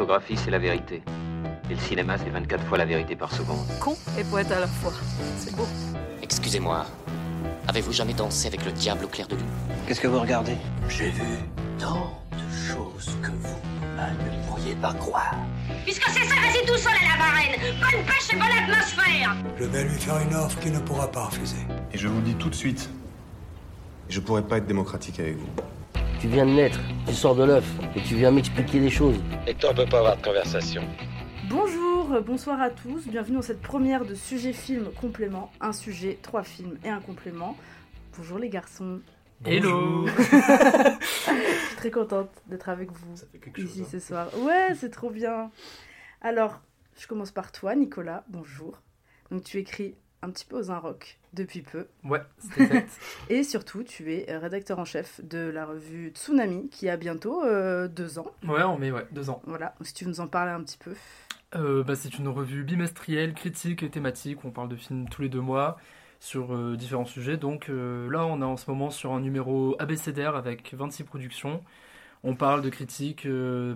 photographie, c'est la vérité. Et le cinéma, c'est 24 fois la vérité par seconde. Con et poète à la fois. C'est beau. Excusez-moi, avez-vous jamais dansé avec le diable au clair de lune? Qu'est-ce que vous regardez? J'ai vu tant de choses que vous ne pourriez pas croire. Puisque c'est ça, vas-y tout seul à la varenne. Bonne pêche et bonne atmosphère. Je vais lui faire une offre qu'il ne pourra pas refuser. Et je vous le dis tout de suite, je pourrais pas être démocratique avec vous. Tu viens de naître, tu sors de l'œuf, et tu viens m'expliquer des choses. Et toi, on peut pas avoir de conversation. Bonjour, bonsoir à tous, bienvenue dans cette première de Sujet Film Complément. Un sujet, trois films et un complément. Bonjour les garçons. Hello Je suis très contente d'être avec vous Ça fait quelque ici chose. hein. ce soir. Ouais, c'est trop bien. Alors, je commence par toi, Nicolas. Bonjour. Donc, tu écris un petit peu aux un rock depuis peu. Ouais, c'est exact. Et surtout, tu es euh, rédacteur en chef de la revue Tsunami, qui a bientôt euh, deux ans. ouais, on met ouais, deux ans. Voilà, si tu veux nous en parler un petit peu. Euh, bah, c'est une revue bimestrielle, critique et thématique. On parle de films tous les deux mois sur euh, différents sujets. Donc là, on est en ce moment sur un numéro abécédaire avec 26 productions. On parle de critique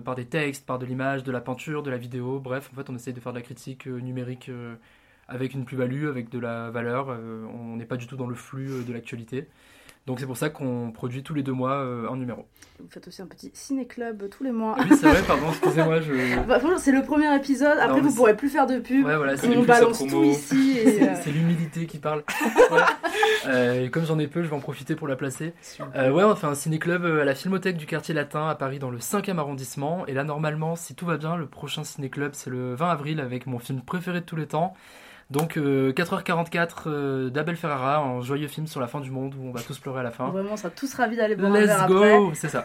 par des textes, par de l'image, de la peinture, de la vidéo. Bref, en fait, on essaye de faire de la critique numérique avec une plus-value, avec de la valeur. Euh, on n'est pas du tout dans le flux euh, de l'actualité. Donc c'est pour ça qu'on produit tous les deux mois euh, un numéro. Vous faites aussi un petit ciné-club tous les mois. Oui, c'est vrai, pardon, excusez-moi, je... Bah, c'est le premier épisode. Après, mais vous pourrez plus faire de pub. Ouais, voilà, on balance tout ici. Euh, C'est l'humilité qui parle. Voilà. Euh, et comme j'en ai peu, je vais en profiter pour la placer. Euh, ouais, on fait un ciné-club à la Filmothèque du quartier latin à Paris dans le 5e arrondissement. Et là, normalement, si tout va bien, le prochain ciné-club, c'est le 20 avril avec mon film préféré de tous les temps. Donc euh, 4h44 euh, d'Abel Ferrara, un joyeux film sur la fin du monde où on va tous pleurer à la fin. Vraiment, on sera tous ravis d'aller boire un verre Let's go C'est ça.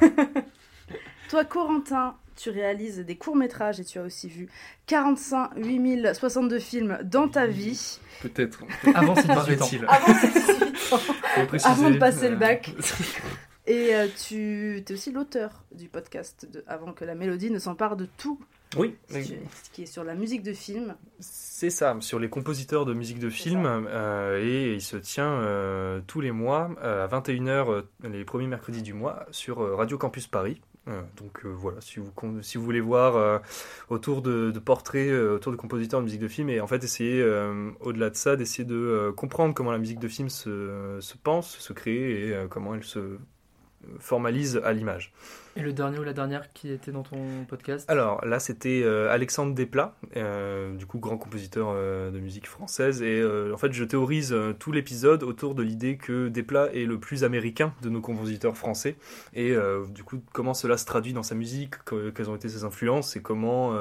Toi, Corentin, tu réalises des courts-métrages et tu as aussi vu 45 8062 films dans ta vie. Peut-être. Avant ses 18 ans. Avant ces 18 ans. Faut préciser. Avant de passer le bac. Et euh, tu es aussi l'auteur du podcast de Avant que la mélodie ne s'empare de tout. Oui, Ce qui- est sur la musique de film. c'est ça, sur les compositeurs de musique de film. euh, et il se tient euh, tous les mois euh, à 21h, euh, les premiers mercredis du mois, sur Radio Campus Paris. Euh, donc voilà, si vous, si vous voulez voir autour de, de portraits, autour de compositeurs de musique de film, et en fait essayer, au-delà de ça, d'essayer de comprendre comment la musique de film se, se pense, se crée, et comment elle se formalise à l'image. Et le dernier ou la dernière qui était dans ton podcast? Alors là, c'était euh, Alexandre Desplat, euh, du coup grand compositeur euh, de musique française. Et en fait, je théorise tout l'épisode autour de l'idée que Desplat est le plus américain de nos compositeurs français. Et du coup, comment cela se traduit dans sa musique, que- quelles ont été ses influences et comment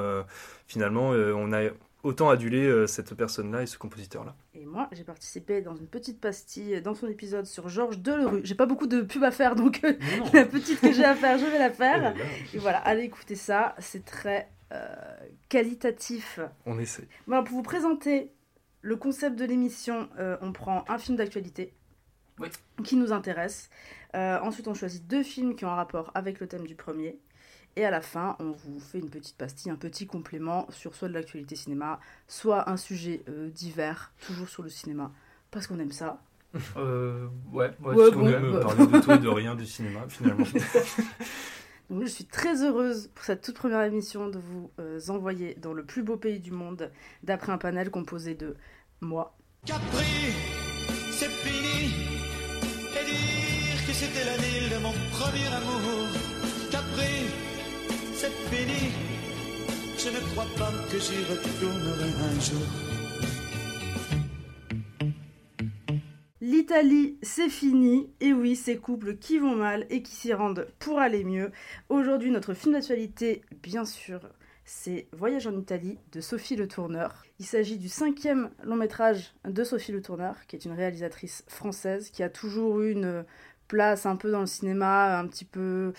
finalement on a autant adulé euh, cette personne-là et ce compositeur-là. Et moi, j'ai participé dans une petite pastille dans son épisode sur Georges Delerue. J'ai pas beaucoup de pub à faire, donc euh, la petite que j'ai à faire, je vais la faire. Et voilà, allez écouter ça, c'est très euh, qualitatif. On essaie. Voilà, pour vous présenter le concept de l'émission, euh, on prend un film d'actualité Oui. qui nous intéresse. Euh, ensuite, on choisit deux films qui ont un rapport avec le thème du premier. Et à la fin, on vous fait une petite pastille, un petit complément sur soit de l'actualité cinéma, soit un sujet euh, divers, toujours sur le cinéma, parce qu'on aime ça. Euh, ouais, ouais, Ouais, bon, même même, bah. euh, parler de tout et de rien du cinéma finalement. Donc, je suis très heureuse pour cette toute première émission de vous euh, envoyer dans le plus beau pays du monde, d'après un panel composé de moi, Capri, c'est fini. Et dire que c'était la ville de mon premier amour. Capri, c'est fini. Je ne crois pas que j'y retournerai un jour. L'Italie, c'est fini. Et oui, ces couples qui vont mal et qui s'y rendent pour aller mieux. Aujourd'hui, notre film d'actualité, bien sûr, c'est Voyage en Italie de Sophie Le Tourneur. Il s'agit du cinquième long métrage de Sophie Le Tourneur, qui est une réalisatrice française qui a toujours eu une place un peu dans le cinéma, un petit peu.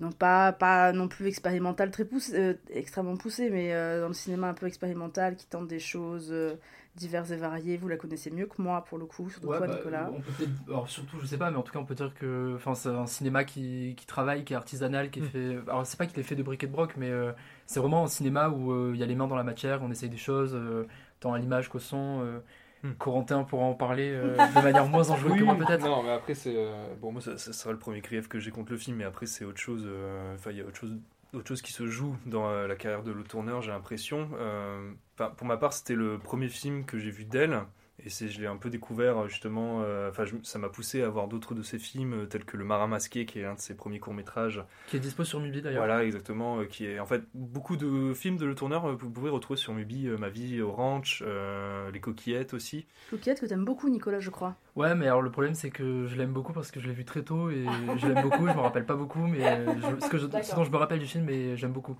Non, pas, pas non plus expérimental, très poussé, euh, extrêmement poussé, mais euh, dans le cinéma un peu expérimental, qui tente des choses euh, diverses et variées. Vous la connaissez mieux que moi, pour le coup, surtout Ouais, toi, bah, Nicolas. on peut alors surtout, je sais pas, mais en tout cas, on peut dire que enfin, c'est un cinéma qui, qui travaille, qui est artisanal, qui est Mm. fait. Alors, c'est pas qu'il est fait de briques et de broc, mais euh, c'est vraiment un cinéma où euh, il y a les mains dans la matière, on essaye des choses, euh, tant à l'image qu'au son. Euh, Mm. Corentin pourra en parler euh, de manière moins enjouée que moi, peut-être. Non, mais après, c'est. euh, bon, moi, ça, ça sera le premier grief que j'ai contre le film, mais après, c'est autre chose. euh, Enfin, il y a autre chose autre chose qui se joue dans euh, la carrière de Le Tourneur, j'ai l'impression. Euh, enfin, pour ma part, c'était le premier film que j'ai vu d'elle. Et c'est, je l'ai un peu découvert euh, justement. euh, Enfin, ça m'a poussé à voir d'autres de ses films, euh, tels que Le Marin Masqué, qui est un de ses premiers courts métrages. Qui est dispo sur Mubi d'ailleurs. Voilà, exactement. euh, qui est en fait beaucoup de films de Le Tourneur. euh, Vous pouvez retrouver sur Mubi, euh, Ma vie au ranch, euh, Les coquillettes aussi. Coquillette que t'aimes beaucoup, Nicolas, je crois. Ouais, mais alors le problème c'est que je l'aime beaucoup parce que je l'ai vu très tôt et je l'aime beaucoup. Je me rappelle pas beaucoup, mais je- ce, que je, D'accord. ce dont je me rappelle du film, mais j'aime beaucoup.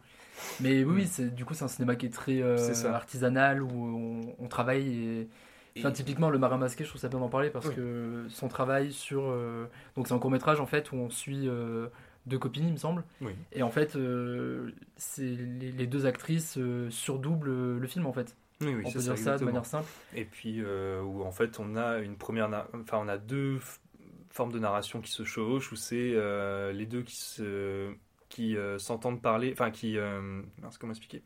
Mais oui, oui, c'est du coup c'est un cinéma qui est très euh, artisanal où on, on travaille et Enfin, typiquement, le marin masqué, je trouve ça bien d'en parler parce Oui. que son travail sur. euh, Donc, c'est un court métrage en fait où on suit euh, deux copines, il me semble. Oui. Et en fait, euh, c'est les, les deux actrices surdoublent le film en fait. Oui, oui, on peut ça, dire ça de manière simple. Et puis où en fait on a une première, enfin on a deux formes de narration qui se chevauchent où c'est les deux qui se qui euh, s'entendent parler, enfin qui, euh, comment expliquer,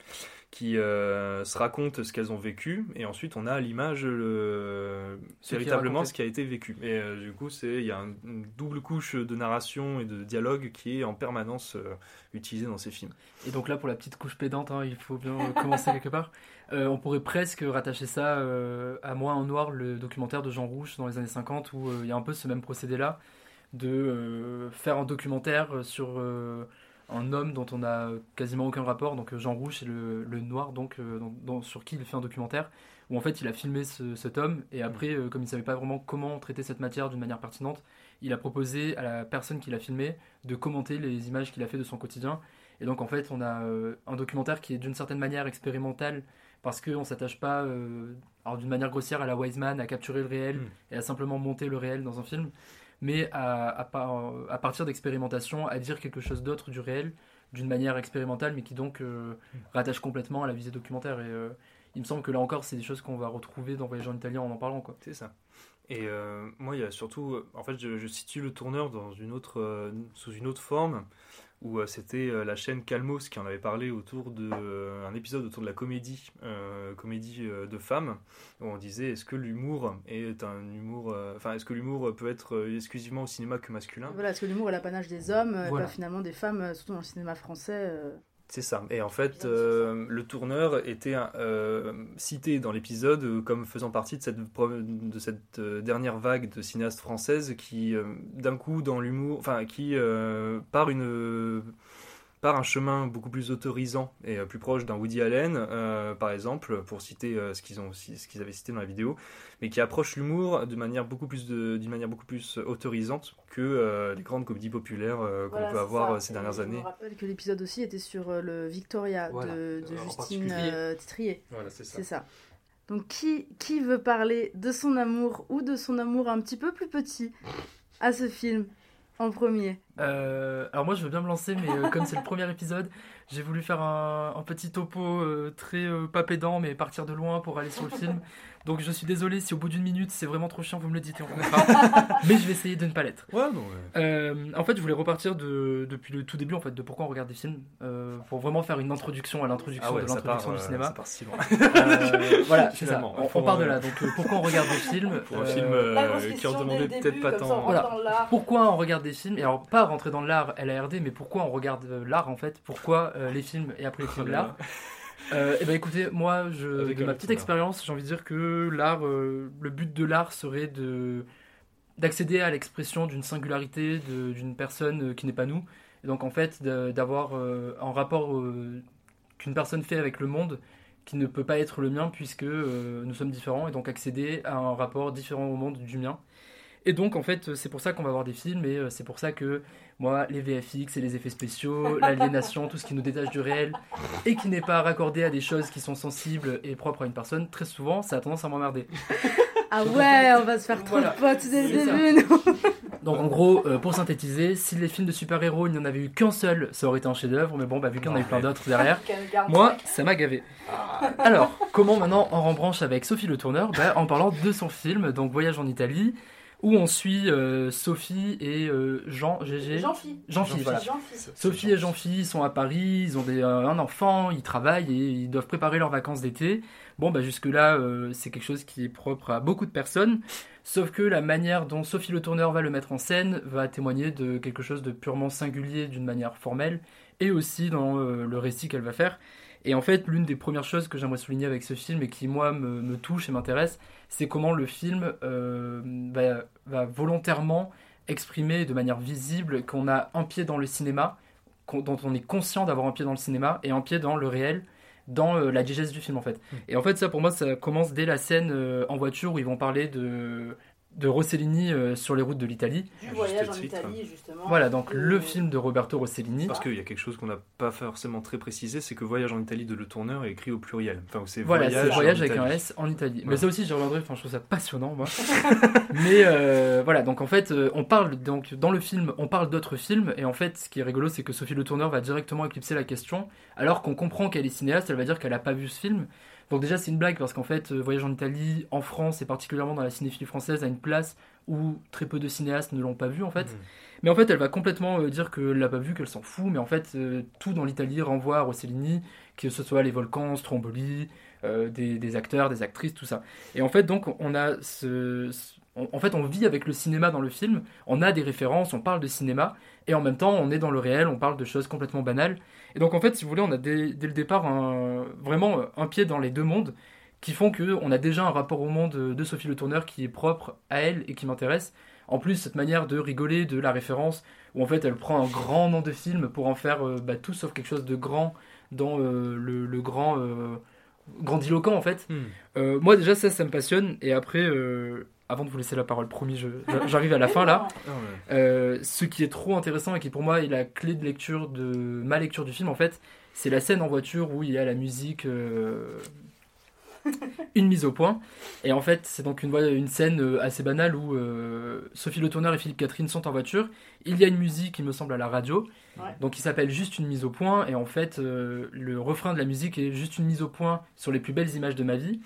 qui euh, se racontent ce qu'elles ont vécu et ensuite on a à l'image le véritablement ce qui a été vécu. Et du coup c'est il y a un- une double couche de narration et de dialogue qui est en permanence utilisée dans ces films. Et donc là, pour la petite couche pédante, hein, il faut bien commencer quelque part. On pourrait presque rattacher ça à Moi en noir, le documentaire de Jean Rouge dans les années 50, où il y a un peu ce même procédé-là, de euh, faire un documentaire sur euh, un homme dont on n'a quasiment aucun rapport. Donc euh, Jean Rouge, c'est le, le noir donc, euh, dans- dans- sur qui il fait un documentaire, où en fait il a filmé ce- cet homme, et après, euh, comme il ne savait pas vraiment comment traiter cette matière d'une manière pertinente, il a proposé à la personne qui l'a filmé de commenter les images qu'il a fait de son quotidien. Et donc en fait, on a un documentaire qui est d'une certaine manière expérimental parce qu'on ne s'attache pas, euh, alors d'une manière grossière, à la Wiseman, à capturer le réel Mm. et à simplement monter le réel dans un film, mais à, à, par- à partir d'expérimentation, à dire quelque chose d'autre du réel d'une manière expérimentale, mais qui donc euh, rattache complètement à la visée documentaire. Et euh, il me semble que là encore, c'est des choses qu'on va retrouver dans Voyage en Italie en en parlant. Quoi. C'est ça. Et euh, moi, il y a surtout, en fait, je, je situe le tourneur dans une autre, sous une autre forme, où euh, c'était euh, la chaîne Calmos qui en avait parlé autour de euh, un épisode autour de la comédie, comédie de femmes, où on disait est-ce que l'humour est un humour, enfin, est-ce que l'humour peut être exclusivement au cinéma que masculin? Voilà, parce que l'humour est l'apanage des hommes, pas finalement des femmes, surtout dans le cinéma français. C'est ça. Et en fait, euh, le tourneur était euh, cité dans l'épisode euh, comme faisant partie de cette, de cette dernière vague de cinéastes françaises qui, d'un coup, dans l'humour, enfin, qui, par une par un chemin beaucoup plus autorisant et euh, plus proche d'un Woody Allen, euh, par exemple, pour citer euh, ce qu'ils ont, ce qu'ils avaient cité dans la vidéo, mais qui approche l'humour de manière beaucoup plus de- d'une manière beaucoup plus autorisante que euh, les grandes comédies populaires euh, qu'on Voilà, peut avoir ça. ces Et dernières Je années. me rappelle que l'épisode aussi était sur euh, le Victoria Voilà. de, Justine euh, Titrier. Voilà, c'est ça. C'est ça. Donc qui, qui veut parler de son amour ou de son amour un petit peu plus petit à ce film? En premier Euh, alors moi je veux bien me lancer, mais euh, comme c'est le premier épisode, j'ai voulu faire un, petit topo euh, très pas mais partir de loin pour aller sur le film. Donc je suis désolé si au bout d'une minute c'est vraiment trop chiant, vous me le dites et on coupera. mais je vais essayer de ne pas l'être. Ouais, non, ouais. Euh, en fait, je voulais repartir de, depuis le tout début en fait, de pourquoi on regarde des films, euh, pour vraiment faire une introduction à l'introduction Ah ouais, de l'introduction part, du euh, cinéma. ça part si loin. Euh, voilà, c'est ça. On, on part de là. Donc euh, pourquoi on regarde des films Pour un Euh, film euh, qui en demandait peut-être pas tant. voilà. Pourquoi on regarde des films Et alors, pas rentrer dans l'art LARD, mais pourquoi on regarde l'art en fait? Pourquoi euh, les films et après les films Oh là l'art? Euh, Eh ben écoutez, moi, je, Avec de ma petite expérience, j'ai envie de dire que l'art, euh, le but de l'art serait de d'accéder à l'expression d'une singularité de- d'une personne euh, qui n'est pas nous. Et donc en fait, de- d'avoir euh, un rapport qu'une personne fait avec le monde qui ne peut pas être le mien puisque nous sommes différents et donc accéder à un rapport différent au monde du mien. Et donc en fait c'est pour ça qu'on va voir des films et euh, c'est pour ça que moi les VFX et les effets spéciaux, l'aliénation, tout ce qui nous détache du réel et qui n'est pas raccordé à des choses qui sont sensibles et propres à une personne, très souvent ça a tendance à m'emmerder. Ah ouais, on va se faire trop Voilà. de potes dès le début, nous. Donc en gros, euh, pour synthétiser, si les films de super-héros, il n'y en avait eu qu'un seul, ça aurait été un chef-d'œuvre, mais bon, bah, vu qu'il y en a eu plein d'autres derrière, moi, ça m'a gavé. Alors, comment maintenant on rembranche avec Sophie Le Tourneur? Bah, En parlant de son film, donc Voyage en Italie, où on suit euh, Sophie et euh, Jean, GG. Jean-Phi. Jean-Phi, voilà. Jean-Phi. Sophie et Jean-Phi sont à Paris, ils ont des, euh, un enfant, ils travaillent et ils doivent préparer leurs vacances d'été. Bon, bah jusque-là, euh, c'est quelque chose qui est propre à beaucoup de personnes. Sauf que la manière dont Sophie Le Tourneur va le mettre en scène va témoigner de quelque chose de purement singulier d'une manière formelle et aussi dans le récit qu'elle va faire. Et en fait, l'une des premières choses que j'aimerais souligner avec ce film et qui, moi, me, me touche et m'intéresse, c'est comment le film va, va, volontairement exprimer de manière visible qu'on a un pied dans le cinéma, dont on est conscient d'avoir un pied dans le cinéma et un pied dans le réel, dans la digeste du film en fait. Mmh. Et en fait ça pour moi ça commence dès la scène en voiture où ils vont parler de de Rossellini euh, sur les routes de l'Italie. Du voyage en Italie, justement. Voilà, donc le film de Roberto Rossellini. Parce qu'il y a quelque chose qu'on n'a pas forcément très précisé, c'est que Voyage en Italie de Le Tourneur est écrit au pluriel. Enfin, c'est voilà, c'est Voyage avec un S en Italie. Mais ça aussi, j'y reviendrai, enfin, je trouve ça passionnant, moi. Mais euh, voilà, donc en fait, euh, on parle, donc dans le film, on parle d'autres films, et en fait, ce qui est rigolo, c'est que Sophie Le Tourneur va directement éclipser la question, alors qu'on comprend qu'elle est cinéaste, elle va dire qu'elle n'a pas vu ce film. Donc déjà c'est une blague parce qu'en fait Voyage en Italie en France et particulièrement dans la cinéphilie française a une place où très peu de cinéastes ne l'ont pas vu en fait. Mhm. Mais en fait, elle va complètement euh, dire qu'elle l'a pas vu, qu'elle s'en fout. Mais en fait, euh, tout dans l'Italie renvoie à Rossellini, que ce soit les volcans, Stromboli, euh, des, acteurs, des actrices, tout ça. Et en fait, donc, on a ce, en fait, on vit avec le cinéma dans le film. On a des références, on parle de cinéma, et en même temps, on est dans le réel, on parle de choses complètement banales. Et donc, en fait, si vous voulez, on a dès, dès le départ un, vraiment un pied dans les deux mondes qui font qu'on a déjà un rapport au monde de Sophie Le Tourneur qui est propre à elle et qui m'intéresse. En plus, cette manière de rigoler de la référence, où en fait elle prend un grand nom de film pour en faire euh, bah, tout sauf quelque chose de grand dans euh, le, grand euh, grandiloquent en fait. Hmm. moi déjà ça, ça me passionne. Et après, avant de vous laisser la parole, promis, j'arrive à la fin là. Ah ce qui est trop intéressant et qui pour moi est la clé de lecture de ma lecture du film en fait, c'est la scène en voiture où il y a la musique une mise au point. Et en fait, c'est donc une, une scène euh, assez banale où euh, Sophie Le Tourneur et Philippe Catherine sont en voiture. Il y a une musique, il me semble, à la radio. Donc, il s'appelle juste une mise au point. Et en fait, euh, le refrain de la musique est juste une mise au point sur les plus belles images de ma vie.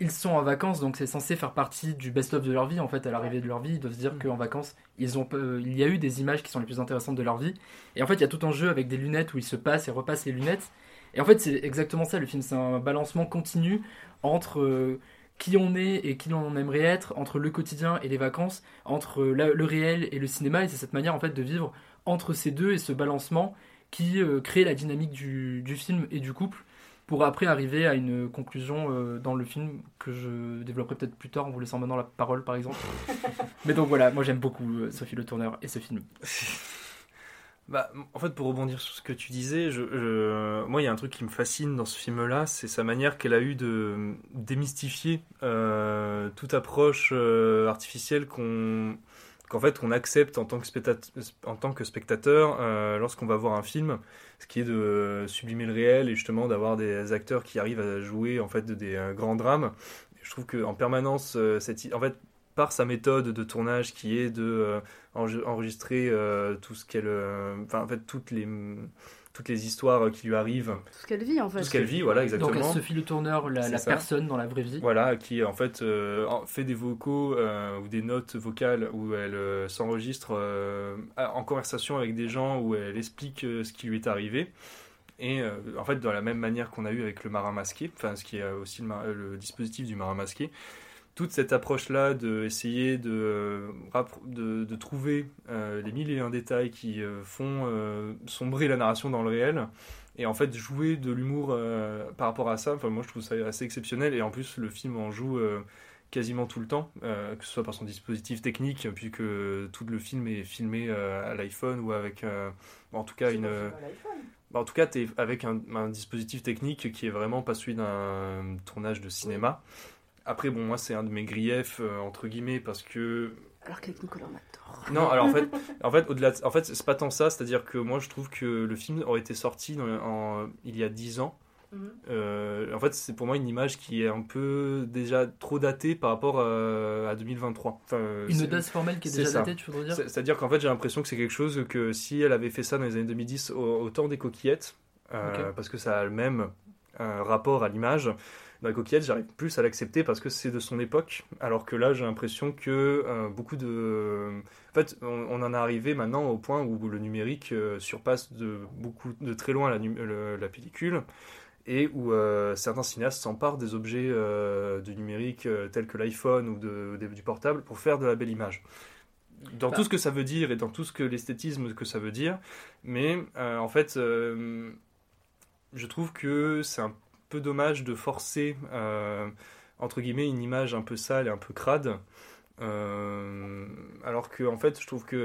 Ils sont en vacances, donc c'est censé faire partie du best-of de leur vie. En fait, à l'arrivée de leur vie, ils doivent se dire mm. qu'en vacances, ils ont, il y a eu des images qui sont les plus intéressantes de leur vie. Et en fait, il y a tout un jeu avec des lunettes où ils se passent et repassent les lunettes. Et en fait, c'est exactement ça le film. C'est un balancement continu entre euh, qui on est et qui l'on aimerait être, entre le quotidien et les vacances, entre euh, le réel et le cinéma. Et c'est cette manière en fait de vivre entre ces deux et ce balancement qui euh, crée la dynamique du, film et du couple pour après arriver à une conclusion dans le film que je développerai peut-être plus tard en vous laissant maintenant la parole par exemple. Mais donc voilà, moi j'aime beaucoup Sophie Le Tourneur et ce film. Bah, en fait, pour rebondir sur ce que tu disais, je, moi, il y a un truc qui me fascine dans ce film-là, c'est sa manière qu'elle a eu de démystifier euh, toute approche euh, artificielle qu'on qu'en fait on accepte en tant que spectateur, euh, lorsqu'on va voir un film, ce qui est de sublimer le réel et justement d'avoir des acteurs qui arrivent à jouer en fait de des grands drames. Je trouve qu'en permanence, cette, en fait, par sa méthode de tournage qui est de euh, enregistrer euh, tout ce qu'elle euh, enfin en fait toutes les toutes les histoires qui lui arrivent. Tout ce qu'elle vit en fait. Tout ce qu'elle vit voilà exactement. donc Sophie le tourneur la, la personne dans la vraie vie. Voilà qui en fait fait des vocaux ou des notes vocales où elle s'enregistre en conversation avec des gens où elle explique ce qui lui est arrivé. Et en fait, de la même manière qu'on a eu avec le marin masqué, enfin ce qui est aussi le dispositif du marin masqué, toute cette approche-là d'essayer de, de, de, trouver euh, les mille et un détails qui euh, font euh, sombrer la narration dans le réel. Et en fait jouer de l'humour par rapport à ça, enfin, moi je trouve ça assez exceptionnel. Et en plus le film en joue quasiment tout le temps, que ce soit par son dispositif technique, puisque tout le film est filmé à l'iPhone ou avec en tout cas une... En tout cas, es avec un, un, dispositif technique qui est vraiment pas celui d'un tournage de cinéma. Après, bon, moi, c'est un de mes griefs, euh, entre guillemets, parce que. Alors qu'avec Nicolas, on Non, alors en fait, en fait, au-delà, en fait, c'est pas tant ça, c'est-à-dire que moi, je trouve que le film aurait été sorti en, il y a 10 ans. Mhm. Euh, en fait, c'est pour moi une image qui est un peu déjà trop datée par rapport à, 2023. Enfin, une date formelle qui est, déjà datée, tu voudrais dire C'est-à-dire qu'en fait, j'ai l'impression que c'est quelque chose que si elle avait fait ça dans les années 2010 au, temps des coquillettes, euh, parce que ça a le même rapport à l'image, la coquillette, j'arrive plus à l'accepter parce que c'est de son époque, alors que là, j'ai l'impression que euh, beaucoup de... En fait, on, en est arrivé maintenant au point où le numérique euh, surpasse de, beaucoup, de très loin la, la pellicule, et où euh, certains cinéastes s'emparent des objets de numérique tels que l'iPhone ou de, du portable pour faire de la belle image. dans Bah. tout ce que ça veut dire et dans tout ce que l'esthétisme que ça veut dire. Mais euh, en fait, euh, je trouve que c'est un peu dommage de forcer, euh, entre guillemets, une image un peu sale et un peu crade. Euh, alors que en fait je trouve que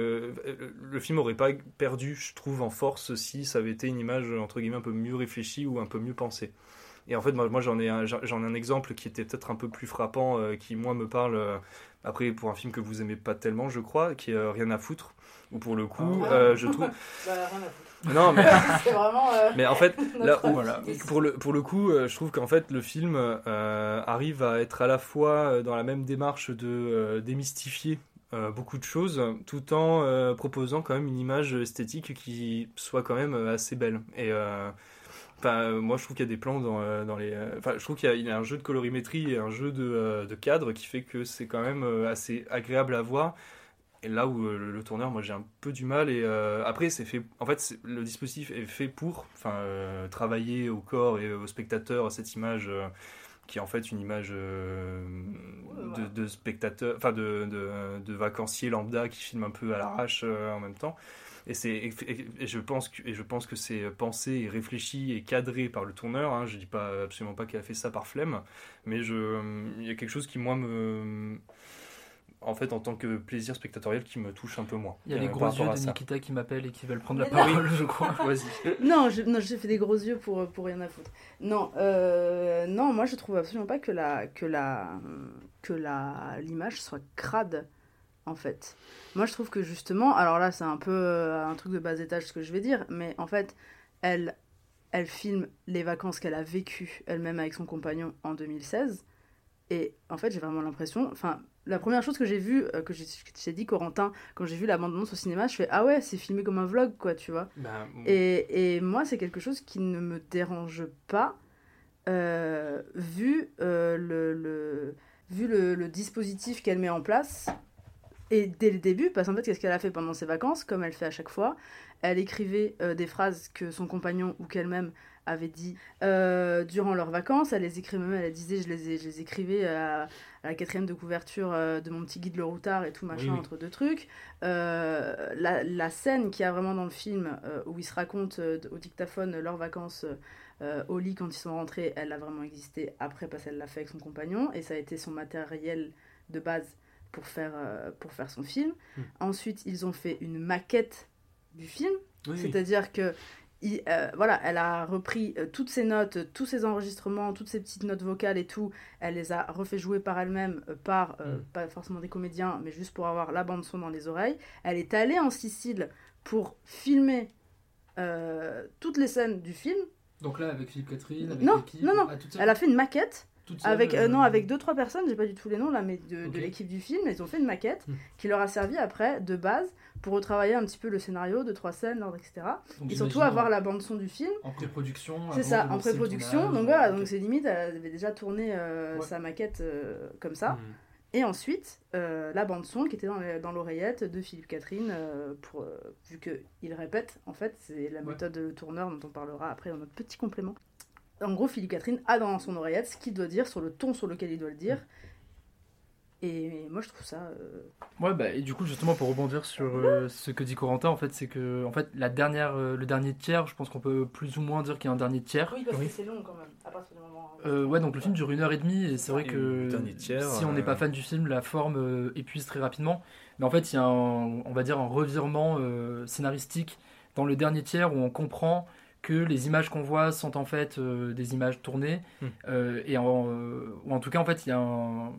euh, le film aurait pas perdu je trouve en force si ça avait été une image entre guillemets un peu mieux réfléchie ou un peu mieux pensée et en fait moi, moi j'en ai un, j'en ai un exemple qui était peut-être un peu plus frappant euh, qui moi me parle euh, après pour un film que vous aimez pas tellement je crois qui est rien à foutre où pour le coup Ah. je trouve Bah, rien à foutre. Non mais C'est vraiment. euh, mais en fait, là notre où, Voilà. pour, le, pour le coup, euh, je trouve qu'en fait, le film euh, arrive à être à la fois dans la même démarche de euh, démystifier euh, beaucoup de choses, tout en euh, proposant quand même une image esthétique qui soit quand même euh, assez belle. Et enfin, euh, moi, je trouve qu'il y a des plans dans, euh, dans les. euh, Enfin, je trouve qu'il y, a- il y a un jeu de colorimétrie et un jeu de, euh, de cadre qui fait que c'est quand même euh, assez agréable à voir. Et là où euh, le, le tourneur, moi j'ai un peu du mal. Et euh, après, c'est fait. En fait, le dispositif est fait pour, enfin, euh, travailler au corps et au spectateur cette image euh, qui est en fait une image de, de spectateur, enfin de, de, de vacancier lambda qui filme un peu à l'arrache en même temps. Et, je pense que, et je pense que c'est pensé et réfléchi et cadré par le tourneur. Hein. Je dis pas absolument pas qu'elle a fait ça par flemme, mais je, il y a quelque chose qui moi me, en fait, en tant que plaisir spectatoriel, qui me touche un peu moins. Il y a euh, les par gros yeux de. Nikita qui m'appellent et qui veulent prendre la Mais non. parole, je crois. Vas-y. Non, je, non, j'ai fait des gros yeux pour, pour rien à foutre. Non, euh, non, moi je trouve absolument pas que la que la que la l'image soit crade en fait. Moi je trouve que justement, alors là c'est un peu euh, un truc de bas étage ce que je vais dire, mais en fait elle elle filme les vacances qu'elle a vécues elle-même avec son compagnon en 2016 et en fait j'ai vraiment l'impression, enfin la première chose que j'ai vue, euh, que j'ai dit Corentin quand j'ai vu la bande-annonce au cinéma, je fais ah ouais c'est filmé comme un vlog quoi tu vois. Ben, Et, et moi, c'est quelque chose qui ne me dérange pas, euh, vu, euh, le, le- vu le, le dispositif qu'elle met en place. Et dès le début, parce qu'en fait, qu'est-ce qu'elle a fait pendant ses vacances, comme elle fait à chaque fois? Elle écrivait des phrases que son compagnon ou qu'elle-même avait dit euh, durant leurs vacances. Elle les écrivait même, elle disait, je les, ai- je les écrivais à, à la quatrième de couverture euh, de mon petit guide Le Routard et tout machin, Oui, oui. entre deux trucs. Euh, la, la scène qu'il y a vraiment dans le film euh, où ils se racontent au dictaphone leurs vacances au lit quand ils sont rentrés, elle a vraiment existé après parce qu'elle l'a fait avec son compagnon et ça a été son matériel de base pour faire, pour faire son film. Hmm. Ensuite, ils ont fait une maquette du film, oui. c'est-à-dire que il- euh, voilà, elle a repris euh, toutes ses notes, euh, tous ses enregistrements, toutes ses petites notes vocales et tout. Elle les a refait jouer par elle-même, par euh, Mm. pas forcément des comédiens, mais juste pour avoir la bande son dans les oreilles. Elle est allée en Sicile pour filmer euh, toutes les scènes du film. Donc là, avec Philippe Catherine, avec Non, l'équipe, non, non. ah, Elle a fait une maquette avec euh, non avec deux trois personnes, j'ai pas du tout les noms là, mais de, l'équipe du film. Ils ont fait une maquette Hmm. qui leur a servi après de base pour retravailler un petit peu le scénario, de trois scènes, l'ordre, etc. donc Et surtout avoir la bande son du film. En pré-production. C'est ça, en pré-production. Donc voilà, donc c'est limite, elle avait déjà tourné euh, Ouais. sa maquette euh, comme ça. Mhm. Et ensuite, euh, la bande son qui était dans l'oreillette de Philippe Catherine, pour, vu qu'il répète, en fait, c'est la Ouais. méthode de le tourneur dont on parlera après dans notre petit complément. En gros, Philippe Catherine a dans son oreillette ce qu'il doit dire sur le ton sur lequel il doit le dire. Et moi, je trouve ça. euh, Ouais, bah, et du coup, justement, pour rebondir sur euh, ce que dit Corentin, en fait, c'est que en fait, la dernière, euh, le dernier tiers, je pense qu'on peut plus ou moins dire qu'il y a un dernier tiers. Oui, parce que c'est long quand même, à partir du moment. Euh, ouais, donc le film dure une heure et demie, et c'est vrai Et que tiers, si on n'est pas fan du film, la forme euh, épuise très rapidement. Mais en fait, il y a un, on va dire, un revirement euh, scénaristique dans le dernier tiers où on comprend que les images qu'on voit sont en fait euh, des images tournées, Hmm. euh, et en, euh, ou en tout cas, en fait, il y a un-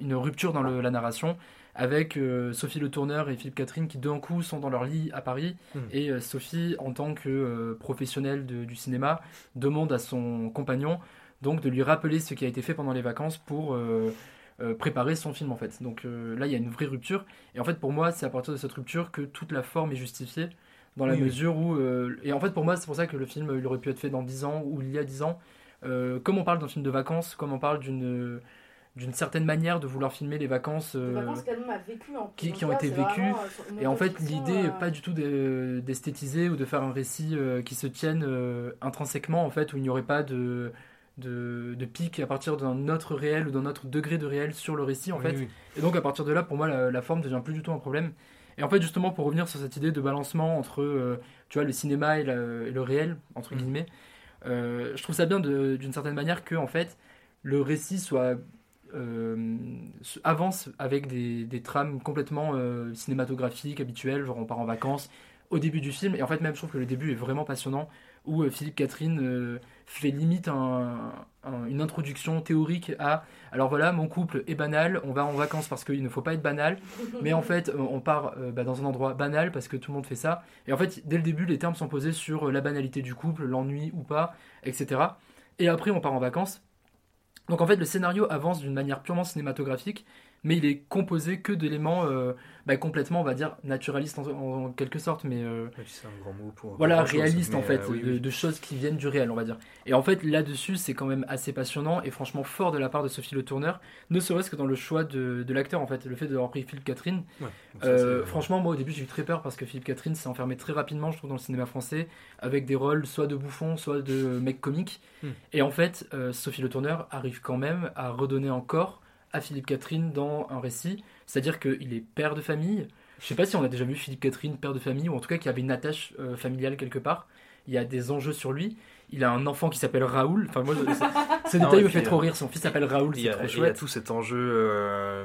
une rupture dans le- la narration avec euh, Sophie Le Tourneur et Philippe Catherine qui d'un coup sont dans leur lit à Paris Hmm. et euh, Sophie en tant que euh, professionnelle de- du cinéma demande à son compagnon donc de lui rappeler ce qui a été fait pendant les vacances pour préparer son film en fait. Donc là il y a une vraie rupture et en fait pour moi c'est à partir de cette rupture que toute la forme est justifiée dans la Oui, mesure où et en fait pour moi c'est pour ça que le film il aurait pu être fait dans 10 ans ou il y a 10 ans comme on parle d'un film de vacances comme on parle d'une d'une certaine manière de vouloir filmer les vacances Les euh, vacances qu'elle-même a vécues en qui, ont été vécues. vraiment, euh, Et en fait, l'idée euh, n'est pas du tout de- d'esthétiser ou de faire un récit euh, qui se tienne euh, intrinsèquement, en fait, où il n'y aurait pas de de, de pic à partir d'un autre réel ou d'un autre degré de réel sur le récit en Oui, fait. oui. Et donc à partir de là, pour moi, la, la forme devient plus du tout un problème. Et en fait, justement, pour revenir sur cette idée de balancement entre, euh, tu vois, le cinéma et, la- et le réel, entre Mhm. guillemets, euh, je trouve ça bien d'une certaine manière que, en fait, le récit soit avance avec des, des trames complètement euh, cinématographiques, habituelles, genre on part en vacances au début du film. Et en fait, même, je trouve que le début est vraiment passionnant, où euh, Philippe Catherine euh, fait limite un- un- une introduction théorique à alors voilà, mon couple est banal, on va en vacances parce qu'il ne faut pas être banal, mais en fait, euh, on part euh, bah, dans un endroit banal parce que tout le monde fait ça. Et en fait, dès le début, les termes sont posés sur euh, la banalité du couple, l'ennui ou pas, etc. Et après, on part en vacances. Donc en fait, le scénario avance d'une manière purement cinématographique, mais il est composé que d'éléments euh, bah, complètement, on va dire, naturalistes en, quelque sorte, mais euh, Oui, c'est un grand mot pour. voilà, réaliste en fait, euh, oui, de, oui. de choses qui viennent du réel, on va dire. Et en fait, là-dessus, c'est quand même assez passionnant et franchement fort de la part de Sophie Le Tourneur, ne serait-ce que dans le choix de, de l'acteur, en fait, le fait d'avoir pris Philippe Catherine. Ouais, ça, Euh, franchement, moi au début, j'ai eu très peur parce que Philippe Catherine s'est enfermé très rapidement, je trouve, dans le cinéma français, avec des rôles soit de bouffon, soit de mec comique. Hmm. Et en fait, euh, Sophie Le Tourneur arrive quand même à redonner encore à Philippe Catherine dans un récit, c'est-à-dire qu'il est père de famille. Je sais pas si on a déjà vu Philippe Catherine, père de famille, ou en tout cas qu'il avait une attache euh, familiale quelque part. Il y a des enjeux sur lui. Il a un enfant qui s'appelle Raoul. Enfin, moi, ce- détail me fait trop euh, rire. Son fils s'appelle Raoul, Il y, c'est a, trop il y a chouette. tout cet enjeu euh,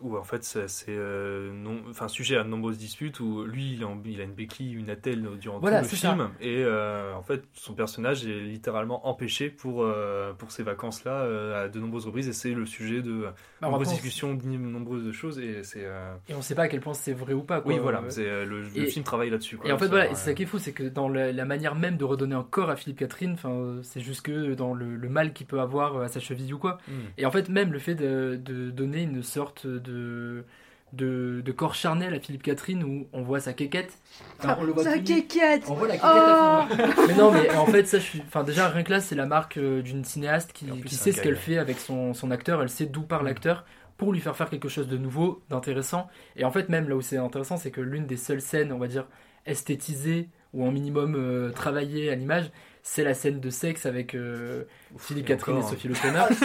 où en fait c'est euh, non, enfin sujet à de nombreuses disputes où lui il a, il a une béquille, une attelle durant Voilà, tout le ça. film et euh, en fait son personnage est littéralement empêché pour euh, pour ces vacances là à de nombreuses reprises et c'est le sujet de Bah, nombreuses discussions, de nombreuses choses et c'est Et on sait pas à quel point c'est vrai ou pas. Quoi. oui voilà c'est le, film travaille là-dessus quoi. Et en fait, voilà, et c'est ça qui est fou, c'est que dans la, la manière même de redonner un corps à Philippe Catherine, enfin, c'est juste que dans le, le mal qu'il peut avoir à sa cheville ou quoi. hmm. Et en fait, même le fait de, de donner une sorte de, de, de corps charnel à Philippe Catherine où on voit sa quéquette. Enfin, on le voit Sa tout nu. quéquette On voit la quéquette à fond. Mais non, mais en fait, ça, je suis. Enfin, déjà, rien que là, c'est la marque euh, d'une cinéaste qui, plus, qui sait ce qu'elle fait avec son, son acteur, elle sait d'où part Mm. l'acteur pour lui faire faire quelque chose de nouveau, d'intéressant. Et en fait, même là où c'est intéressant, c'est que l'une des seules scènes, on va dire, esthétisées ou en minimum euh, travaillées à l'image, c'est la scène de sexe avec euh, Philippe Catherine et Sophie Le Tourneur. Ah,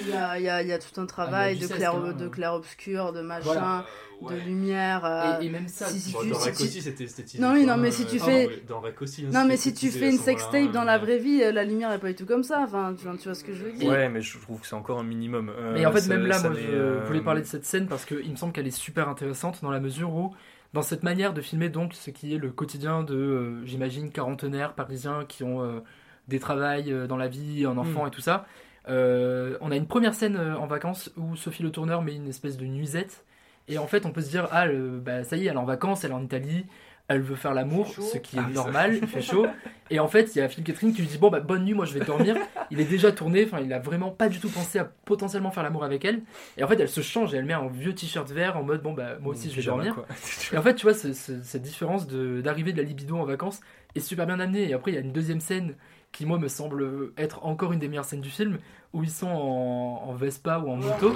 il y, a, il y a- il y a tout un travail du de, clair, hein. de clair-obscur, de machin, Voilà. de lumière. euh, Et, et même ça, si- si Bon, tu- dans si Rec tu- aussi c'était esthétisé. Non, oui, non, mais euh, si tu ah, fais- hein, Non, mais c'était si tu fais une sextape moment-là, dans la vraie vie, euh, la lumière est pas du tout comme ça. Enfin, tu, tu vois ce que je veux dire Ouais, mais je trouve que c'est encore un minimum. Euh, Mais en fait, ça- même là, moi, n'est, je euh, voulais parler de cette scène parce qu'il me semble qu'elle est super intéressante dans la mesure où, dans cette manière de filmer donc ce qui est le quotidien de, euh, j'imagine, quarantenaires parisiens qui ont euh, des travails euh, dans la vie, un enfant Mm. et tout ça. on a une première scène en vacances où Sophie Le Tourneur met une espèce de nuisette. Et en fait, on peut se dire, ah, le- bah, ça y est, elle est en vacances, elle est en Italie, elle veut faire l'amour, ce qui est Ah, normal, il fait chaud. Et en fait, il y a Philippe Catherine qui lui dit, bon, bah, bonne nuit, moi je vais dormir. Il est déjà tourné, enfin, il a vraiment pas du tout pensé à potentiellement faire l'amour avec elle. Et en fait, elle se change et elle met un vieux t-shirt vert en mode, bon, bah, moi aussi je vais dormir. quoi. Et en fait, tu vois, ce- ce- cette différence de- d'arrivée de, la libido en vacances est super bien amenée. Et après, il y a une deuxième scène qui, moi, me semble être encore une des meilleures scènes du film, où ils sont en, en Vespa ou en moto.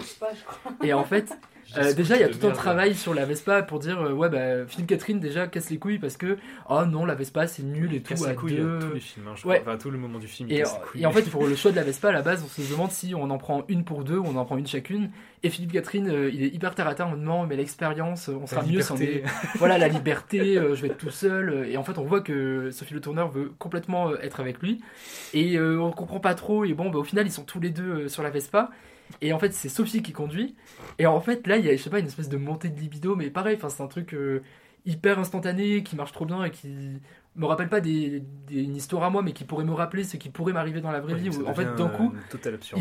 Et en fait, euh, déjà, il y a tout un travail sur la Vespa pour dire, euh, ouais, bah, Philippe Catherine, déjà, casse les couilles parce que, oh non, la Vespa, c'est nul et tout. casse les couilles deux. tous les films, hein, je Ouais. crois. Enfin, tout le moment du film. il Et, casse les couilles. et en fait, pour le choix de la Vespa, à la base, on se demande si on en prend une pour deux ou on en prend une chacune. Et Philippe Catherine, euh, il est hyper terre à terre en demandant, mais l'expérience, euh, on sera La mieux liberté. est. Voilà, la liberté, euh, je vais être tout seul. Et en fait, on voit que Sophie Le Tourneur veut complètement euh, être avec lui. Et euh, on comprend pas trop. Et bon, bah, au final, ils sont tous les deux euh, sur la Vespa. Et en fait, c'est Sophie qui conduit. Et en fait, là, il y a, je sais pas, une espèce de montée de libido, mais pareil, enfin, c'est un truc euh, hyper instantané qui marche trop bien et qui me rappelle pas des, des- une histoire à moi, mais qui pourrait me rappeler ce qui pourrait m'arriver dans la vraie Ouais, vie. Où, en fait, d'un coup,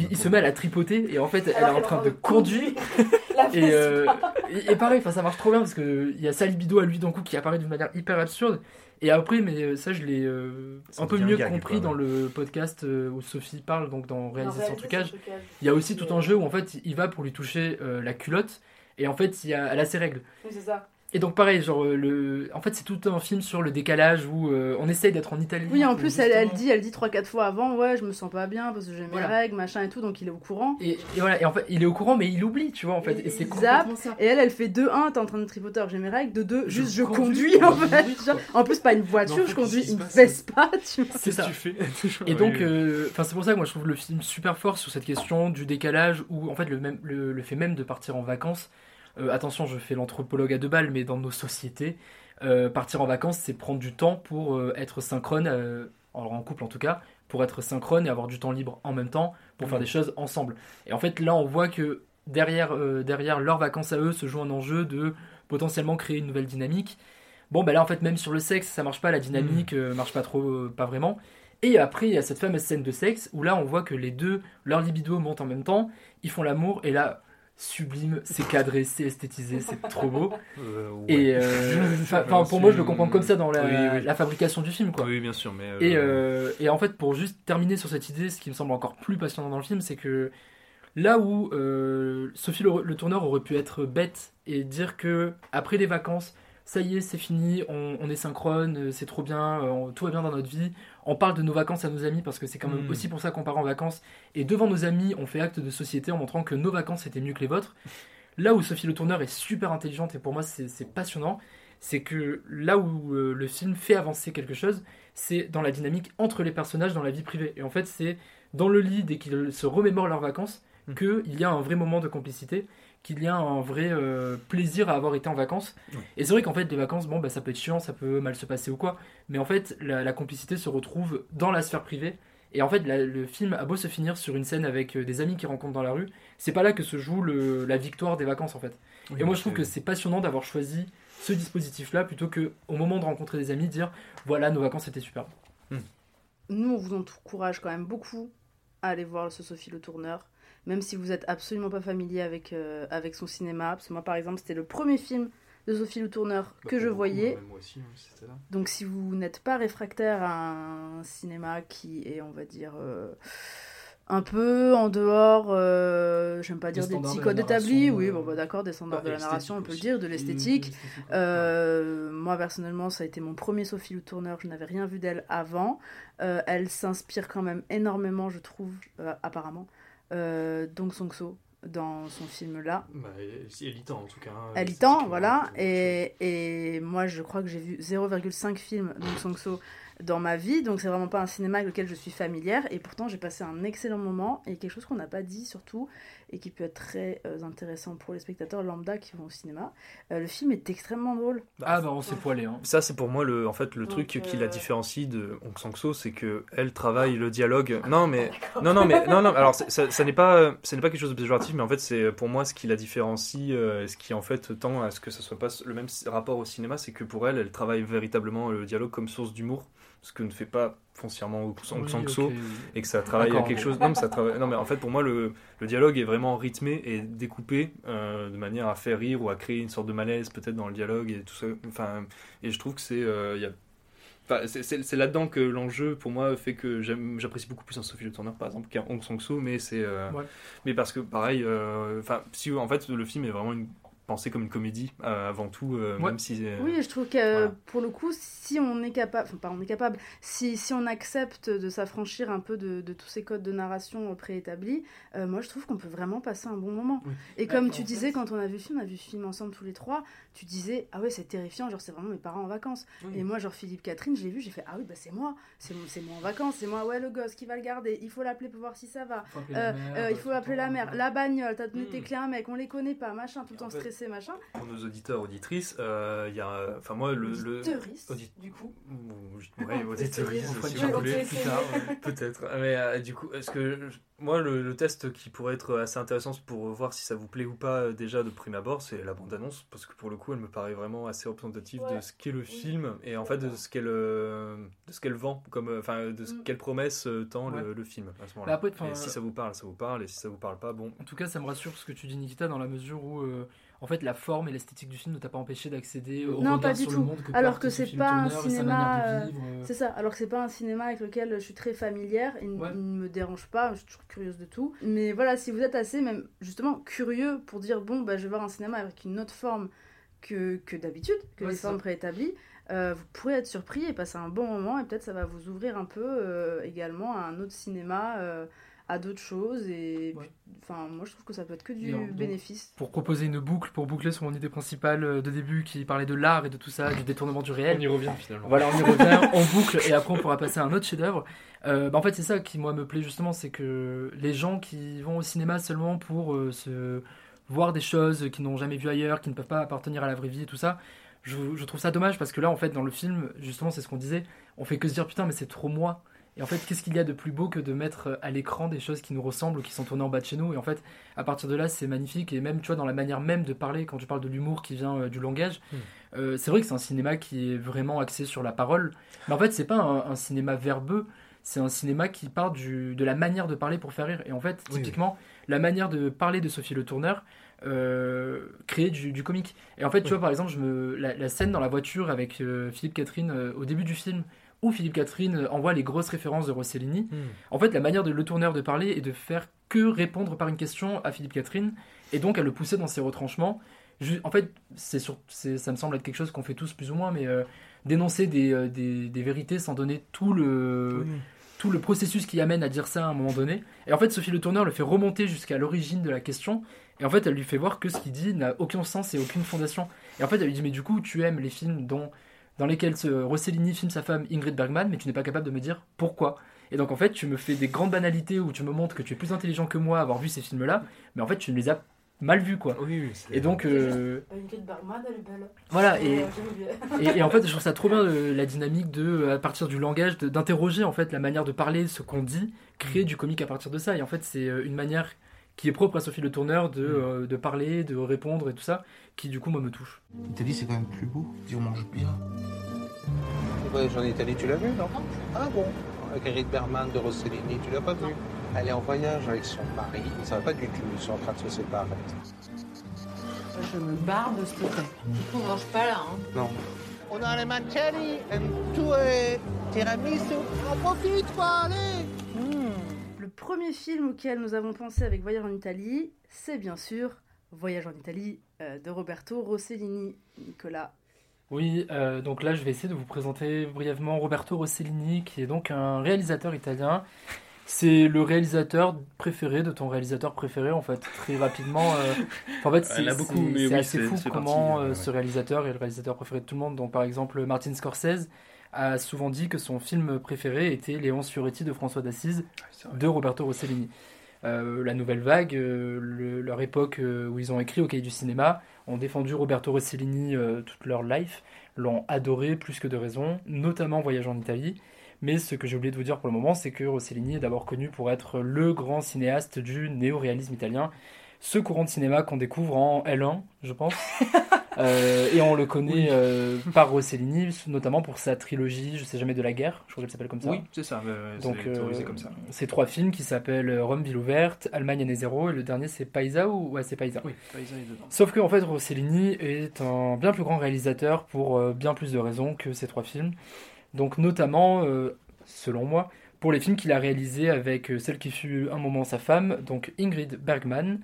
il, se met à la tripoter et en fait, elle est en train de conduire. La Et, euh, et, et pareil, enfin, ça marche trop bien parce que il y a sa libido à lui d'un coup qui apparaît d'une manière hyper absurde. Et après, mais euh, ça, je l'ai euh, un peu mieux gag, compris quoi, dans ouais. le podcast euh, où Sophie parle, donc dans Réalisation Trucage. trucage. Il y a aussi tout un jeu où en fait, il va pour lui toucher euh, la culotte et en fait, il y a, elle a ses règles. Oui, c'est ça. Et donc pareil, genre euh, le, en fait c'est tout un film sur le décalage où euh, on essaye d'être en Italie. Oui, en plus, elle, elle dit, elle dit 3-4 fois avant, ouais, je me sens pas bien parce que j'ai mes Voilà. règles, machin et tout, donc il est au courant. Et, et voilà, et en fait il est au courant mais il oublie, tu vois en fait. Et c'est complètement ça. Et elle, elle fait 2-1, t'es en train de tripoter, j'ai mes règles. De 2, juste je conduis, conduis en je fait. conduis, Genre, en plus, pas une voiture, Non, je qu'est-ce qui conduis une Vespa, tu vois. C'est ça. tu fais Et donc, euh, enfin c'est pour ça que moi je trouve le film super fort sur cette question du décalage ou en fait le, même, le, le fait même de partir en vacances. Euh, attention, je fais l'anthropologue à deux balles, mais dans nos sociétés, euh, partir en vacances, c'est prendre du temps pour euh, être synchrone, alors en couple en tout cas, pour être synchrone et avoir du temps libre en même temps pour faire Mhm. des choses ensemble. Et en fait, là, on voit que derrière, euh, derrière leurs vacances à eux se joue un enjeu de potentiellement créer une nouvelle dynamique. Bon, bah là, en fait, même sur le sexe, ça marche pas, la dynamique euh, marche pas trop, euh, pas vraiment. Et après, il y a cette fameuse scène de sexe où là, on voit que les deux, leur libido monte en même temps, ils font l'amour, et là, sublime, c'est cadré, c'est esthétisé, c'est trop beau. Euh, ouais. Et euh, pour moi, je le comprends comme ça dans la, Oui, oui. la fabrication du film, quoi. Oui, bien sûr, mais. euh, Et, et en fait, pour juste terminer sur cette idée, ce qui me semble encore plus passionnant dans le film, c'est que là où Sophie le, le tourneur aurait pu être bête et dire que après les vacances, ça y est, c'est fini, on, on est synchrone, euh, c'est trop bien, euh, on- tout va bien dans notre vie, on parle de nos vacances à nos amis parce que c'est quand même Mm. aussi pour ça qu'on part en vacances. Et devant nos amis, on fait acte de société en montrant que nos vacances étaient mieux que les vôtres. Là où Sophie Le Tourneur est super intelligente et pour moi c'est passionnant, c'est que là où euh, le film fait avancer quelque chose, c'est dans la dynamique entre les personnages dans la vie privée. Et en fait, c'est dans le lit, dès qu'ils se remémorent leurs vacances, Mm. qu'il y a un vrai moment de complicité, qu'il y a un vrai euh, plaisir à avoir été en vacances. Ouais. Et c'est vrai qu'en fait, les vacances, bon, bah, ça peut être chiant, ça peut mal se passer ou quoi, mais en fait, la, la complicité se retrouve dans la sphère privée. Et en fait, la- le film a beau se finir sur une scène avec euh, des amis qui rencontrent dans la rue, c'est pas là que se joue le- la victoire des vacances en fait. oui, Et moi, je trouve que c'est passionnant d'avoir choisi ce dispositif-là plutôt que au moment de rencontrer des amis, dire voilà, nos vacances étaient super. Nous, on vous encourage quand même beaucoup à aller voir ce Sophie Le Tourneur, même si vous êtes absolument pas familier avec, euh, avec son cinéma. Parce que moi, par exemple, c'était le premier film de Sophie Le Tourneur que je voyais. Moi aussi, hein, c'était là. Donc, si vous n'êtes pas réfractaire à un cinéma qui est, on va dire, euh, un peu en dehors, euh, j'aime pas dire des petits de codes établis, oui, bon, bah, d'accord, des standards bah, de la narration, on peut le dire, de l'esthétique. Euh, moi personnellement, ça a été mon premier Sophie Le Tourneur. Je n'avais rien vu d'elle avant. Euh, elle s'inspire quand même énormément, je trouve, apparemment, Dong Song So dans son film là. Bah, elle elle y tend en tout cas. hein, Elle y esthétiquement, tend, voilà. Et, et moi, je crois que j'ai vu 0,5 films Dong Song So dans ma vie, donc c'est vraiment pas un cinéma avec lequel je suis familière. Et pourtant, j'ai passé un excellent moment et quelque chose qu'on n'a pas dit surtout et qui peut être très euh, intéressant pour les spectateurs lambda qui vont au cinéma. Euh, le film est extrêmement drôle. Ah bah on s'est poilé. Hein. Ça, c'est pour moi le, en fait, le Donc, truc qui euh, la différencie de Hong Sang-so, c'est que elle travaille le dialogue. Non, mais non, non, mais non, non. Alors, ça, ça n'est pas, ce n'est pas quelque chose de péjoratif, mais en fait, c'est pour moi ce qui la différencie, euh, ce qui en fait tend à ce que ça soit pas le même rapport au cinéma, c'est que pour elle, elle travaille véritablement le dialogue comme source d'humour, ce que ne fait pas foncièrement Hong Oui, et que ça travaille à quelque chose. Non, mais ça travaille. Non, mais en fait, pour moi, le, le dialogue est vraiment rythmé et découpé euh, de manière à faire rire ou à créer une sorte de malaise peut-être dans le dialogue et tout ça. Enfin, et je trouve que c'est euh, y a Enfin, c'est- là-dedans que l'enjeu, pour moi, fait que j'apprécie beaucoup plus un Sophie Le Tourneur, par exemple, qu'un Hong Sang-so, mais c'est... euh, Ouais. Mais parce que, pareil, euh, si en fait, le film est vraiment une, pensé comme une comédie, euh, avant tout, euh, Ouais. même si... euh, Oui, je trouve que voilà. pour le coup, si on est capable, enfin pas on est capable, si, si on accepte de s'affranchir un peu de, de tous ces codes de narration préétablis, euh, moi je trouve qu'on peut vraiment passer un bon moment. Oui. Et Bah, comme tu fait- disais, quand on a vu le film, on a vu le film ensemble tous les trois, tu disais, ah ouais, c'est terrifiant, genre c'est vraiment mes parents en vacances. Oui. Et moi, genre Philippe Catherine, je l'ai vu, j'ai fait, ah oui, bah c'est moi, c'est moi en vacances, c'est moi, ouais, le gosse qui va le garder, il faut l'appeler pour voir si ça va. Il faut appeler la mère, la bagnole, t'as donné tes clés à un mec, on les connaît pas, machin, tout le En temps fait- machin. Pour nos auditeurs, auditrices, euh, il y a... Enfin, moi, le... le... Du coup. Ou- Ouais, voulez. plus tard. Peut-être. Mais euh, du coup, est-ce que moi, le, le test qui pourrait être assez intéressant pour voir si ça vous plaît ou pas euh, déjà de prime abord, c'est la bande-annonce, parce que pour le coup, elle me paraît vraiment assez représentative de ce qu'est le film et en fait de ce qu'elle de ce qu'elle vend, comme enfin de ce Mm. quelle promesse tend le, Ouais. le film à ce Bah moment-là. et si ça vous parle, ça vous parle, et si ça vous parle pas, bon. En tout cas, ça me rassure ce que tu dis, Nikita, dans la mesure où, euh, en fait, la forme et l'esthétique du film ne t'a pas empêché d'accéder au Non, regard pas du sur tout. le monde que Alors que ce c'est pas un cinéma, vivre, euh. C'est ça, alors que c'est pas un cinéma avec lequel je suis très familière, il, Ouais. ne me dérange pas, je suis toujours curieuse de tout. Mais voilà, si vous êtes assez, même justement, curieux pour dire, bon, bah, je vais voir un cinéma avec une autre forme que, que d'habitude, que Ouais, les ça. formes préétablies, euh, vous pourrez être surpris et passer un bon moment et peut-être ça va vous ouvrir un peu euh, également à un autre cinéma, euh, à d'autres choses et Ouais. enfin moi je trouve que ça peut être que du donc, bénéfice. Pour proposer une boucle, pour boucler sur mon idée principale euh, de début qui parlait de l'art et de tout ça, du détournement du réel. On y revient finalement. Voilà, on y revient, on boucle et après on pourra passer à un autre chef-d'œuvre. Euh, bah, en fait, c'est ça qui moi me plaît justement, c'est que les gens qui vont au cinéma seulement pour euh, se voir des choses qu'ils n'ont jamais vues ailleurs, qui ne peuvent pas appartenir à la vraie vie et tout ça, je, je trouve ça dommage parce que là, en fait, dans le film, justement, c'est ce qu'on disait, on fait que se dire putain, mais c'est trop moi. Et en fait, qu'est-ce qu'il y a de plus beau que de mettre à l'écran des choses qui nous ressemblent ou qui sont tournées en bas de chez nous? Et en fait, à partir de là, c'est magnifique. Et même, tu vois, dans la manière même de parler, quand tu parles de l'humour qui vient euh, du langage, euh, c'est vrai que c'est un cinéma qui est vraiment axé sur la parole. Mais en fait, c'est pas un, un cinéma verbeux, c'est un cinéma qui part du, de la manière de parler pour faire rire. Et en fait, Oui, typiquement, la manière de parler de Sophie Le Tourneur euh, crée du, du comique. Et en fait, tu vois, par exemple, je me, la, la scène dans la voiture avec euh, Philippe Catherine euh, au début du film, où Philippe Catherine envoie les grosses références de Rossellini, Hmm. en fait, la manière de Le Tourneur de parler est de faire que répondre par une question à Philippe Catherine, et donc à le pousser dans ses retranchements. En fait, c'est sur, c'est- ça me semble être quelque chose qu'on fait tous plus ou moins, mais euh, dénoncer des, euh, des, des vérités sans donner tout le, tout le processus qui amène à dire ça à un moment donné. Et en fait, Sophie Le Tourneur le fait remonter jusqu'à l'origine de la question, et en fait, elle lui fait voir que ce qu'il dit n'a aucun sens et aucune fondation. Et en fait, elle lui dit, mais du coup, tu aimes les films dont, dans lesquels ce Rossellini filme sa femme Ingrid Bergman, mais tu n'es pas capable de me dire pourquoi. Et donc, en fait, tu me fais des grandes banalités où tu me montres que tu es plus intelligent que moi à avoir vu ces films-là, mais en fait, tu ne les as mal vus, quoi. Oui, oui, c'est- Et donc, euh, Ingrid Bergman, elle est belle. voilà, Et, en fait, je trouve ça trop bien euh, la dynamique de, euh, à partir du langage, d'interroger en fait la manière de parler, ce qu'on dit, créer du comique à partir de ça. Et en fait, c'est une manière qui est propre à Sophie Le Tourneur de, euh, de parler, de répondre et tout ça, qui du coup, moi, me touche. L'Italie, c'est quand même plus beau. Si on mange bien. Le voyage en Italie, tu l'as vu, non? Ah bon Avec Ingrid Bergman de Rossellini, tu l'as pas vu? Elle est en voyage avec son mari. Ça va pas du tout, ils sont en train de se séparer. Je me barre de ce hôtel. On mange pas là, hein. Non. On a les mancelli, et tout est tiramisu. On profite, quoi, allez Le premier film auquel nous avons pensé avec Voyage en Italie, c'est bien sûr Voyage en Italie euh, de Roberto Rossellini. Nicolas. Oui, euh, donc là, je vais essayer de vous présenter brièvement Roberto Rossellini, qui est donc un réalisateur italien. C'est le réalisateur préféré de ton réalisateur préféré, en fait, très rapidement. euh, En fait, c'est oui, assez fou comment parti, euh, ouais. ce réalisateur est le réalisateur préféré de tout le monde. Donc, par exemple, Martin Scorsese a souvent dit que son film préféré était Léonce Fioretti de François d'Assise de Roberto Rossellini. Euh, la nouvelle vague, euh, le- leur époque euh, où ils ont écrit au cahier du cinéma, ont défendu Roberto Rossellini toute leur life, l'ont adoré plus que de raison, notamment Voyage en Italie. Mais ce que j'ai oublié de vous dire pour le moment, c'est que Rossellini est d'abord connu pour être le grand cinéaste du néo-réalisme italien, ce courant de cinéma qu'on découvre en L1, je pense. Euh, et on le connaît euh, par Rossellini, notamment pour sa trilogie, je sais jamais de la guerre, je crois qu'elle s'appelle comme ça. Oui, c'est ça, Donc, euh, comme ça. Ces trois films qui s'appellent euh, Rome, ville ouverte, Allemagne, année zéro, et le dernier c'est Paisa ou ouais c'est Paisa. Oui, Paisa est dedans. Sauf que en fait Rossellini est un bien plus grand réalisateur pour bien plus de raisons que ces trois films. Donc notamment, selon moi, pour les films qu'il a réalisés avec celle qui fut un moment sa femme, donc Ingrid Bergman.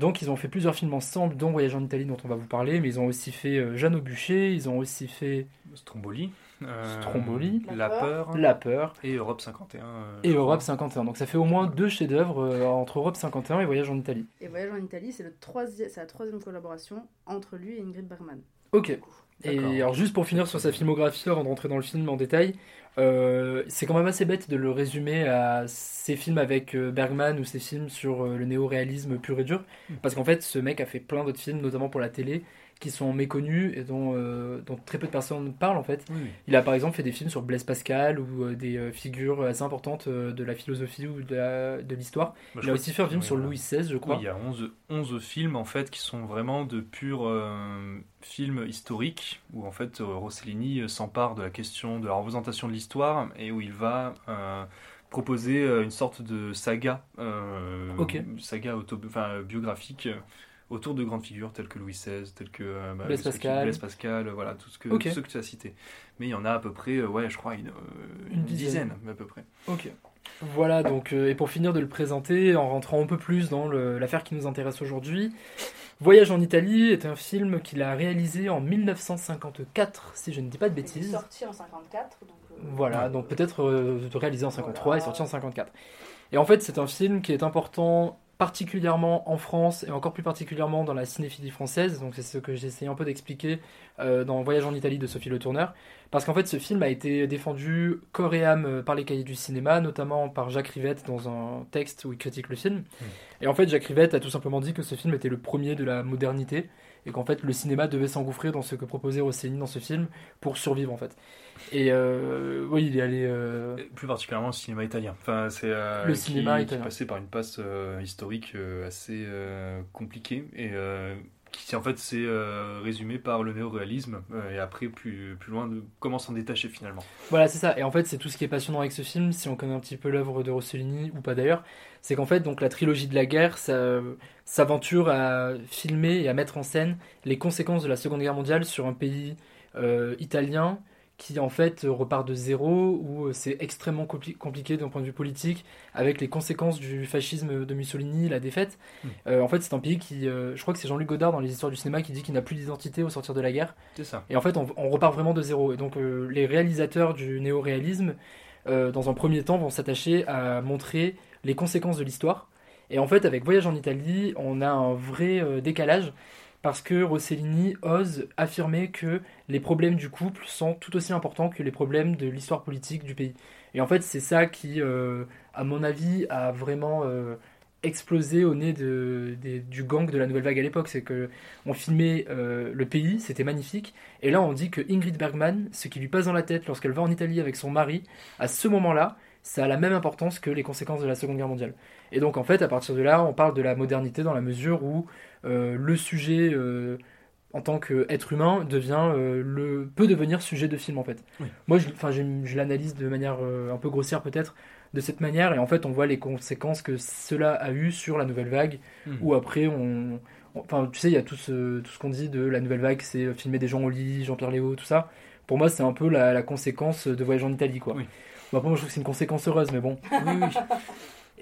Donc ils ont fait plusieurs films ensemble, dont Voyage en Italie dont on va vous parler, mais ils ont aussi fait euh, Jeanne au bûcher, ils ont aussi fait Stromboli. euh, Stromboli, La peur. La peur. Et Europe 51. euh, et je Europe crois. 51. Donc ça fait au moins deux chefs-d'œuvre euh, entre Europe 51 et Voyage en Italie. Et Voyage en Italie, c'est le troisième, c'est la troisième collaboration entre lui et Ingrid Bergman. Ok. Et alors juste pour finir sur sa filmographie avant de rentrer dans le film en détail, euh, c'est quand même assez bête de le résumer à ses films avec euh, Bergman ou ses films sur euh, le néo-réalisme pur et dur, parce qu'en fait ce mec a fait plein d'autres films, notamment pour la télé, qui sont méconnus et dont, euh, dont très peu de personnes parlent en fait. Oui. Il a par exemple fait des films sur Blaise Pascal ou euh, des euh, figures assez importantes de la philosophie ou de l'histoire. Bah, il a aussi fait un film oui, sur. Louis XVI, je crois. Oui, il y a 11, 11 films en fait qui sont vraiment de purs films historiques où en fait Rossellini s'empare de la question de la représentation de l'histoire et où il va proposer une sorte de saga, saga auto, biographique autour de grandes figures telles que Louis XVI, telles que euh, bah, Blaise Pascal. Blaise Pascal, euh, voilà tout ce que Ok. tous ceux que tu as cités. Mais il y en a à peu près, euh, ouais, je crois une, euh, une Une dizaine. dizaine à peu près. Ok. Voilà, donc, euh, et pour finir de le présenter, en rentrant un peu plus dans l'affaire qui nous intéresse aujourd'hui, Voyage en Italie est un film qu'il a réalisé en 1954, si je ne dis pas de Il est bêtises. sorti en 54. Donc, euh, Voilà, donc peut-être euh, réalisé en 53 et sorti en 54. Et en fait, c'est un film qui est important particulièrement en France et encore plus particulièrement dans la cinéphilie française. Donc c'est ce que j'ai essayé un peu d'expliquer euh, dans Voyage en Italie de Sophie Le Tourneur. Parce qu'en fait, ce film a été défendu corps et âme euh, par les cahiers du cinéma, notamment par Jacques Rivette dans un texte où il critique le film. Et en fait, Jacques Rivette a tout simplement dit que ce film était le premier de la modernité et qu'en fait, le cinéma devait s'engouffrer dans ce que proposait Rossellini dans ce film pour survivre en fait. Et euh, oui, il est allé. euh, Plus particulièrement le cinéma italien. Enfin, c'est euh, Le qui- cinéma qui italien. passé par une passe historique assez compliquée et qui en fait s'est euh, résumé par le néoréalisme euh, et après plus plus loin de comment s'en détacher finalement. Voilà, c'est ça. Et en fait, c'est tout ce qui est passionnant avec ce film, si on connaît un petit peu l'œuvre de Rossellini ou pas d'ailleurs, c'est qu'en fait, donc la trilogie de la guerre, s'aventure à filmer et à mettre en scène les conséquences de la Seconde Guerre mondiale sur un pays euh, italien qui en fait repart de zéro, où c'est extrêmement compli- compliqué d'un point de vue politique, avec les conséquences du fascisme de Mussolini, la défaite. Euh, en fait, c'est un pays qui, euh, je crois que c'est Jean-Luc Godard dans les histoires du cinéma qui dit qu'il n'a plus d'identité au sortir de la guerre. C'est ça. Et en fait, on, on repart vraiment de zéro. Et donc, euh, les réalisateurs du néo-réalisme, euh, dans un premier temps, vont s'attacher à montrer les conséquences de l'histoire. Et en fait, avec Voyage en Italie, on a un vrai euh, décalage parce que Rossellini ose affirmer que les problèmes du couple sont tout aussi importants que les problèmes de l'histoire politique du pays. Et en fait, c'est ça qui, euh, à mon avis, a vraiment euh, explosé au nez du gang de la nouvelle vague à l'époque. C'est que on filmait le pays, c'était magnifique, et là on dit que Ingrid Bergman, ce qui lui passe dans la tête lorsqu'elle va en Italie avec son mari, à ce moment-là, ça a la même importance que les conséquences de la Seconde Guerre mondiale. Et donc en fait, à partir de là, on parle de la modernité dans la mesure où euh, le sujet euh, en tant qu'être humain devient euh, le peut devenir sujet de film en fait. Oui. Moi, je, je l'analyse de manière un peu grossière peut-être de cette manière, et en fait, on voit les conséquences que cela a eu sur la nouvelle vague, Mhm. où après on, on- enfin, tu sais, il y a tout ce, tout ce qu'on dit de la nouvelle vague, c'est filmer des gens au lit, Jean-Pierre Léo, tout ça. Pour moi, c'est un peu la, la conséquence de Voyage en Italie, quoi. Bon, après, moi, je trouve que c'est une conséquence heureuse, mais bon.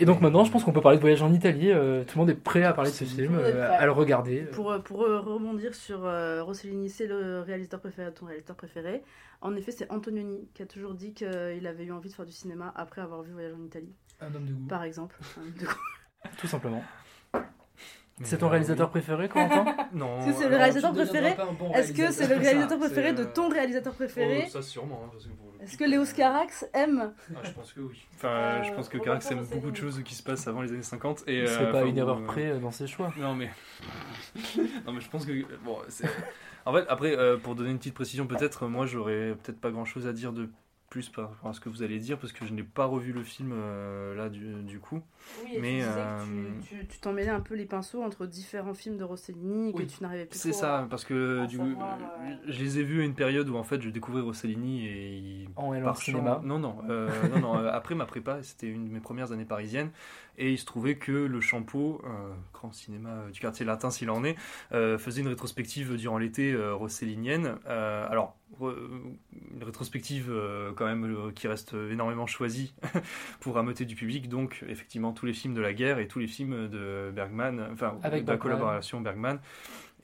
Et donc maintenant, je pense qu'on peut parler de Voyage en Italie. euh, tout le monde est prêt à parler de ce film, euh, à le regarder. Pour, euh, pour euh, rebondir sur euh, Rossellini, c'est le réalisateur préféré ton réalisateur préféré. En effet, c'est Antonioni qui a toujours dit qu'il avait eu envie de faire du cinéma après avoir vu Voyage en Italie. Un homme de goût. Par exemple. Un homme de goût. Tout simplement. C'est ton euh, réalisateur oui. préféré, Corentin Non. Est-ce que c'est le réalisateur préféré Est-ce que c'est le réalisateur. préféré c'est, de euh, ton réalisateur préféré Oh, ça sûrement. hein, Est-ce que Léos euh, Carax aime Ah, je pense que oui. Enfin, Euh, je pense que Carax aime beaucoup de choses qui se passent avant les années 50. Et, Il serait euh, pas une erreur euh, près euh, dans ses choix. Non mais non mais je pense que bon c'est- en fait après euh, pour donner une petite précision peut-être moi j'aurais peut-être pas grand chose à dire de plus par rapport à ce que vous allez dire parce que je n'ai pas revu le film euh, là du, du coup Oui, mais tu euh, que tu- tu tu t'en mêlais un peu les pinceaux entre différents films de Rossellini et Oui, que tu n'arrivais plus c'est ça parce que à du savoir, euh, euh, je les ai vus à une période où en fait je découvrais Rossellini et il- En par cinéma. non non euh, non non euh, après ma prépa c'était une de mes premières années parisiennes et il se trouvait que le Champeau grand cinéma du quartier latin s'il en est euh, faisait une rétrospective durant l'été euh, rossellinienne Euh, alors une rétrospective quand même qui reste énormément choisie pour ameuter du public donc effectivement tous les films de la guerre et tous les films de Bergman enfin Avec de la Bergman. collaboration Bergman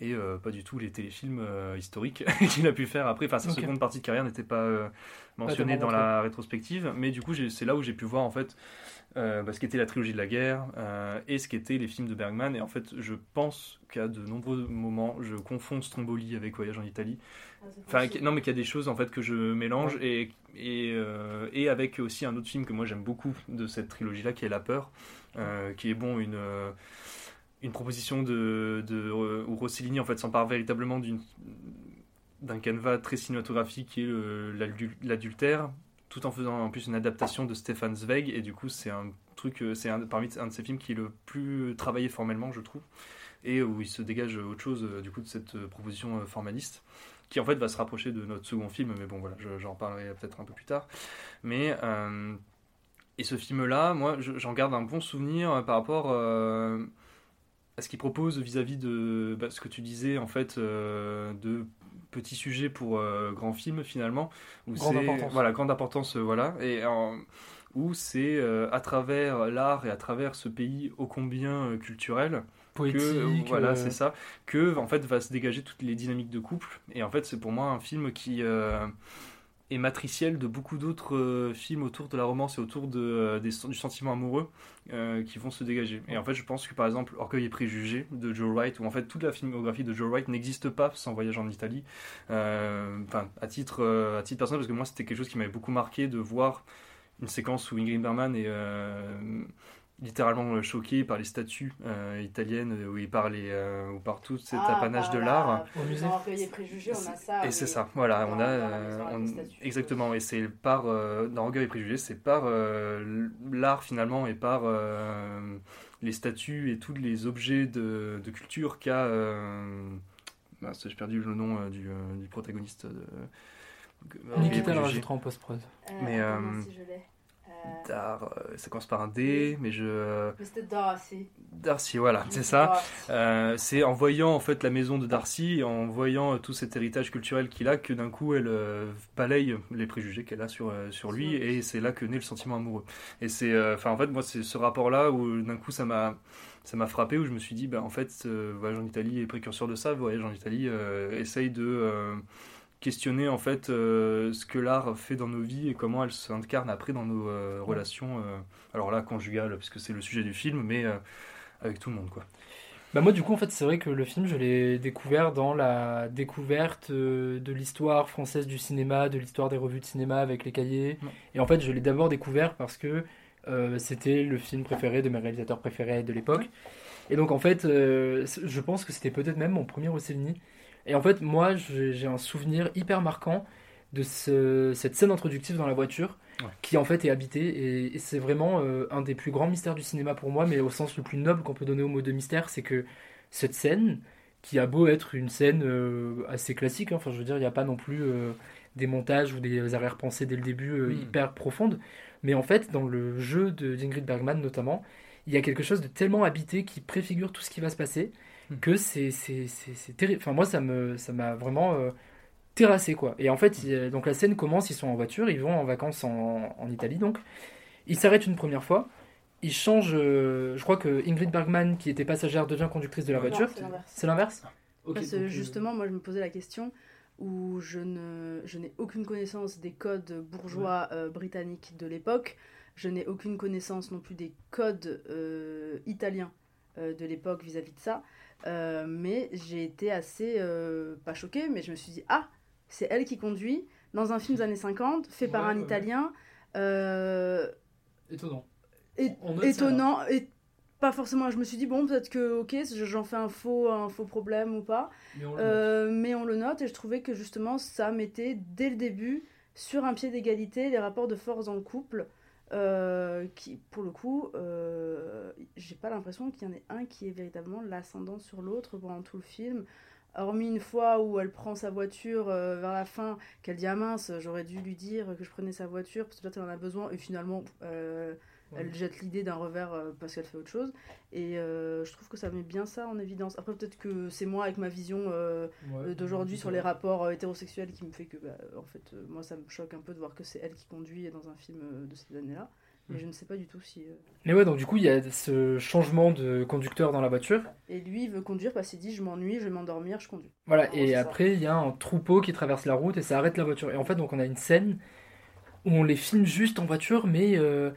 et euh, pas du tout les téléfilms euh, historiques qu'il a pu faire après. Enfin, sa Ok. seconde partie de carrière n'était pas euh, mentionnée dans la rétrospective, mais du coup, c'est là où j'ai pu voir en fait euh, bah, ce qu'était la trilogie de la guerre euh, et ce qu'étaient les films de Bergman. Et en fait, je pense qu'à de nombreux moments, je confonds Stromboli avec Voyage en Italie. Enfin, qui- non, mais qu'il y a des choses en fait que je mélange et, et, euh, et avec aussi un autre film que moi j'aime beaucoup de cette trilogie-là qui est La Peur, euh, qui est bon une une proposition de, de où Rossellini en fait s'empare véritablement d'une d'un canevas très cinématographique qui est l'adultère tout en faisant en plus une adaptation de Stefan Zweig et du coup c'est un truc euh, c'est un, parmi un de ces films qui est le plus travaillé formellement je trouve et où il se dégage autre chose euh, du coup de cette euh, proposition euh, formaliste qui en fait va se rapprocher de notre second film mais bon voilà je- j'en parlerai peut-être un peu plus tard. Mais euh, et ce film là moi je- j'en garde un bon souvenir euh, par rapport euh, à ce qu'il propose vis-à-vis de bah, ce que tu disais en fait euh, de petits sujets pour euh, grands films finalement où Grande c'est- importance. voilà grande importance euh, voilà et en- où c'est euh, à travers l'art et à travers ce pays ô combien euh, culturel Poétique, que voilà, euh. c'est ça, que en fait va se dégager toutes les dynamiques de couple. Et en fait, c'est pour moi un film qui euh, est matriciel de beaucoup d'autres euh, films autour de la romance et autour de, euh, du sentiment amoureux euh, qui vont se dégager. Et en fait, je pense que par exemple, Orgueil et Préjugés de Joe Wright, où en fait toute la filmographie de Joe Wright n'existe pas sans Voyage en Italie. Enfin, à titre, à titre personnel, parce que moi, c'était quelque chose qui m'avait beaucoup marqué de voir une séquence où Ingrid Bergman est euh, littéralement choquée par les statues euh, italiennes, il par, les, euh, ou par tout cet Ah, apanage par de la- l'art. Au musée. Et Préjugés, on a ça, Et c'est ça, voilà, on a. la euh, on- les exactement, et c'est par. euh, dans Orgueil et Préjugés, c'est par euh, l'art finalement et par euh, les statues et tous les objets de, de culture qu'a. Euh, mince, j'ai perdu le nom euh, du, euh, du protagoniste de. Nikita le rajoutera en post-prod. Mais. euh, aussi, je l'ai. Euh, Dar, euh, ça commence par un D, mais je. Mais c'était Darcy. Darcy, voilà, c'est ça. Euh, c'est en voyant en fait la maison de Darcy, en voyant euh, tout cet héritage culturel qu'il a, que d'un coup elle euh, balaye les préjugés qu'elle a sur, euh, sur lui, et c'est là que naît le sentiment amoureux. Et c'est, euh, enfin en fait moi c'est ce rapport-là où d'un coup ça m'a ça m'a frappé où je me suis dit bah en fait euh, Voyage en Italie est précurseur de ça. Voyage en Italie euh, essaye de euh, questionner en fait euh, ce que l'art fait dans nos vies et comment elle s'incarne après dans nos euh, relations. euh, alors là conjugales puisque c'est le sujet du film, mais avec tout le monde quoi. Bah moi du coup en fait c'est vrai que le film je l'ai découvert dans la découverte de l'histoire française du cinéma, de l'histoire des revues de cinéma avec les cahiers. Et en fait je l'ai d'abord découvert parce que euh, c'était le film préféré de mes réalisateurs préférés de l'époque. Et donc en fait euh, je pense que c'était peut-être même mon premier Rossellini. Et en fait moi j'ai un souvenir hyper marquant de ce- cette scène introductive dans la voiture Ouais. qui en fait est habitée et, et c'est vraiment euh, un des plus grands mystères du cinéma pour moi mais au sens le plus noble qu'on peut donner au mot de mystère c'est que cette scène qui a beau être une scène euh, assez classique hein, enfin je veux dire il n'y a pas non plus euh, des montages ou des arrière-pensées dès le début euh, Mm. hyper profondes mais en fait dans le jeu de d'Ingrid Bergman notamment il y a quelque chose de tellement habité qui préfigure tout ce qui va se passer que c'est c'est c'est- c'est terrible enfin moi ça me ça m'a vraiment euh, terrassé quoi. Et en fait il a- donc la scène commence ils sont en voiture ils vont en vacances en, en Italie donc. Ils s'arrêtent une première fois ils changent euh, je crois que Ingrid Bergman qui était passagère devient conductrice de la voiture. c'est l'inverse. c'est l'inverse? Ok, Parce que euh, justement, moi, je me posais la question où je ne, je n'ai aucune connaissance des codes bourgeois euh, britanniques de l'époque. Je n'ai aucune connaissance non plus des codes euh, italiens euh, de l'époque vis-à-vis de ça. Euh, mais j'ai été assez, euh, pas choquée, mais je me suis dit, ah, c'est elle qui conduit dans un film des années 50, fait par un ouais. Italien. euh, étonnant. note ça, étonnant et pas forcément. Je me suis dit bon peut-être que ok j'en fais un faux un faux problème ou pas. Mais on le Euh, mais on le note et je trouvais que justement ça mettait dès le début sur un pied d'égalité les rapports de force dans le couple euh, qui pour le coup euh, j'ai pas l'impression qu'il y en ait un qui ait véritablement l'ascendant sur l'autre pendant tout le film. Hormis une fois où elle prend sa voiture euh, vers la fin, qu'elle dit ah mince, j'aurais dû lui dire que je prenais sa voiture parce que peut-être elle en a besoin, et finalement elle jette l'idée d'un revers euh, parce qu'elle fait autre chose. Et euh, je trouve que ça met bien ça en évidence. Après, peut-être que c'est moi avec ma vision euh, Ouais, d'aujourd'hui sur les rapports hétérosexuels qui me fait que, bah, en fait, euh, moi ça me choque un peu de voir que c'est elle qui conduit dans un film de ces années-là. Mais Mm. je ne sais pas du tout si. mais ouais donc du coup il y a ce changement de conducteur dans la voiture Et lui, il veut conduire parce qu'il dit Je m'ennuie, je vais m'endormir, je conduis. Voilà, En gros, et après, il y a un troupeau qui traverse la route et ça arrête la voiture. Et en fait, donc on a une scène où on les filme juste en voiture, mais euh,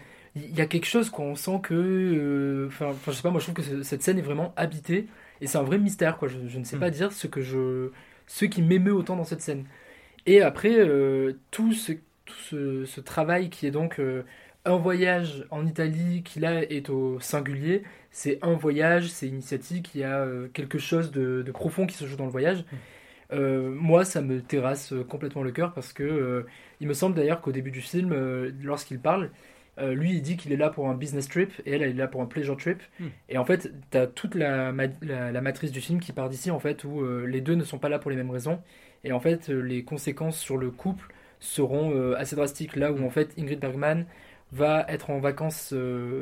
il y a quelque chose qu'on sent que. euh, Enfin, enfin, je sais pas, moi je trouve que ce- cette scène est vraiment habitée et c'est un vrai mystère, quoi. Je, je ne sais Mm. pas dire ce que je. ce qui m'émeut autant dans cette scène. Et après, euh, tout, ce, tout ce, ce travail qui est donc. euh, un voyage en Italie qui là est au singulier, c'est un voyage, c'est initiatique, il y a euh, quelque chose de, de profond qui se joue dans le voyage. Euh, moi, ça me terrasse euh, complètement le cœur parce que euh, il me semble d'ailleurs qu'au début du film, euh, lorsqu'il parle, euh, lui il dit qu'il est là pour un business trip et elle elle est là pour un pleasure trip. Hmm. Et en fait, tu as toute la, ma- la, la matrice du film qui part d'ici en fait où euh, les deux ne sont pas là pour les mêmes raisons et en fait euh, les conséquences sur le couple seront assez drastiques là où en fait Ingrid Bergman va être en vacances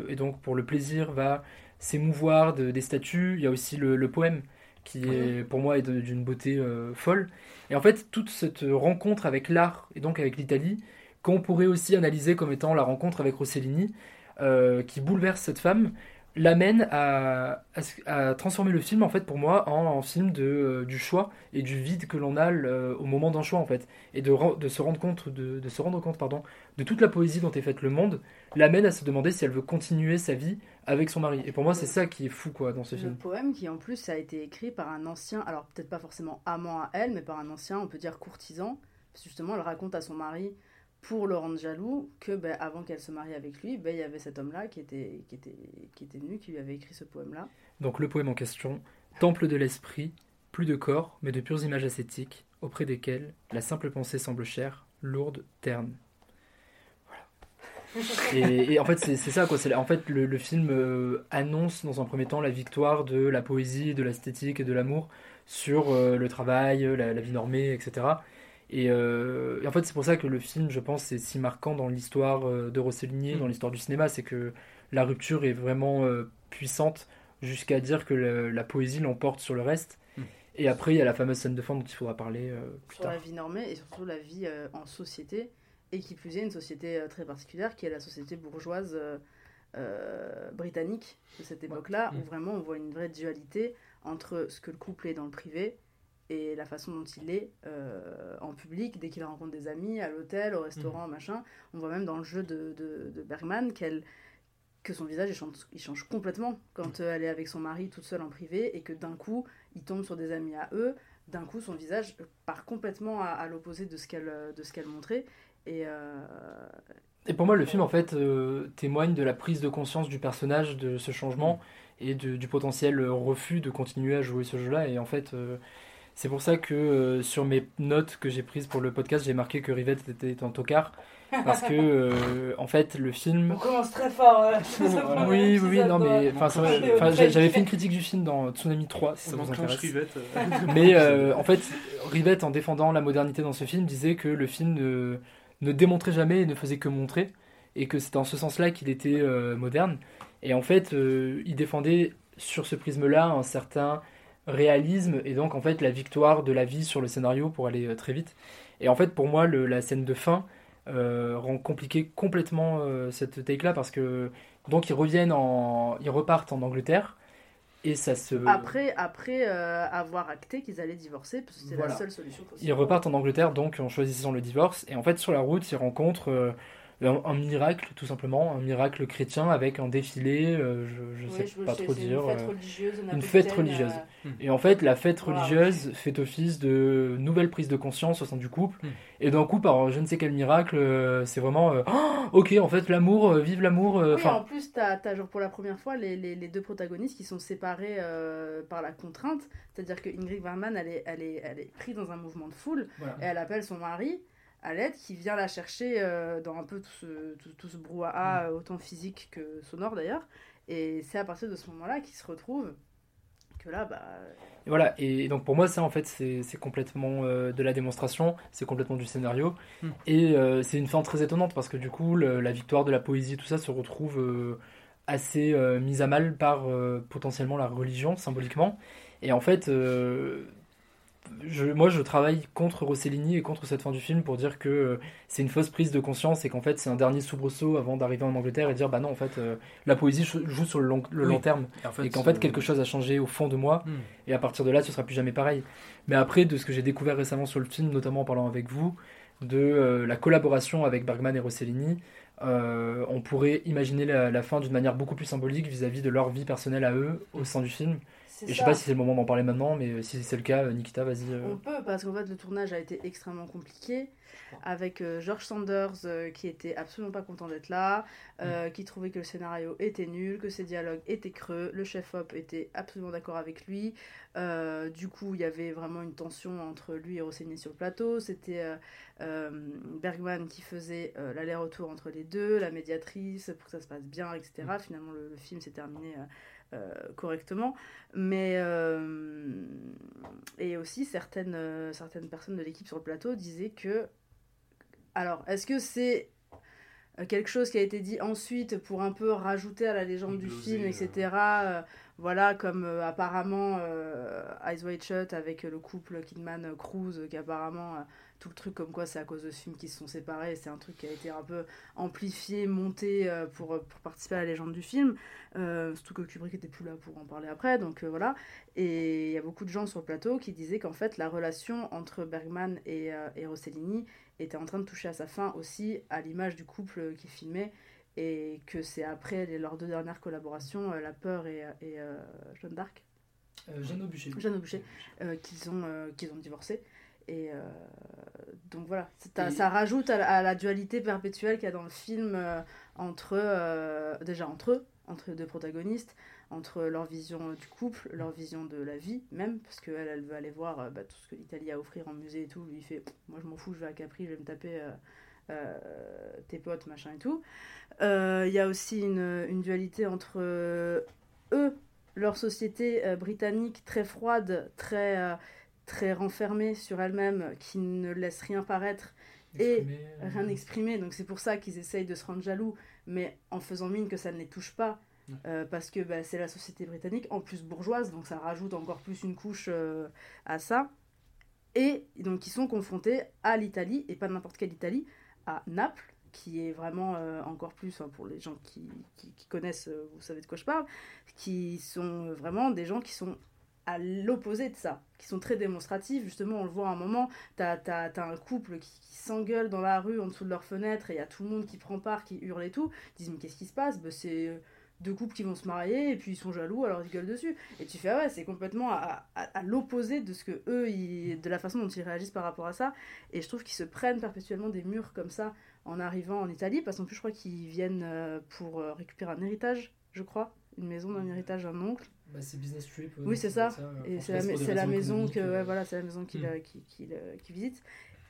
et donc pour le plaisir va s'émouvoir de- des statues. Il y a aussi le, le poème qui est pour moi est d'une beauté euh, folle. Et en fait toute cette rencontre avec l'art et donc avec l'Italie qu'on pourrait aussi analyser comme étant la rencontre avec Rossellini euh, qui bouleverse cette femme l'amène à, à, ce- à transformer le film en fait pour moi en, en film de, euh, du choix et du vide que l'on a le- au moment d'un choix en fait. Et de, se rendre compte de, de se rendre compte pardon de toute la poésie dont est faite le monde l'amène à se demander si elle veut continuer sa vie avec son mari. Et pour moi c'est ça qui est fou quoi dans ce Le film. poème qui en plus a été écrit par un ancien, alors peut-être pas forcément amant à elle, mais par un ancien, on peut dire courtisan, justement elle raconte à son mari pour le rendre jaloux que ben, avant qu'elle se marie avec lui, ben, il y avait cet homme-là qui était, qui, qui était nu, qui lui avait écrit ce poème-là. donc le poème en question temple de l'esprit plus de corps mais de pures images ascétiques auprès desquelles la simple pensée semble chère lourde terne Et, en fait, c'est ça, quoi. En fait, le, film euh, annonce dans un premier temps la victoire de la poésie, de l'esthétique et de l'amour sur euh, le travail, la vie normée, etc. Et, euh, et en fait, c'est pour ça que le film, je pense, est si marquant dans l'histoire euh, de Rossellini, dans l'histoire du cinéma. C'est que la rupture est vraiment euh, puissante jusqu'à dire que le- la poésie l'emporte sur le reste. Mm. Et après, il y a la fameuse scène de fin dont il faudra parler euh, plus sur tard. la vie normée et surtout la vie euh, en société, et qui plus est une société euh, très particulière qui est la société bourgeoise euh, euh, britannique de cette époque-là, Mm. où vraiment on voit une vraie dualité entre ce que le couple est dans le privé et la façon dont il est euh, en public, dès qu'il rencontre des amis, à l'hôtel, au restaurant, machin. On voit même dans le jeu de, de, de Bergman qu'elle que son visage il change, il change complètement quand euh, elle est avec son mari toute seule en privé et que d'un coup il tombe sur des amis à eux d'un coup son visage part complètement à, à l'opposé de ce qu'elle de ce qu'elle montrait et euh, Et pour moi, le film, en fait, témoigne de la prise de conscience du personnage, de ce changement et de- du potentiel refus de continuer à jouer ce jeu-là. Et en fait, c'est pour ça que euh, sur mes notes que j'ai prises pour le podcast, j'ai marqué que Rivette était un tocard. Parce que, euh, en fait, le film. On commence très fort. euh, Oui, oui, oui, non, mais j'avais fait une critique du film dans Tsunami 3, si ça vous intéresse. Rivette. Mais euh, en fait, Rivette, en défendant la modernité dans ce film, disait que le film ne, ne démontrait jamais et ne faisait que montrer, et que c'était en ce sens-là qu'il était euh, moderne. Et en fait, euh, il défendait sur ce prisme-là un certain réalisme, et donc en fait la victoire de la vie sur le scénario pour aller euh, très vite. Et en fait, pour moi, le- la scène de fin euh, rend compliqué complètement euh, cette take-là, parce que donc ils reviennent en, ils repartent en Angleterre. Et ça se. après après euh, avoir acté qu'ils allaient divorcer parce que c'était Voilà. la seule solution possible Ils repartent en Angleterre donc en choisissant le divorce et en fait sur la route ils rencontrent un, un miracle tout simplement, un miracle chrétien avec un défilé, euh, je, Oui, sais je- pas c'est- trop c'est une dire. fête euh, religieuse une fête religieuse. euh, Et en fait la fête religieuse fait office de nouvelle prise de conscience au sein du couple Mm. et d'un coup par je ne sais quel miracle euh, c'est vraiment euh, Oh, ok en fait l'amour, euh, vive l'amour. euh, Oui, en plus, t'as as, genre pour la première fois les, les, les deux protagonistes qui sont séparés euh, par la contrainte. C'est-à-dire que Ingrid Bergman, elle est, elle, est, elle est prise dans un mouvement de foule Voilà. et elle appelle son mari à l'aide qui vient la chercher euh, dans un peu tout ce, tout, tout ce brouhaha, euh, autant physique que sonore d'ailleurs. Et c'est à partir de ce moment-là qu'ils se retrouvent que là, bah. Et voilà, et donc pour moi, ça en fait, c'est c'est complètement euh, de la démonstration, c'est complètement du scénario. Mm. Et euh, c'est une fin très étonnante parce que du coup, le- la victoire de la poésie, tout ça se retrouve euh, assez euh, mise à mal par euh, potentiellement la religion, symboliquement. Et en fait, euh, je, moi je travaille contre Rossellini et contre cette fin du film pour dire que euh, c'est une fausse prise de conscience et qu'en fait c'est un dernier soubresaut avant d'arriver en Angleterre et dire bah non, en fait, euh, la poésie joue sur le long, le Oui. long terme. Et en fait, et qu'en fait euh, quelque chose a changé au fond de moi. Hmm. Et à partir de là, ce sera plus jamais pareil. Mais après, de ce que j'ai découvert récemment sur le film, notamment en parlant avec vous, de euh, la collaboration avec Bergman et Rossellini, on pourrait imaginer la, la fin d'une manière beaucoup plus symbolique vis-à-vis de leur vie personnelle à eux au sein du film. Je sais pas si c'est le moment d'en parler maintenant, mais si c'est le cas, euh, Nikita, vas-y. euh. On peut, parce qu'en fait, le tournage a été extrêmement compliqué, avec euh, George Sanders euh, qui était absolument pas content d'être là, euh, qui trouvait que le scénario était nul, que ses dialogues étaient creux, le chef-op était absolument d'accord avec lui. Euh, du coup, il y avait vraiment une tension entre lui et Rossellini sur le plateau. C'était euh, euh, Bergman qui faisait euh, l'aller-retour entre les deux, la médiatrice, pour que ça se passe bien, etc. Finalement, le, le film s'est terminé. Euh, correctement. Mais. euh, et aussi, certaines, euh, certaines personnes de l'équipe sur le plateau disaient que. Alors, est-ce que c'est quelque chose qui a été dit ensuite pour un peu rajouter à la légende du film, etc. euh, voilà, comme euh, apparemment euh, Eyes Wide Shut avec le couple Kidman-Cruz, qui apparemment tout le truc comme quoi c'est à cause de ce film qu'ils se sont séparés. C'est un truc qui a été un peu amplifié, monté euh, pour, pour participer à la légende du film. Euh, surtout que Kubrick était plus là pour en parler après, donc euh, voilà. Et il y a beaucoup de gens sur le plateau qui disaient qu'en fait la relation entre Bergman et, euh, et Rossellini était en train de toucher à sa fin aussi à l'image du couple qui filmait et que c'est après les- leurs deux dernières collaborations, euh, La Peur et, et euh, Jeanne d'Arc, Euh, Jeanne au bûcher. Jeanne euh, qu'ils ont, euh, qu'ils ont divorcé. Et euh, donc voilà, Et- ça rajoute à, la- à la dualité perpétuelle qu'il y a dans le film euh, entre, euh, déjà entre eux, entre les deux protagonistes, entre leur vision euh, du couple, leur vision de la vie même, parce qu'elle, elle veut aller voir bah, tout ce que l'Italie a à offrir en musée et tout, lui il fait, moi je m'en fous, je vais à Capri, je vais me taper tes potes, machin et tout. Il y a aussi une, une dualité entre eux, leur société britannique très froide, très, très renfermée sur elle-même, qui ne laisse rien paraître et euh, rien exprimer. Donc c'est pour ça qu'ils essayent de se rendre jaloux, mais en faisant mine que ça ne les touche pas. Ouais. euh, parce que bah, c'est la société britannique, en plus bourgeoise, donc ça rajoute encore plus une couche euh, à ça. Et donc ils sont confrontés à l'Italie, et pas n'importe quelle Italie, à Naples, qui est vraiment euh, encore plus, hein, pour les gens qui, qui- qui connaissent, vous savez de quoi je parle, qui sont vraiment des gens qui sont à l'opposé de ça, qui sont très démonstratifs. Justement, on le voit à un moment, t'as as, un couple qui, s'engueule dans la rue en dessous de leur fenêtre et il y a tout le monde qui prend part, qui hurle et tout. Ils disent, mais qu'est-ce qui se passe? Bah, C'est euh, deux couples qui vont se marier et puis ils sont jaloux alors ils gueulent dessus. Et tu fais, ah ouais, c'est complètement à, l'opposé de ce que eux, de la façon dont ils réagissent par rapport à ça. Et je trouve qu'ils se prennent perpétuellement des murs comme ça en arrivant en Italie, parce qu'en plus, je crois qu'ils viennent euh, pour euh, récupérer un héritage, je crois. Une maison d'un héritage d'un oncle. Bah, c'est Business Trip. ouais, Oui, c'est ça. Et c'est la, maison que, ouais, euh, voilà, c'est la maison qu'il hmm. euh, visite.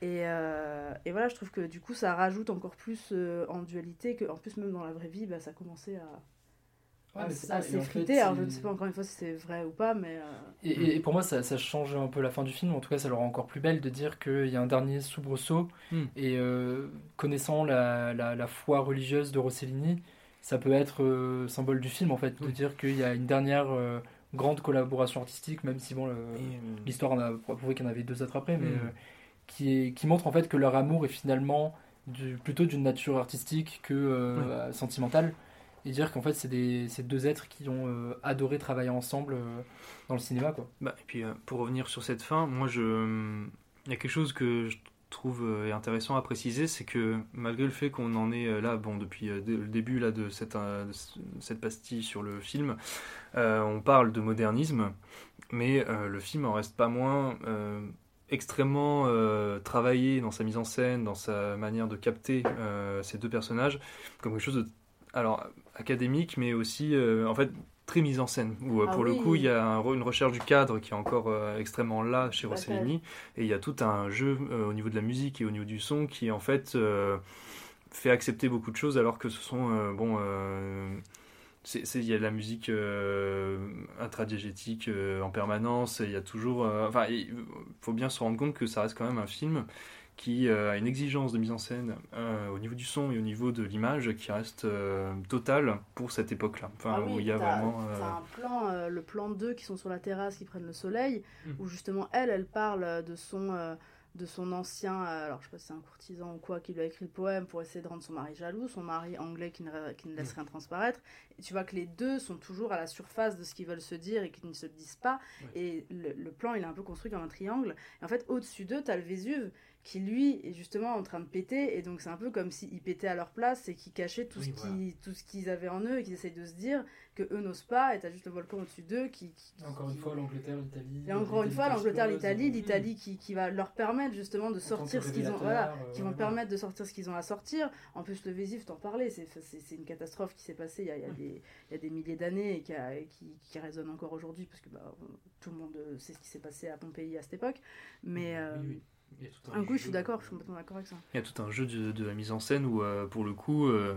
Et, euh, et voilà, je trouve que du coup, ça rajoute encore plus euh, en dualité, que en plus, même dans la vraie vie, bah, ça commençait à, Ouais, c'est fait, Alors, je ne sais pas encore une fois si c'est vrai ou pas, mais. euh, Et, et pour moi, ça, ça change un peu la fin du film. En tout cas, ça le rend encore plus belle de dire qu'il y a un dernier soubresaut. Mm. Et euh, connaissant la, la, la foi religieuse de Rossellini, ça peut être euh, symbole du film, en fait, de dire qu'il y a une dernière euh, grande collaboration artistique, même si bon, le- l'histoire en a prouvé qu'il y en avait deux autres après, mais Mm. euh, qui, est, qui montre en fait que leur amour est finalement du, plutôt d'une nature artistique que euh, sentimentale. Et dire qu'en fait, c'est c'est deux êtres qui ont euh, adoré travailler ensemble euh, dans le cinéma, quoi. Bah, et puis euh, pour revenir sur cette fin, moi je, il y a quelque chose que je trouve euh, intéressant à préciser, c'est que malgré le fait qu'on en est euh, là, bon depuis euh, le début là de cette, cette pastille sur le film, on parle de modernisme, mais le film en reste pas moins extrêmement travaillé dans sa mise en scène, dans sa manière de capter ces deux personnages, comme quelque chose de alors académique, mais aussi en fait très mise en scène. Où euh, Ah pour le coup, il y a un une recherche du cadre qui est encore euh, extrêmement là chez Rossellini, et il y a tout un jeu euh, au niveau de la musique et au niveau du son qui en fait euh, fait accepter beaucoup de choses, alors que ce sont bon. il y a de la musique euh, intradiégétique euh, en permanence, il y a toujours. euh, enfin, il faut bien se rendre compte que ça reste quand même un film qui euh, a une exigence de mise en scène euh, au niveau du son et au niveau de l'image qui reste euh, totale pour cette époque-là. Enfin, Ah oui, où il y a vraiment. euh, un plan, euh, le plan 2 qui sont sur la terrasse, qui prennent le soleil, Mm. où justement elle, elle parle de son, euh, de son ancien, alors je sais pas si c'est un courtisan ou quoi, qui lui a écrit le poème pour essayer de rendre son mari jaloux, son mari anglais qui ne, qui ne laisse Mm. rien transparaître. Et tu vois que les deux sont toujours à la surface de ce qu'ils veulent se dire et qu'ils ne se disent pas. Et le, le plan, il est un peu construit comme un triangle. Et en fait, au-dessus d'eux, t'as le Vésuve qui lui est justement en train de péter et donc c'est un peu comme s'ils pétaient à leur place et qu'ils cachaient tout Oui, ce voilà. qui tout ce qu'ils avaient en eux et qu'ils essayent de se dire que eux n'osent pas et t'as juste le volcan au-dessus d'eux qui, Encore une fois, l'Angleterre, l'Italie. et encore une fois l'Angleterre l'Italie l'Italie qui, qui va leur permettre justement de sortir ce qu'ils ont voilà euh, qui vont voilà. permettre de sortir ce qu'ils ont à sortir en plus le Vésif t'en parlais c'est c'est une catastrophe qui s'est passée il y a, il y a des il y a des milliers d'années et qui, a- qui, qui résonne encore aujourd'hui parce que bah, tout le monde sait ce qui s'est passé à Pompéi à cette époque mais euh, oui. Il y a tout un un coup je suis jeu, d'accord je suis complètement d'accord avec ça. Il y a tout un jeu de, de la mise en scène où, euh, pour le coup, euh,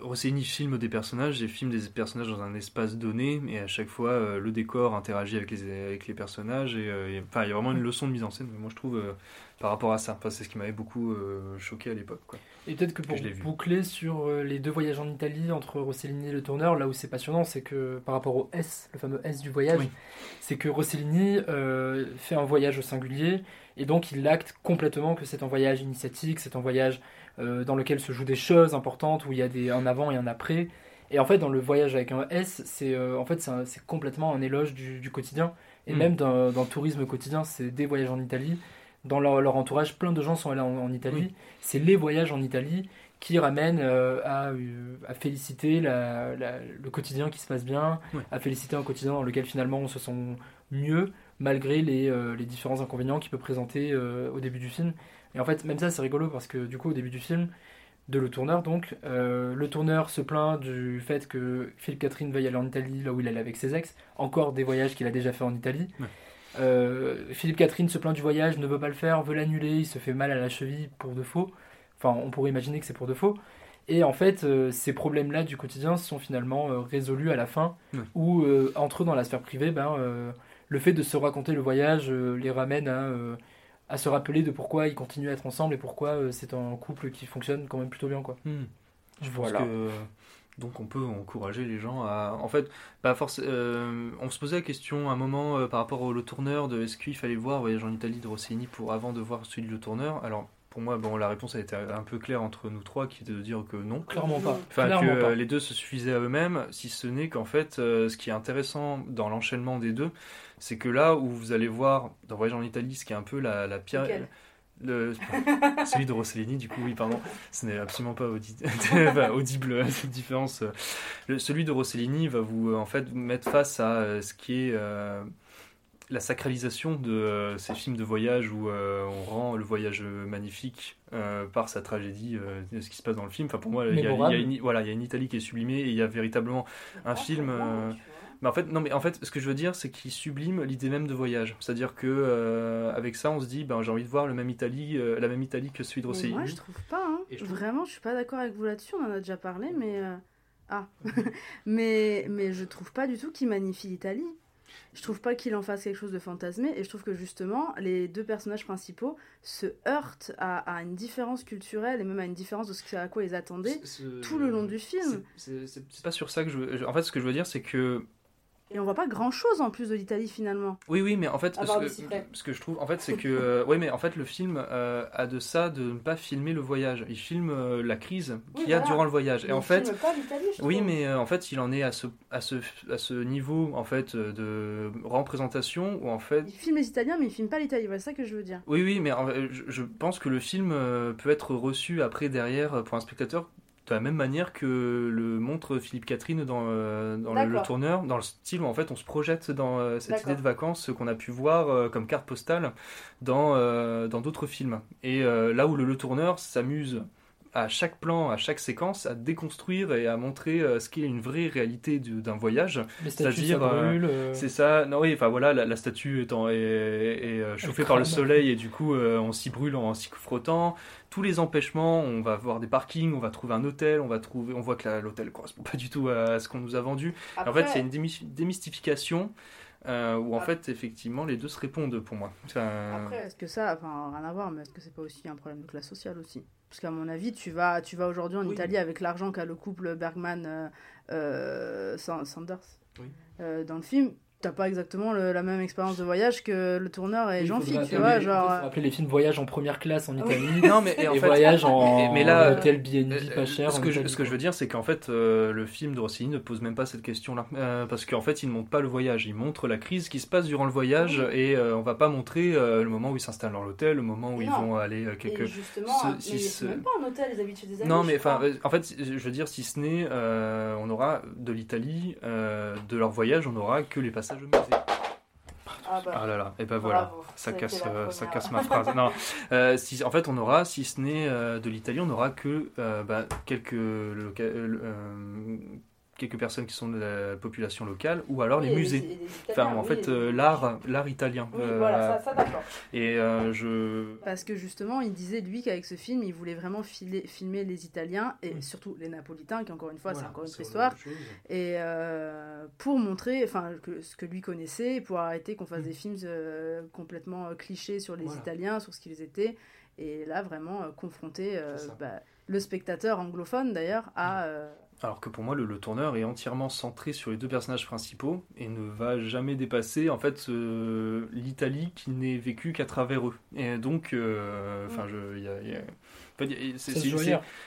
Rossellini filme des personnages et filme des personnages dans un espace donné, et à chaque fois, euh, le décor interagit avec les, avec les personnages, et, euh, et- enfin, il y a vraiment une leçon de mise en scène, moi je trouve par rapport à ça. Enfin, c'est ce qui m'avait beaucoup euh, choqué à l'époque. Et peut-être que pour boucler sur euh, les deux voyages en Italie entre Rossellini et le tourneur, là où c'est passionnant, c'est que par rapport au S, le fameux S du voyage, Oui. c'est que Rossellini euh, fait un voyage au singulier et donc il acte complètement que c'est un voyage initiatique, c'est un voyage euh, dans lequel se jouent des choses importantes, où il y a des, un avant et un après. Et en fait, dans le voyage avec un S, c'est euh, en fait, c'est complètement un éloge du, du quotidien. Et Mm. même le tourisme quotidien, c'est des voyages en Italie. Dans leur, leur entourage, plein de gens sont allés en, en Italie. Oui. C'est les voyages en Italie qui ramènent euh, à, euh, à féliciter la- la- le quotidien qui se passe bien, à féliciter un quotidien dans lequel finalement on se sent mieux, malgré les, euh, les différents inconvénients qu'il peut présenter euh, au début du film. Et en fait, même ça, c'est rigolo parce que du coup, au début du film, de Le Tourneur, donc, le tourneur se plaint du fait que Philippe Catherine veuille aller en Italie, là où il allait avec ses ex, encore des voyages qu'il a déjà fait en Italie. Euh, Philippe Catherine se plaint du voyage, ne veut pas le faire, veut l'annuler, il se fait mal à la cheville pour de faux. Enfin, on pourrait imaginer que c'est pour de faux. Et en fait, euh, ces problèmes-là du quotidien sont finalement euh, résolus à la fin, Ouais. où euh, entre eux dans la sphère privée, ben, le fait de se raconter le voyage les ramène à, à se rappeler de pourquoi ils continuent à être ensemble et pourquoi c'est un couple qui fonctionne quand même plutôt bien. Quoi. Hmm. Je Voilà. pense que donc on peut encourager les gens à en fait pas force euh, on se posait la question à un moment euh, par rapport au Le Tourneur de est-ce qu'il fallait voir Voyage en Italie de Rossini pour avant de voir celui de Le Tourneur alors pour moi bon la réponse a été un peu claire entre nous trois qui était de dire que non Clairement pas. Enfin, Clairement que pas. les deux se suffisaient à eux-mêmes, si ce n'est qu'en fait, euh, ce qui est intéressant dans l'enchaînement des deux, c'est que là où vous allez voir dans Voyage en Italie, ce qui est un peu la, la pierre. Le, celui de Rossellini, du coup, oui, pardon, ce n'est absolument pas audi- audible, cette différence. Le- celui de Rossellini va vous, euh, en fait, mettre face à euh, ce qui est euh, la sacralisation de ces films de voyage où euh, on rend le voyage magnifique euh, par sa tragédie, de ce qui se passe dans le film. Enfin, pour moi, il y, a, il y a Mémorable. une, voilà, il y a une Italie qui est sublimée et il y a véritablement un film. euh, mais en fait, non, mais en fait, ce que je veux dire, c'est qu'il sublime l'idée même de voyage. C'est-à-dire que euh, avec ça, on se dit, ben, j'ai envie de voir le même Italie, euh, la même Italie que celui de Mais Rossellini. moi, je trouve pas. hein. Je trouve- Vraiment, je suis pas d'accord avec vous là-dessus. On en a déjà parlé, mais euh, ah, mais mais je trouve pas du tout qu'il magnifie l'Italie. Je trouve pas qu'il en fasse quelque chose de fantasmé, et je trouve que justement, les deux personnages principaux se heurtent à, à une différence culturelle et même à une différence de ce à quoi ils attendaient tout le long du film. C'est pas sur ça que je veux. En fait, ce que je veux dire, c'est que Et on voit pas grand-chose en plus de l'Italie finalement. Oui, oui, mais en fait, ce que, ce je trouve, en fait, c'est que, euh, ouais, mais en fait, le film euh, a de ça de ne pas filmer le voyage. Il filme euh, la crise qu'il Oui, y a voilà. durant le voyage. Et en il fait, filme pas l'Italie, je oui, mais euh, en fait, il en est à ce, à ce, à ce niveau, en fait, de représentation où en fait. Il filme les Italiens, mais il filme pas l'Italie. Voilà, c'est ça que je veux dire. Oui, oui, mais en- je, je pense que le film peut être reçu après, derrière, pour un spectateur, de la même manière que le montre Philippe Catherine dans, euh, dans le, le tourneur, dans le style où en fait on se projette dans euh, cette idée de vacances qu'on a pu voir euh, comme carte postale dans dans d'autres films. Et là où le, le tourneur s'amuse à chaque plan, à chaque séquence, à déconstruire et à montrer euh, ce qui est une vraie réalité du- d'un voyage. Les statues, ça euh, euh. c'est ça. Non, oui, enfin voilà, la, la statue étant est, est, chauffée par le soleil et du coup euh, on s'y brûle en s'y frottant. Tous les empêchements, on va voir des parkings, on va trouver un hôtel, on va trouver, on voit que l'hôtel correspond pas du tout à ce qu'on nous a vendu. En fait, il y a une démystification euh, où en fait effectivement les deux se répondent pour moi. Enfin, Après, est-ce que ça, enfin rien à voir, mais est-ce que c'est pas aussi un problème de classe sociale aussi? Parce qu'à mon avis, tu vas, tu vas aujourd'hui en Italie avec l'argent qu'a le couple Bergman euh, euh, Oui. euh, dans le film. T'as pas exactement le- la même expérience de voyage que le tourneur et Il Jean-Phi, faudrait tu appeler- vois, il genre. faut les films voyage en première classe en Oui. Italie. Non, mais et en et fait- voyage en mais- là, hôtel BNB euh, pas cher. Ce que, je, Italie, ce que je veux dire, c'est qu'en fait, euh, le film de Rossini ne pose même pas cette question-là. Euh, parce qu'en fait, il ne montre pas le voyage. Il montre la crise qui se passe durant le voyage. Et euh, on va pas montrer euh, le moment où ils s'installent dans l'hôtel, le moment où ils vont aller euh, quelque. Et justement, si ce- même pas un hôtel, ils habitent chez des amis. Non, mais enfin, euh, en fait, je veux dire, si ce n'est, euh, on aura de l'Italie, euh, de leur voyage, on aura que les passages au musée. Ah bah. Ah là là, et ben voilà, Bravo, ça casse, euh, ça casse ma phrase. Non, euh, si, en fait, on aura, si ce n'est euh, de l'Italie, on aura que bah, quelques, quelques personnes qui sont de la population locale, ou alors Oui, les musées. enfin, en oui, fait, euh, l'art, l'art italien. Oui, Euh, voilà, ça, ça d'accord. Et euh, je. Parce que justement, il disait lui qu'avec ce film, il voulait vraiment filer- filmer les Italiens et surtout les Napolitains, qui encore une fois, Voilà, c'est encore une autre histoire. Et euh, pour montrer, enfin, ce que lui connaissait, pour arrêter qu'on fasse des films euh, complètement clichés sur les Voilà. Italiens, sur ce qu'ils étaient. Et là, vraiment euh, confronter euh, bah, le spectateur anglophone d'ailleurs à. euh, Alors que pour moi, le, le tourneur est entièrement centré sur les deux personnages principaux et ne va jamais dépasser en fait euh, l'Italie qui n'est vécue qu'à travers eux. Et donc, euh, enfin, je, il y a- il y a-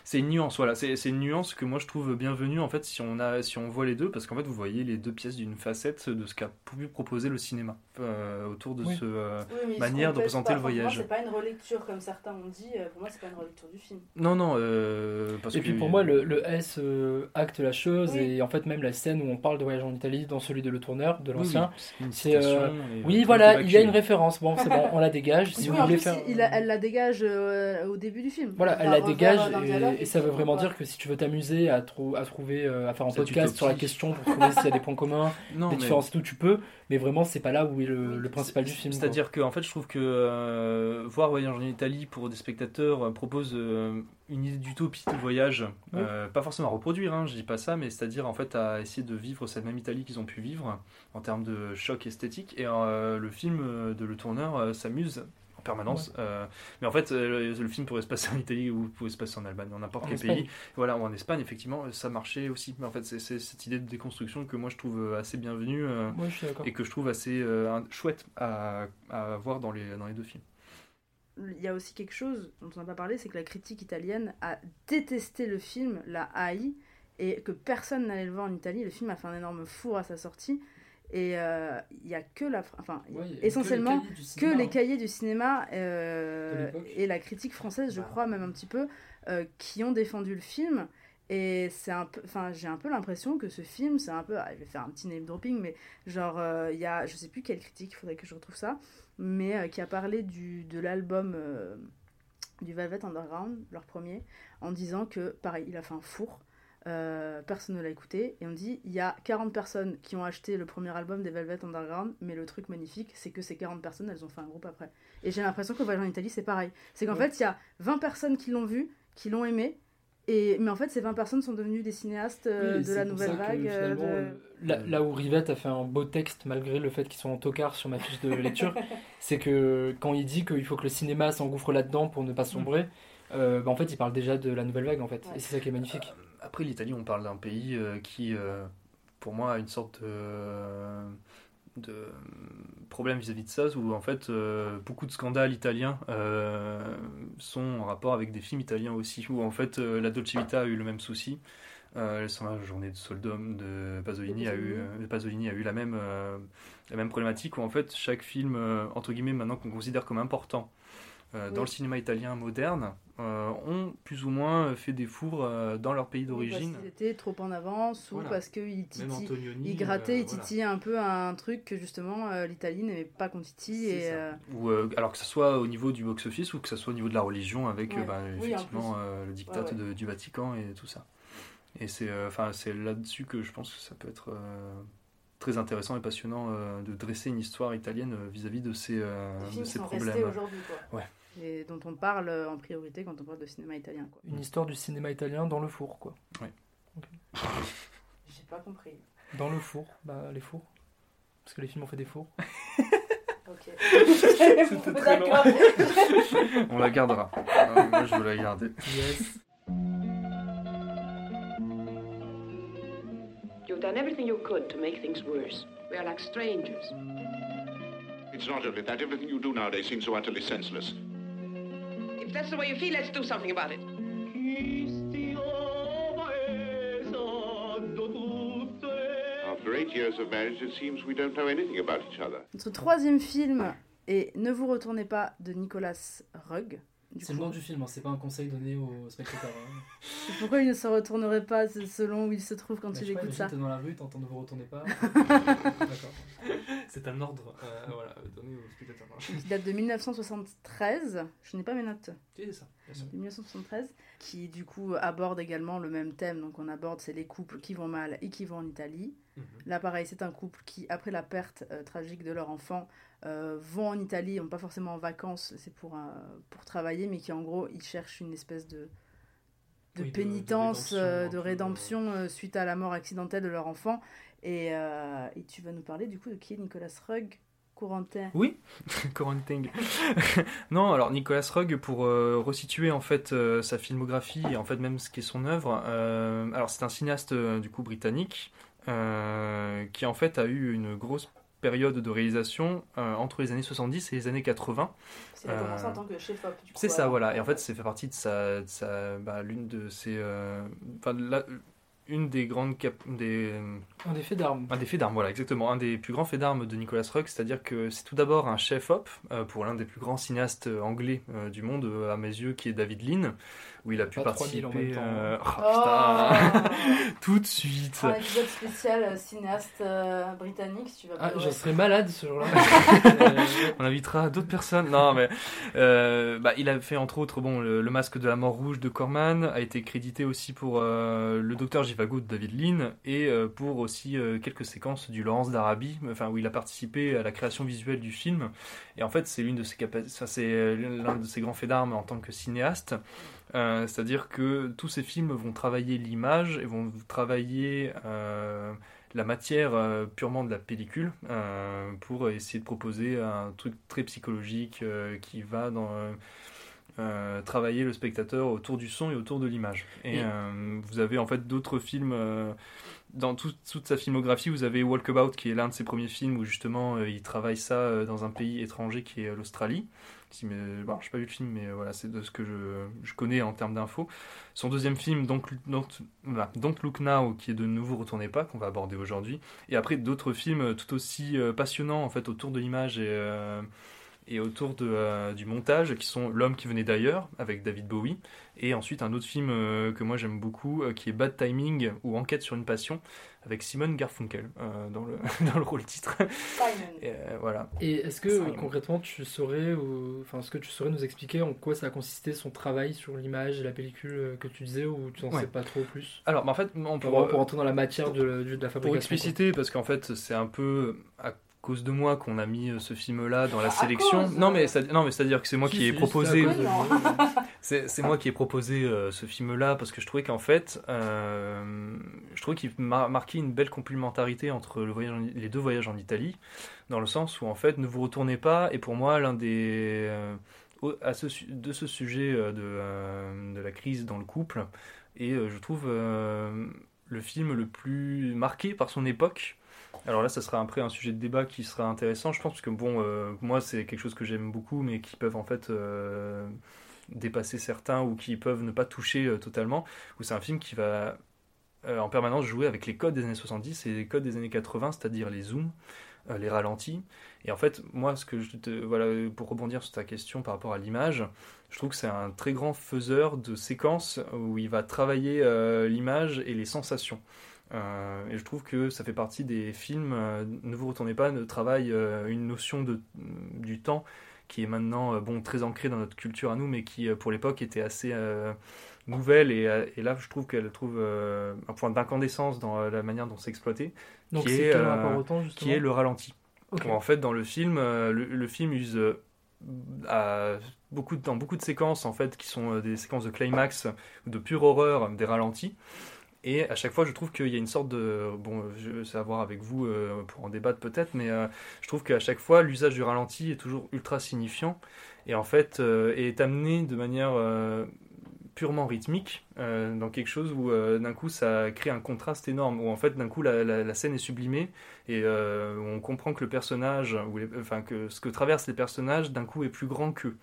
c'est une nuance, voilà, c'est une nuance que moi je trouve bienvenue en fait si on a, si on voit les deux, parce qu'en fait vous voyez les deux pièces d'une facette de ce qu'a pu proposer le cinéma euh, autour de Oui. ce euh, Oui, manière de pas. le voyage. c'est pas une relecture comme certains ont dit. euh, Pour moi, c'est pas une relecture du film. Non, non, euh, parce et que puis pour moi, le, le S euh, acte la chose, Oui. et en fait, même la scène où on parle de voyage en Italie dans celui de Le Tourneur, de l'ancien, oui, c'est euh, oui, voilà, il y a une référence. Bon, c'est bon, on la dégage. Si Oui, vous voulez plus, faire. il a- elle la dégage euh, au début du film. Voilà, Elle la dégage et, ça veut vraiment dire que si tu veux t'amuser à, trou- à trouver, euh, à faire un podcast sur la question pour trouver s'il y a des points communs, Non, des mais- différences et tout, tu peux, mais vraiment c'est pas là où est le, le principal du film. C'est-à-dire que en fait, je trouve que euh, voir Voyage en Italie pour des spectateurs euh, propose euh, une idée d'utopie de voyage, Oui. euh, pas forcément à reproduire, hein, je dis pas ça, mais c'est-à-dire en fait à essayer de vivre cette même Italie qu'ils ont pu vivre en termes de choc esthétique. Et euh, le film de Le Tourneur euh, s'amuse en permanence. euh, mais en fait, euh, le, le film pourrait se passer en Italie ou pourrait se passer en Allemagne, dans n'importe quel Espagne. pays. Voilà, ou en Espagne, effectivement, ça marchait aussi. Mais en fait, c'est cette idée de déconstruction que moi je trouve euh, assez bienvenue euh, et que je trouve assez euh, chouette à, à voir dans les, dans les deux films. Il y a aussi quelque chose dont on n'a pas parlé, c'est que la critique italienne a détesté le film, l'a haï, et que personne n'allait le voir en Italie. Le film a fait un énorme four à sa sortie. Et euh, il y a que la, enfin, Ouais, a que essentiellement les cahiers du que cinéma, les hein. cahiers du cinéma euh, et la critique française, je Bah. crois même un petit peu, euh, qui ont défendu le film. Et c'est un peu, enfin, j'ai un peu l'impression que ce film, c'est un peu, ah, je vais faire un petit name dropping, mais genre, euh, il y a, je sais plus quelle critique, il faudrait que je retrouve ça, mais euh, qui a parlé du, de l'album euh, du Velvet Underground, leur premier, en disant que, pareil, il a fait un four, euh, personne ne l'a écouté, et on dit, il y a 40 personnes qui ont acheté le premier album des Velvet Underground, mais le truc magnifique, c'est que ces 40 personnes, elles ont fait un groupe après. Et j'ai l'impression que Voyage en Italie, c'est pareil. C'est qu'en Ouais. fait, il y a 20 personnes qui l'ont vu, qui l'ont aimé, et, mais en fait, ces 20 personnes sont devenues des cinéastes euh, Oui, de la nouvelle vague. euh, de- Là, là où Rivette a fait un beau texte, malgré le fait qu'ils sont en tocard sur ma fiche de lecture, c'est que quand il dit qu'il faut que le cinéma s'engouffre là-dedans pour ne pas sombrer, euh, bah, en fait, il parle déjà de la nouvelle vague, en fait. Et c'est ça qui est magnifique. Après, l'Italie, on parle d'un pays euh, qui, euh, pour moi, a une sorte de, de problème vis-à-vis de ça, où en fait, euh, beaucoup de scandales italiens euh, sont en rapport avec des films italiens aussi, où en fait, euh, la Dolce Vita a eu le même souci. Euh, la journée de Soldom de Pasolini a eu, euh, Pasolini a eu la même, euh, la même problématique, où en fait, chaque film, euh, entre guillemets, maintenant qu'on considère comme important, euh, dans le cinéma italien moderne, euh, ont plus ou moins fait des fours euh, dans leur pays d'origine. Parce qu'ils étaient trop en avance, ou parce qu'ils ils grattaient, euh, ils titillaient un peu un truc que justement euh, l'Italie n'aimait pas qu'on titille. Et, euh, Ou, euh, alors que ce soit au niveau du box-office ou que ce soit au niveau de la religion avec Ouais. euh, bah, Oui, effectivement euh, le diktat Ouais, ouais. de- du Vatican et tout ça. Et c'est euh, enfin c'est là-dessus que je pense que ça peut être euh, très intéressant et passionnant euh, de dresser une histoire italienne euh, vis-à-vis de ces, euh, de ces problèmes. Ouais. Et dont on parle euh, en priorité quand on parle de cinéma italien, quoi. Une histoire du cinéma italien dans le four, quoi. Ouais. Ok. J'ai pas compris. Dans le four, bah les fours. Parce que les films ont fait des fours. Ok. C'était très long. On la gardera. Euh, moi, je veux la garder. Yes. You've done everything you could to make things worse. We are like strangers. It's not only that. Everything you do nowadays seems so utterly senseless. That's the way you feel, let's do something about it. After eight years of marriage, it seems we don't know anything about each other. Notre troisième film est Ne vous retournez pas de Nicolas Rugg. C'est le nom du film, hein, c'est pas un conseil donné aux spectateurs. hein. Pourquoi il ne se retournerait pas selon où il se trouve quand Bah, il pas, écoute imagine, ça dans la rue, t'entends ne vous retournez pas. D'accord. C'est un ordre euh, voilà, donné aux spectateurs. qui date de 1973. Je n'ai pas mes notes. C'est ça, bien sûr. De 1973, qui du coup aborde également le même thème. Donc on aborde c'est les couples qui vont mal et qui vont en Italie. Mhm. Là pareil, c'est un couple qui après la perte euh, tragique de leur enfant euh, vont en Italie, non pas forcément en vacances, c'est pour pour travailler, mais qui en gros ils cherchent une espèce de de Oui, de- de pénitence, rédemption, de rédemption euh, suite à la mort accidentelle de leur enfant. Et, euh, et tu vas nous parler du coup de qui est Nicolas Rugg, Corentin? Oui, Corenting. non, alors Nicolas Rugg, pour euh, resituer en fait euh, sa filmographie et en fait même ce qui est son œuvre, euh, alors c'est un cinéaste du coup britannique qui en fait a eu une grosse période de réalisation euh, entre les années 70 et les années 80. Il a commencé Euh, en tant que chef-op. du coup, C'est ça, voilà. Et en fait, ça fait partie de sa, de sa bah, l'une de ses, euh, la- une des grandes cap- des Un des faits d'armes. un des faits d'armes, voilà, exactement. Un des plus grands faits d'armes de Nicolas Roeg, c'est-à-dire que c'est tout d'abord un chef-op euh, pour l'un des plus grands cinéastes euh, anglais euh, du monde, euh, à mes yeux, qui est David Lean, où il a pu Pas 3000 en participer. même temps, euh, hein. oh, putain Tout de suite Un épisode spécial euh, cinéaste euh, britannique, si tu vas Ah, je serais malade ce jour-là. On invitera d'autres personnes. Non, mais euh, bah, il a fait entre autres bon le, Le Masque de la Mort Rouge de Corman, a été crédité aussi pour euh, Le Docteur Jivago de David Lean et euh, pour aussi euh, quelques séquences du Laurence d'Arabie, enfin où il a participé à la création visuelle du film. Et en fait, c'est l'une de ses capa- ça, c'est l'un de ses grands faits d'armes en tant que cinéaste. Euh, C'est-à-dire que tous ces films vont travailler l'image et vont travailler euh, la matière euh, purement de la pellicule pour essayer de proposer un truc très psychologique qui va dans euh, travailler le spectateur autour du son et autour de l'image. Et euh, vous avez en fait d'autres films euh, dans tout- toute sa filmographie. Vous avez Walkabout qui est l'un de ses premiers films où justement il travaille ça dans un pays étranger qui est l'Australie. Si, mais, bon, je n'ai pas vu le film, mais euh, voilà, c'est de ce que je, je connais en termes d'infos. Son deuxième film, donc Don't, voilà, Don't Look Now, qui est de nouveau Retournez pas, qu'on va aborder aujourd'hui. Et après d'autres films euh, tout aussi euh, passionnants en fait autour de l'image et, et autour de, euh, du montage, qui sont L'homme qui venait d'ailleurs avec David Bowie, et ensuite un autre film euh, que moi j'aime beaucoup, euh, qui est Bad Timing ou Enquête sur une passion avec Simone Garfunkel euh, dans, le, dans le rôle titre. Et, euh, voilà. Et est-ce que Simon. concrètement tu saurais, ou- enfin, est-ce que tu saurais nous expliquer en quoi ça a consisté son travail sur l'image et la pellicule que tu disais ou tu n'en Ouais. sais pas trop plus? Alors, bah, en fait, on pour, pourra- pour rentrer dans la matière de, de la fabrication. Pour quoi. expliciter, parce qu'en fait, c'est un peu à cause de moi qu'on a mis euh, ce film-là dans la À sélection. cause Non, mais ça- non, mais c'est-à-dire que c'est moi Si, qui ai proposé. c'est vous. C'est moi qui ai proposé euh, ce film-là parce que je trouvais qu'en fait, euh, je trouvais qu'il mar- marquait une belle complémentarité entre le voyage en- les deux voyages en Italie, dans le sens où en fait, ne vous retournez pas. Et pour moi, l'un des euh, à ce de ce sujet euh, de, euh, de la crise dans le couple, et euh, je trouve euh, le film le plus marqué par son époque. Alors là, ça sera après un sujet de débat qui sera intéressant, je pense, parce que bon, euh, moi, c'est quelque chose que j'aime beaucoup, mais qui peuvent en fait euh, dépasser certains ou qui peuvent ne pas toucher euh, totalement. Ou c'est un film qui va en permanence jouer avec les codes des années 70 et les codes des années 80, c'est-à-dire les zooms, les ralentis. Et en fait, moi, ce que je te, voilà, pour rebondir sur ta question par rapport à l'image, je trouve que c'est un très grand faiseur de séquences où il va travailler l'image et les sensations. Euh, et je trouve que ça fait partie des films, euh, ne vous retournez pas, ne travaille euh, une notion de, du temps qui est maintenant euh, bon, très ancrée dans notre culture à nous, mais qui pour l'époque était assez nouvelle. Et, et là, je trouve qu'elle trouve un point d'incandescence dans la manière dont c'est exploité, Donc qui, est, temps qui le ralenti. Ok. Où, en fait, dans le film, le, le film use à beaucoup de, dans beaucoup de séquences en fait qui sont des séquences de climax ou de pure horreur, des ralentis. Et à chaque fois, je trouve qu'il y a une sorte de. Bon, je sais à voir avec vous euh, pour en débattre peut-être, mais euh, je trouve qu'à chaque fois, l'usage du ralenti est toujours ultra signifiant et en fait euh, est amené de manière purement rythmique euh, dans quelque chose où euh, d'un coup ça crée un contraste énorme, où en fait d'un coup la, scène est sublimée et euh, on comprend que le personnage, ou enfin que ce que traversent les personnages d'un coup est plus grand qu'eux.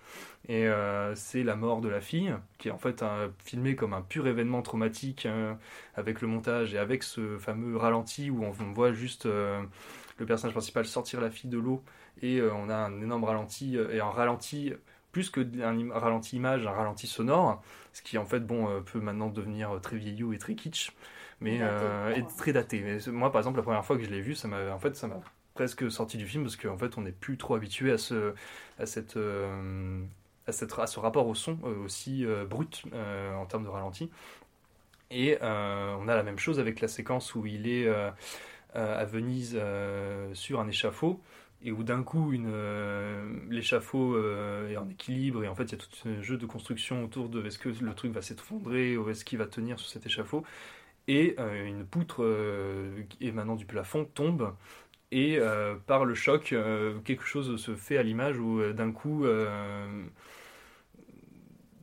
Et c'est la mort de la fille, qui est en fait un- filmé comme un pur événement traumatique euh, avec le montage et avec ce fameux ralenti où on, on voit juste le personnage principal sortir la fille de l'eau et on a un énorme ralenti et un ralenti plus que un ralenti image, un ralenti sonore, ce qui en fait bon euh, peut maintenant devenir euh, très vieillot et très kitsch, mais Daté, euh, quoi. très daté. Mais c'est- moi par exemple la première fois que je l'ai vu, ça m'a en fait ça m'a presque sorti du film parce qu'en fait, on n'est plus trop habitué à ce, à cette, euh, à cette, à ce rapport au son euh, aussi euh, brut euh, en termes de ralenti. Et euh, on a la même chose avec la séquence où il est euh, euh, à Venise euh, sur un échafaud et où d'un coup euh, l'échafaud euh, est en équilibre et en fait il y a tout un jeu de construction autour de est-ce que le truc va s'effondrer ou est-ce qu'il va tenir sur cet échafaud. Et euh, une poutre émanant du plafond tombe et par le choc quelque chose se fait à l'image où d'un coup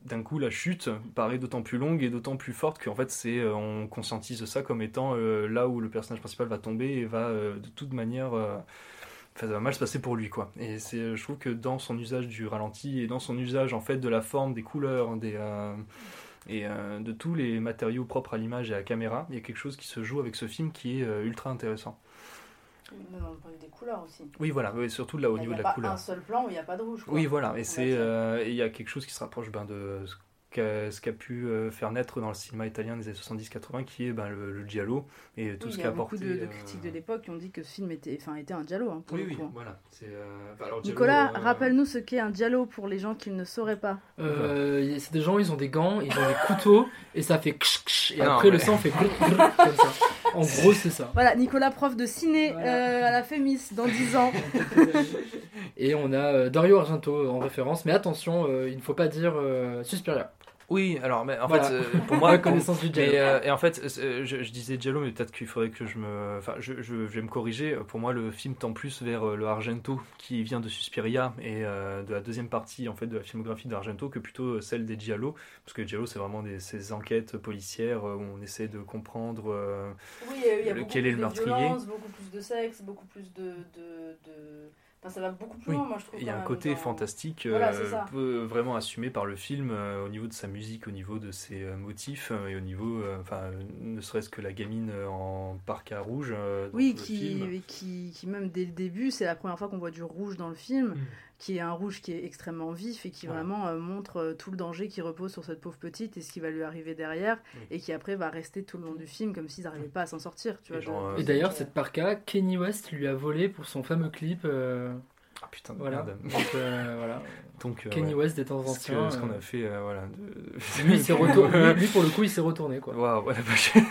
d'un coup la chute paraît d'autant plus longue et d'autant plus forte qu'en fait c'est on conscientise ça comme étant là où le personnage principal va tomber et va de toute manière enfin, ça va mal se passer pour lui quoi et c'est je trouve que dans son usage du ralenti et dans son usage en fait de la forme des couleurs des euh, et euh, de tous les matériaux propres à l'image et à la caméra il y a quelque chose qui se joue avec ce film qui est euh, ultra intéressant Même vue des couleurs aussi. oui voilà oui, surtout là au Il niveau n'y de a la pas couleur un seul plan où il n'y a pas de rouge. quoi. oui, voilà, et On c'est euh, et il y a quelque chose qui se rapproche ben, de ce qu'a ce qu'a pu euh, faire naître dans le cinéma italien des années 70-80, qui est ben, le, le giallo et tout Oui, ce il y qui a a beaucoup apporté. de, de euh, critiques de l'époque qui ont dit que ce film était, enfin, était un giallo. hein, pour Oui, le oui, coup, hein. voilà. euh, enfin, alors, giallo, Nicolas, euh, rappelle-nous ce qu'est un giallo pour les gens qui ne sauraient pas. Euh, c'est des gens, ils ont des gants, ils ont des couteaux, et ça fait ksh, ksh, et Ah non, après le sang fait comme ça. En gros, c'est ça. Voilà, Nicolas, prof de ciné euh, à la Fémis dans 10 ans. Et on a euh, Dario Argento en référence, mais attention, euh, il ne faut pas dire euh, Suspiria. Oui, alors, mais en Voilà. fait, euh, pour moi, La pour- connaissance du euh, et en fait, euh, je, je disais Giallo, mais peut-être qu'il faudrait que je me, enfin, je, je, je vais me corriger. Pour moi, le film tend plus vers euh, le Argento, qui vient de Suspiria et euh, de la deuxième partie en fait de la filmographie d'Argento, que plutôt euh, celle des Giallo, parce que Giallo, c'est vraiment des, ces enquêtes policières où on essaie de comprendre. euh, Oui, il y a le- quel est plus le de meurtrier. violence, beaucoup plus de sexe, beaucoup plus de... de, de... Enfin, ça va beaucoup plus Oui, loin, moi, je trouve. il y a un côté dans- fantastique Voilà, euh, vraiment assumé par le film euh, au niveau de sa musique, au niveau de ses euh, motifs et au niveau, enfin, euh, ne serait-ce que la gamine en parka rouge. euh, Oui, qui, qui même dès le début, c'est la première fois qu'on voit du rouge dans le film, Mm. Qui est un rouge qui est extrêmement vif et qui Voilà. vraiment euh, montre euh, tout le danger qui repose sur cette pauvre petite et ce qui va lui arriver derrière, et qui après va rester tout le long du film comme s'ils n'arrivaient pas à s'en sortir. Tu vois, euh, Et d'ailleurs, cette parka, Kenny West lui a volé pour son fameux clip. euh, Ah putain de voilà. merde. Donc, euh, voilà. Donc, euh, Kenny ouais. West des temps Ce que- anciens. Ce qu'on a fait, euh, voilà. de- Lui, il s'est retourné- lui- pour le coup, il s'est retourné, quoi. Waouh, vache.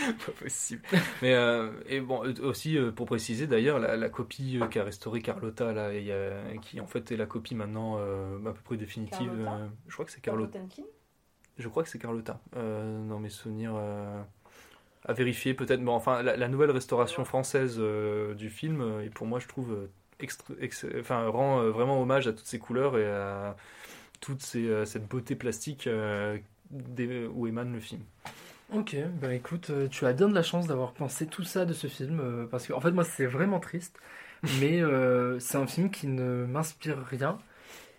Pas possible. Mais euh, et bon, euh, aussi euh, pour préciser d'ailleurs, la, la copie euh, qu'a restaurée Carlotta là, qui en fait est la copie maintenant à peu près définitive. Je crois que c'est Carlotta. Je crois que c'est Carlotta. Dans mes souvenirs. à vérifier peut-être. Bon, enfin, la, la nouvelle restauration française du film, et pour moi, je trouve, extra- ex- enfin, rend vraiment hommage à toutes ces couleurs et à toute ces, cette beauté plastique où émane le film. Ok, bah écoute, euh, tu as bien de la chance d'avoir pensé tout ça de ce film, euh, parce que en fait moi c'est vraiment triste, mais euh, c'est un film qui ne m'inspire rien,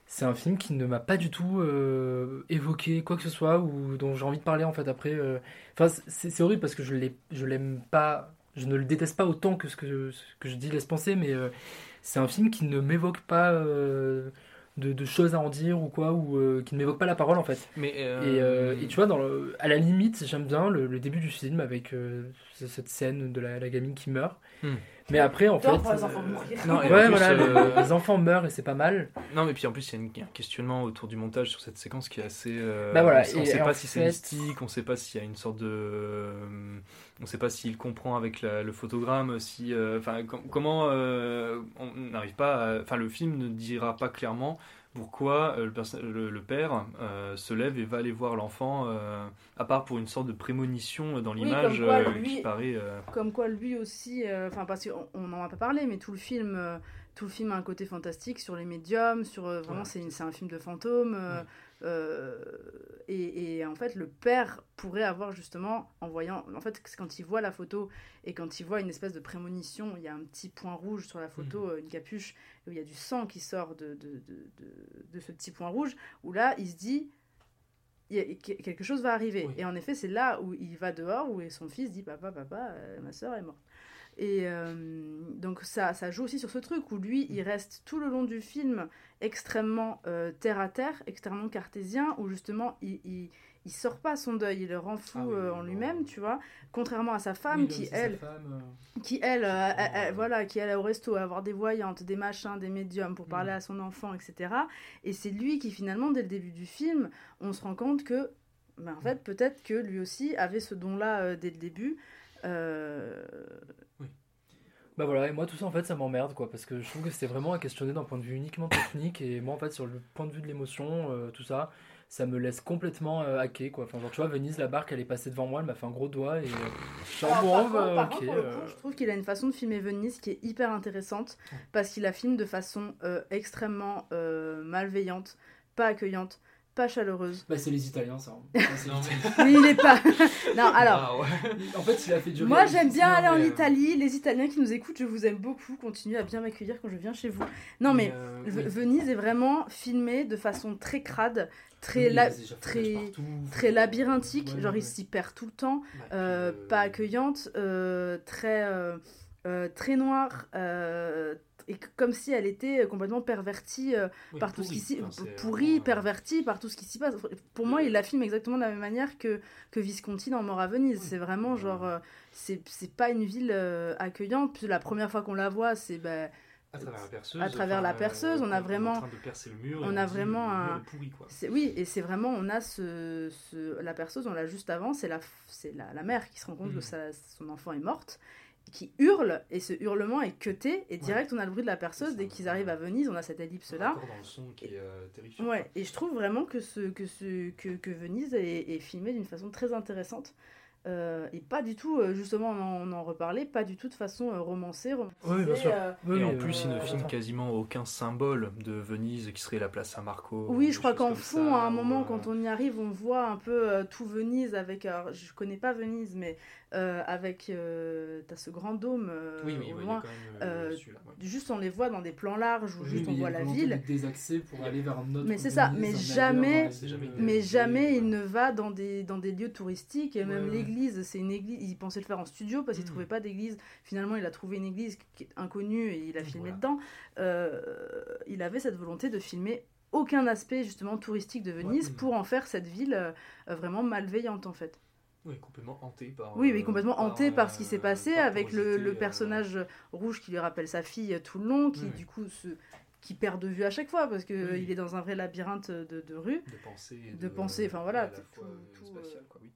c'est un film qui ne m'a pas du tout euh, évoqué quoi que ce soit, ou dont j'ai envie de parler en fait après. euh. Enfin c'est horrible parce que je l'ai- je l'aime pas, je ne le déteste pas autant que ce que, ce que je dis laisse penser, mais c'est un film qui ne m'évoque pas... de, de choses à en dire ou quoi, ou euh, qui ne m'évoque pas la parole en fait. Mais, euh, Et, euh, et tu vois, dans le- à la limite, j'aime bien le, le début du film avec cette scène de la, la gamine qui meurt. Hmm. Mais après, en fait. Les enfants mourir. Non, ouais, plus, voilà, euh, le- les enfants meurent et c'est pas mal. Non, mais puis en plus, il y a un questionnement autour du montage sur cette séquence qui est assez. euh, Bah voilà, on ne sait pas si c'est mystique, on ne sait pas s'il y a une sorte de. euh, on ne sait pas s'il comprend avec la- le photogramme, si. euh, Enfin, com- comment. euh, on n'arrive pas. à- Enfin, le film ne dira pas clairement pourquoi euh, le, perso- le- le père euh, se lève et va aller voir l'enfant, euh, à part pour une sorte de prémonition dans l'image comme quoi, euh, lui- qui paraît. Comme quoi lui aussi, enfin parce qu'on on n'en a pas parlé, mais tout le film, tout le film a un côté fantastique sur les médiums, sur vraiment Ouais. c'est un film de fantômes. et, et en fait le père pourrait avoir justement en voyant, en fait quand il voit la photo et quand il voit une espèce de prémonition, il y a un petit point rouge sur la photo, euh, une capuche où il y a du sang qui sort de, de, de, ce petit point rouge, où là il se dit quelque chose va arriver. Et en effet, c'est là où il va dehors, où son fils dit Papa, papa, euh, ma soeur est morte. Et euh, donc, ça, ça joue aussi sur ce truc où lui, il reste tout le long du film extrêmement euh, terre à terre, extrêmement cartésien, où justement, il, il, il sort pas son deuil, il le rend fou Ah oui, euh, oui, en lui-même, tu vois. Contrairement à sa femme Oui, qui elle, femme, euh, qui elle, euh, elle- elle- voilà, qui allait au resto avoir des voyantes, des machins, des médiums pour parler Mm. à son enfant, etc. Et c'est lui qui finalement, dès le début du film, on se rend compte que, ben, en fait, peut-être que lui aussi avait ce don-là euh, dès le début. Euh, Bah voilà, et moi tout ça en fait ça m'emmerde quoi, parce que je trouve que c'était vraiment à questionner d'un point de vue uniquement technique, et moi en fait sur le point de vue de l'émotion, euh, tout ça, ça me laisse complètement euh, hacker quoi. Enfin genre tu vois, Venise, la barque elle est passée devant moi, elle m'a fait un gros doigt, et genre bon, bah, par ok. contre, pour le euh, coup, je trouve qu'il a une façon de filmer Venise qui est hyper intéressante parce qu'il la filme de façon euh, extrêmement euh, malveillante, pas accueillante, pas chaleureuse. Bah c'est les Italiens ça. hein. Italiens. Oui, il est pas. non, alors. Ah ouais. En fait il a fait du Moi, j'aime bien aller en mais, euh, Italie. Les Italiens qui nous écoutent, je vous aime beaucoup. Continuez à bien m'accueillir quand je viens chez vous. Non, mais, Mais, euh, oui. Venise est vraiment filmée de façon très crade, très, Oui, la- très, très labyrinthique. Ouais, genre, ouais. il s'y perd tout le temps. euh, Pas accueillante, euh, très, euh, euh, très noire. euh, et comme si elle était complètement pervertie euh, Oui, par tout ce qui s'y Enfin, pourrie, pervertie par tout ce qui s'y passe. Pour moi, il la filme exactement de la même manière que, que Visconti dans Mort à Venise. C'est vraiment genre, euh, c'est pas une ville euh, accueillante. Puis la première fois qu'on la voit, c'est ben, À travers la perceuse. à travers enfin, la perceuse, on a est vraiment, en train de percer le mur, on on a vraiment un, pourri, quoi. oui, et c'est vraiment, on a ce, ce- la perceuse, on l'a juste avant, c'est la, c'est la, la mère qui se rend compte Mm. que sa- son enfant est morte, qui hurle, et ce hurlement est cuté, et direct on a le bruit de la perceuse dès qu'ils arrivent à Venise, on a cette ellipse là. Dans le son qui est euh, terrifiant. Ouais, et je trouve vraiment que, ce, que, ce, que, que Venise est, est filmé d'une façon très intéressante. Euh, et pas du tout, euh, justement, on en, on en reparlait, pas du tout de façon euh, romancée. Oui, bien sûr. euh, Oui, et en plus, il ne euh, filme quasiment aucun symbole de Venise qui serait la place Saint-Marco. Oui, ou je crois qu'en fond, ça, à un moment, euh, quand on y arrive, on voit un peu euh, tout Venise avec. Alors, je connais pas Venise, mais euh, avec. euh, T'as ce grand dôme euh, Oui, oui, au loin. même, euh, Euh. Juste, on les voit dans des plans larges où juste on il y a voit la ville. de désaxer pour aller vers un autre Mais c'est ça, mais jamais, mais jamais il ne va dans des, dans des lieux touristiques. Et même Ouais, ouais. l'église, c'est une église. Il pensait le faire en studio parce qu'il Mm. trouvait pas d'église. Finalement, il a trouvé une église qui est inconnue et il a filmé Voilà. dedans. Euh, il avait cette volonté de filmer aucun aspect justement touristique de Venise Ouais. pour en faire cette ville vraiment malveillante en fait. Oui, complètement hanté par. Oui, oui, euh, complètement hanté par ce qui s'est euh, passé avec le, euh, personnage rouge qui lui rappelle sa fille tout le long, qui Oui. du coup se qui perd de vue à chaque fois parce que Oui. il est dans un vrai labyrinthe de, de rue. de pensée, et de pensée, enfin voilà, tout- fois, tout, spatial, quoi, oui.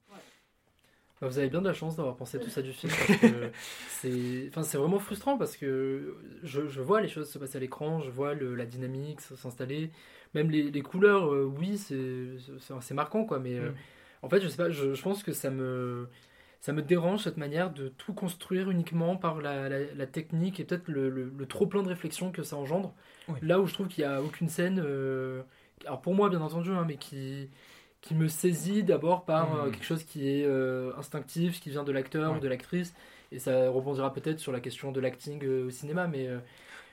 Bah, vous avez bien de la chance d'avoir pensé tout ça du film c'est enfin, c'est vraiment frustrant parce que je, je vois les choses se passer à l'écran, je vois le- la dynamique s'installer, même les, les couleurs, euh, oui, c'est marquant quoi, mais euh. En fait, je sais pas, je, je pense que ça me, ça me dérange cette manière de tout construire uniquement par la, la- la technique et peut-être le, le- le trop plein de réflexion que ça engendre. Oui. Là où je trouve qu'il n'y a aucune scène, euh, alors pour moi bien entendu, hein, mais qui, qui me saisit d'abord par euh, quelque chose qui est euh, instinctif, qui vient de l'acteur Ouais. ou de l'actrice, et ça rebondira peut-être sur la question de l'acting euh, au cinéma, mais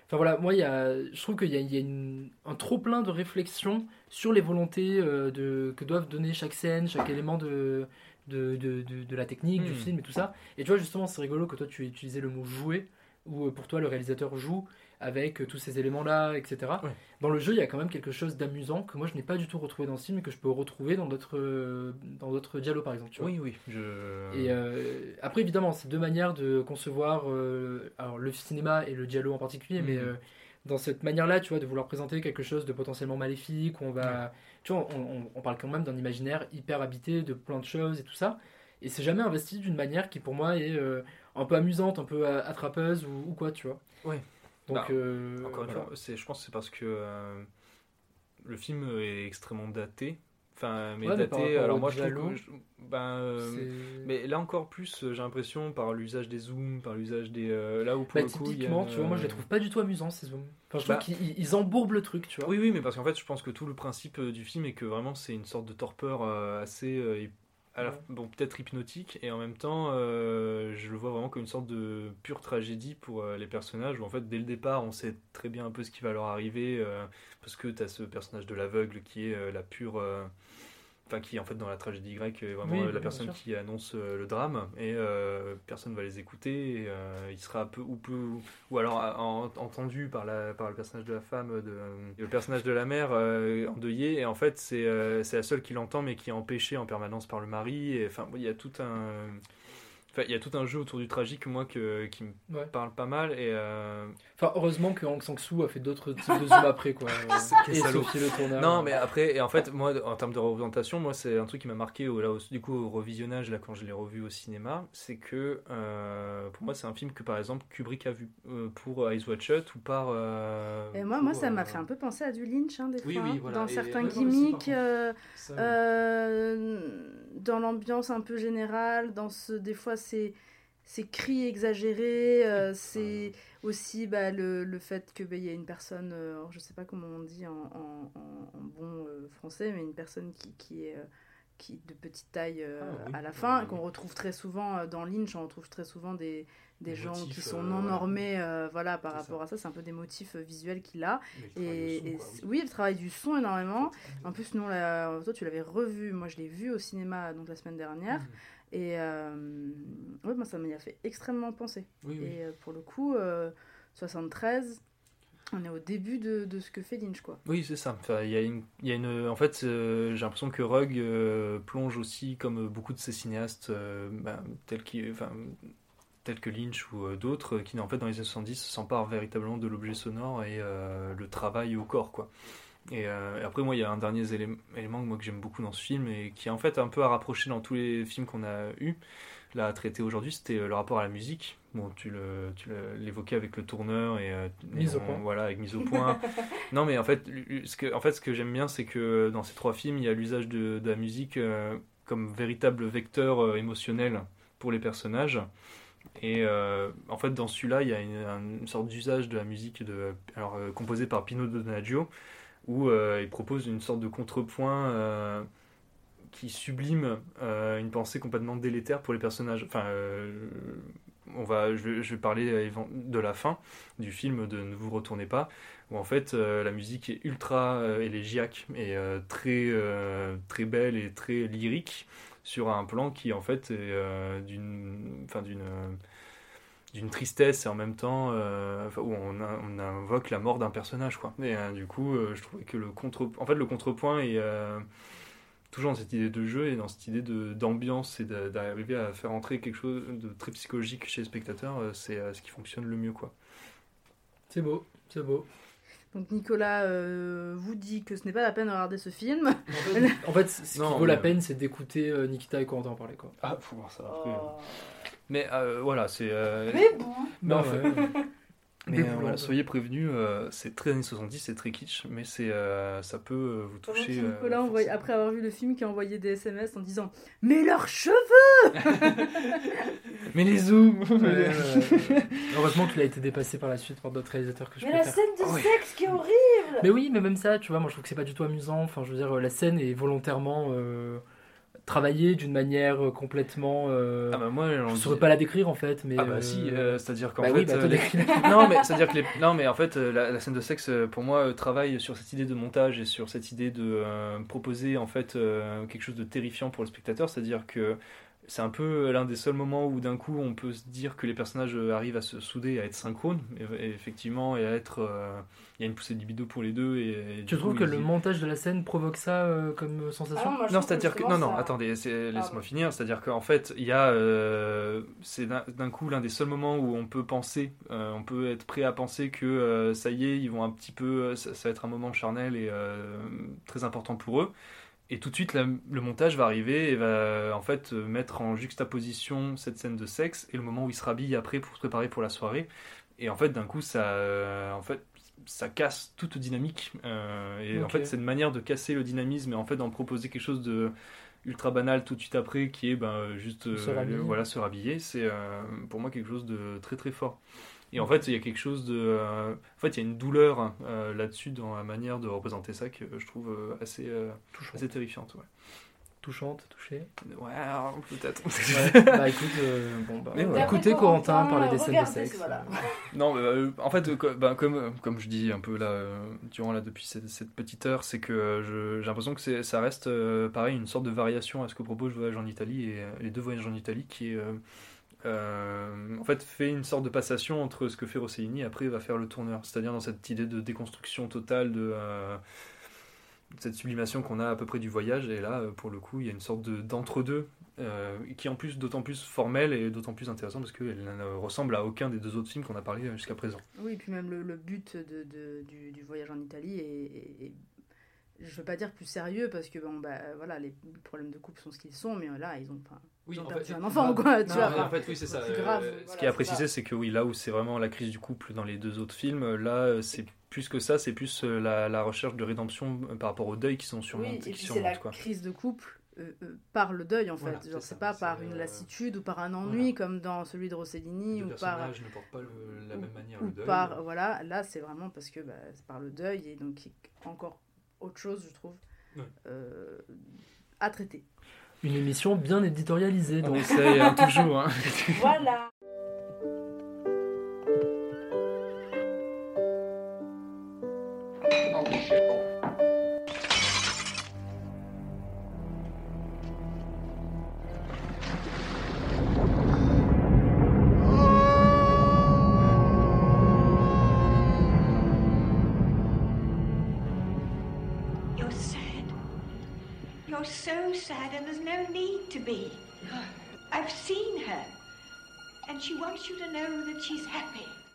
enfin voilà, moi il y a, je trouve qu'il y a, il y a une- un trop plein de réflexion sur les volontés euh, de, que doivent donner chaque scène, chaque élément de, de, de, de- de la technique, du Mhm. film et tout ça. Et tu vois justement c'est rigolo que toi tu aies utilisé le mot jouer, où euh, pour toi le réalisateur joue avec euh, tous ces éléments-là, etc. Ouais. Dans le jeu, il y a quand même quelque chose d'amusant que moi je n'ai pas du tout retrouvé dans ce film et que je peux retrouver dans d'autres euh, dans d'autres dialogues par exemple. Tu vois. Oui, oui. Je... Et euh, après, évidemment, c'est deux manières de concevoir euh, alors, le cinéma et le dialogue en particulier, mais Mhm. euh, dans cette manière-là, tu vois, de vouloir présenter quelque chose de potentiellement maléfique, on va. Tu vois, on, on- on parle quand même d'un imaginaire hyper habité de plein de choses et tout ça. Et c'est jamais investi d'une manière qui, pour moi, est euh, un peu amusante, un peu attrapeuse ou, ou quoi, tu vois. Ouais. Donc, Bah, euh, Encore une voilà. fois, c'est, je pense que c'est parce que euh, le film est extrêmement daté. Enfin, mais Ouais, daté. alors moi, je trouve dialogue, que je- ben, euh, mais là encore plus, j'ai l'impression par l'usage des zooms, par l'usage des euh, là où pour Bah, le coup, il y a typiquement, tu vois, moi je les trouve pas du tout amusants ces zooms. Enfin, je Bah, trouve qu'ils ils embourbent le truc, tu vois. Oui, oui, mais parce qu'en fait, je pense que tout le principe du film est que vraiment c'est une sorte de torpeur euh, assez. Ouais. bon, peut-être hypnotique, et en même temps, euh, je le vois vraiment comme une sorte de pure tragédie pour euh, les personnages, où en fait, dès le départ, on sait très bien un peu ce qui va leur arriver, euh, parce que tu as ce personnage de l'aveugle qui est la pure. Euh, enfin qui en fait dans la tragédie grecque est vraiment Oui, euh, la personne sûr. qui annonce euh, le drame et euh, personne va les écouter et, euh, il sera peu ou peu ou alors euh, en- entendu par la par le personnage de la femme de le personnage de la mère euh, endeuillée et en fait c'est euh, c'est la seule qui l'entend mais qui est empêchée en permanence par le mari et enfin il y a tout un il y a tout un jeu autour du tragique, moi, que, qui me Ouais. parle pas mal. Et, euh, Enfin, heureusement que Hang Sang-soo a fait d'autres types de zoom après, quoi. Et. Sophie Le Tourneur. Non, mais après, et en fait, moi, en termes de représentation, moi, c'est un truc qui m'a marqué au, là, au- du coup, au revisionnage, là, quand je l'ai revu au cinéma, c'est que euh, pour moi, c'est un film que, par exemple, Kubrick a vu euh, pour Eyes Wide Shut ou par. euh, Et moi, moi, ça m'a fait un peu penser à du Lynch, hein, des Oui, fois. oui, hein, voilà. Dans Et- certains gimmicks, par Ça, oui. Dans l'ambiance un peu générale, dans ce, des fois, c'est ces cris exagérés, euh, c'est aussi bah, le, le fait que bah, y a une personne, euh, alors, je sais pas comment on dit en, en- bon euh, français, mais une personne qui, qui est euh, qui de petite taille Ah, oui. à la fin, qu'on retrouve très souvent dans Lynch, on retrouve très souvent des, des Des gens motifs, qui sont euh, non voilà. normés euh, voilà, par rapport à ça, c'est un peu des motifs euh, visuels qu'il a. Et, son, quoi, c- oui, le travail du son énormément. En plus, nous, l'a- toi, tu l'avais revu. Moi, je l'ai vu au cinéma donc la semaine dernière. Mhm. Et euh, ouais, moi, ça m'y a fait extrêmement penser. Oui, oui. Et euh, pour le coup, euh, 73, on est au début de, de ce que fait Lynch, quoi. Oui, c'est ça. Enfin, y a une, il y a une, en fait, euh, j'ai l'impression que Rugg euh, plonge aussi, comme beaucoup de ces cinéastes, euh, ben, tels, qui, enfin, tels que Lynch ou euh, d'autres, qui en fait dans les années 70 s'emparent véritablement de l'objet sonore et euh, le travail au corps, quoi. Et, euh, et après, moi, il y a un dernier élé- élément que moi, que j'aime beaucoup dans ce film et qui est en fait un peu à rapprocher dans tous les films qu'on a eu là à traiter aujourd'hui, c'était le rapport à la musique. Bon, tu l'évoquais avec le tourneur et euh, Mise au on- point. Voilà, avec mise au point. non, mais en fait, ce que, en fait, ce que j'aime bien, c'est que dans ces trois films, il y a l'usage de, de la musique euh, comme véritable vecteur émotionnel pour les personnages. Et euh, en fait, dans celui-là, il y a une, un- une sorte d'usage de la musique de, alors, euh, composée par Pino Donaggio, où euh, il propose une sorte de contrepoint qui sublime une pensée complètement délétère pour les personnages. Enfin, on va, je, vais- je vais parler de la fin du film de Ne vous retournez pas, où en fait la musique est ultra élégiaque et très, très belle et très lyrique sur un plan qui en fait est euh, d'une, enfin d'une d'une tristesse et en même temps euh, où on, on invoque la mort d'un personnage quoi et euh, du coup je trouvais que le contre en fait le contrepoint est toujours dans cette idée de jeu et dans cette idée d'ambiance et d'arriver à faire entrer quelque chose de très psychologique chez le spectateur c'est ce qui fonctionne le mieux quoi C'est beau, c'est beau. Donc Nicolas euh, vous dit que ce n'est pas la peine de regarder ce film. En fait, ce qui Non, vaut la mais- peine, c'est d'écouter euh, Nikita et Corentin en parler, quoi. ah faut voir ça après mais euh, voilà c'est euh, Mais bon. mais Non, en fait- ouais. Mais euh, voilà, soyez prévenus, euh, c'est très années 70, c'est très kitsch, mais c'est, euh, ça peut euh, vous toucher. euh, Nicolas, envoie- après avoir vu le film, qui a envoyé des SMS en disant Mais leurs cheveux Mais les zooms. Heureusement qu'il a été dépassé par la suite par d'autres réalisateurs que je Mais la scène de Oh, oui. sexe qui est horrible Mais oui, mais même ça, tu vois, moi je trouve que c'est pas du tout amusant. Enfin, je veux dire, la scène est volontairement euh, travaillée d'une manière euh, complètement. euh, Ah bah moi, je on saurais pas la décrire en fait, mais. Ah bah si, euh, c'est-à-dire qu'en bah fait, oui, bah, toi, les- décris-la. non mais c'est-à-dire que les... non mais en fait la, la scène de sexe pour moi travaille sur cette idée de montage et sur cette idée de proposer en fait quelque chose de terrifiant pour le spectateur, c'est-à-dire que c'est un peu l'un des seuls moments où d'un coup on peut se dire que les personnages euh, arrivent à se souder, à être synchrones, et, et effectivement, et à être, euh, il y a une poussée de libido pour les deux. Et, et du Tu trouves coup, que le montage de la scène provoque ça euh, comme sensation Ah, moi, non, c'est-à-dire que non, non, ça- attendez, c'est- laisse-moi finir. C'est-à-dire qu'en fait, il y a, euh, c'est d'un d'un coup l'un des seuls moments où on peut penser, euh, on peut être prêt à penser que euh, ça y est, ils vont un petit peu, ça, ça va être un moment charnel et euh, très important pour eux. Et tout de suite, la- le montage va arriver et va en fait euh, mettre en juxtaposition cette scène de sexe et le moment où il se rhabille après pour se préparer pour la soirée. Et en fait, d'un coup, ça, euh, en fait, ça casse toute dynamique. euh, et en Ok. fait, c'est une manière de casser le dynamisme et en fait d'en proposer quelque chose de ultra banal tout de suite après, qui est ben, juste euh, Se rhabiller. voilà se rhabiller. C'est pour moi quelque chose de très très fort. Et en fait, il y a quelque chose de, euh, en fait, il y a une douleur euh, là-dessus dans la manière de représenter ça que je trouve euh, assez, euh, assez terrifiante. ouais. touchante, touchée Ouais, alors, peut-être. Ouais, bah écoute, euh, bon, bah, Mais ouais. écoutez Corentin parler des scènes de sexe. voilà. Non, mais, euh, en fait, euh, ben, comme, comme je dis un peu là, euh, durant là, depuis cette, cette petite heure, c'est que euh, j'ai l'impression que ça reste euh, pareil, une sorte de variation à ce que propose Voyage en Italie et euh, les deux voyages en Italie qui est. euh, en fait, fait une sorte de passation entre ce que fait Rossellini et après va faire le tourneur. C'est-à-dire dans cette idée de déconstruction totale de. euh, cette sublimation qu'on a à peu près du voyage, et là, euh, pour le coup, il y a une sorte de- d'entre-deux, qui est en plus d'autant plus formelle et d'autant plus intéressant parce qu'elle ne ressemble à aucun des deux autres films qu'on a parlé jusqu'à présent. Oui, et puis même le, but du, voyage en Italie est, est- est- je veux pas dire plus sérieux parce que bah voilà les problèmes de couple sont ce qu'ils sont, mais là ils ont, enfin, Oui, en fait, un enfant quoi, tu Non, vois. mais enfin, en fait, oui, c'est ça. Euh, ce voilà, qui est à c'est préciser, c'est que oui, là où c'est vraiment la crise du couple dans les deux autres films, euh, là, euh, c'est plus que ça, c'est plus la, la recherche de rédemption par rapport au deuil qui sont Oui, surmontés, puis c'est la quoi. crise de couple euh, euh, par le deuil en fait. Voilà, Genre c'est pas par une euh, lassitude ou par un ennui comme dans celui de Rossellini Les ou par ne portent pas le- la ou- même manière le deuil. par voilà là c'est vraiment parce que bah, c'est par le deuil et donc encore autre chose je trouve Ouais. à traiter. Une émission bien éditorialisée. On donc. essaye hein, toujours. hein. Voilà.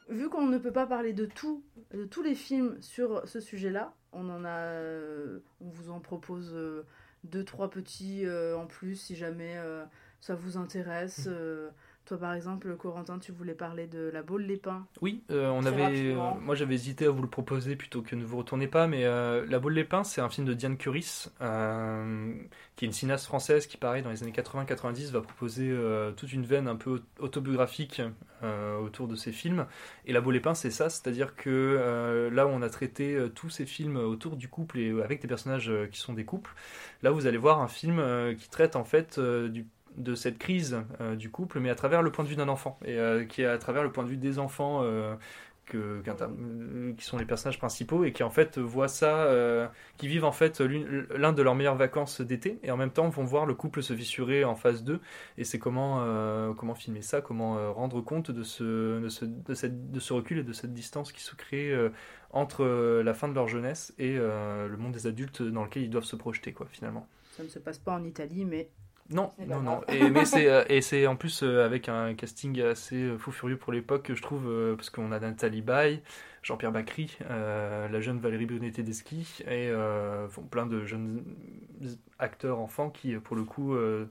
Vu qu'on ne peut pas parler de tout, de tous les films sur ce sujet-là, on euh, vous en propose euh, deux trois petits euh, en plus si jamais ça vous intéresse. Toi par exemple, Corentin, tu voulais parler de La Baule les Pins. Oui, euh, on avait, euh, moi j'avais hésité à vous le proposer plutôt que ne vous retournez pas, mais euh, La Boule des Pins, c'est un film de Diane Curis, qui est une cinéaste française qui, pareil, dans les années 80-90, va proposer toute une veine un peu autobiographique autour de ses films. Et La Boule des Pins, c'est ça, c'est-à-dire que là où on a traité tous ces films autour du couple et avec des personnages qui sont des couples, là vous allez voir un film qui traite en fait du de cette crise euh, du couple, mais à travers le point de vue d'un enfant, et euh, qui est à travers le point de vue des enfants euh, qui sont les personnages principaux, et qui en fait voient ça, qui vivent en fait l'un de leurs meilleures vacances d'été, et en même temps vont voir le couple se fissurer en phase 2, et c'est comment, comment filmer ça, comment rendre compte de ce, de, ce, de, ce recul et de cette distance qui se crée entre la fin de leur jeunesse et le monde des adultes dans lequel ils doivent se projeter, quoi, finalement. Ça ne se passe pas en Italie, mais Non, non, non. Et, mais c'est, euh, et c'est en plus euh, avec un casting assez euh, fou furieux pour l'époque, je trouve, parce qu'on a Nathalie Baye, Jean-Pierre Bacry, euh, la jeune Valérie Brunet-Tedeschi, et euh, bon, plein de jeunes acteurs enfants qui, pour le coup, euh,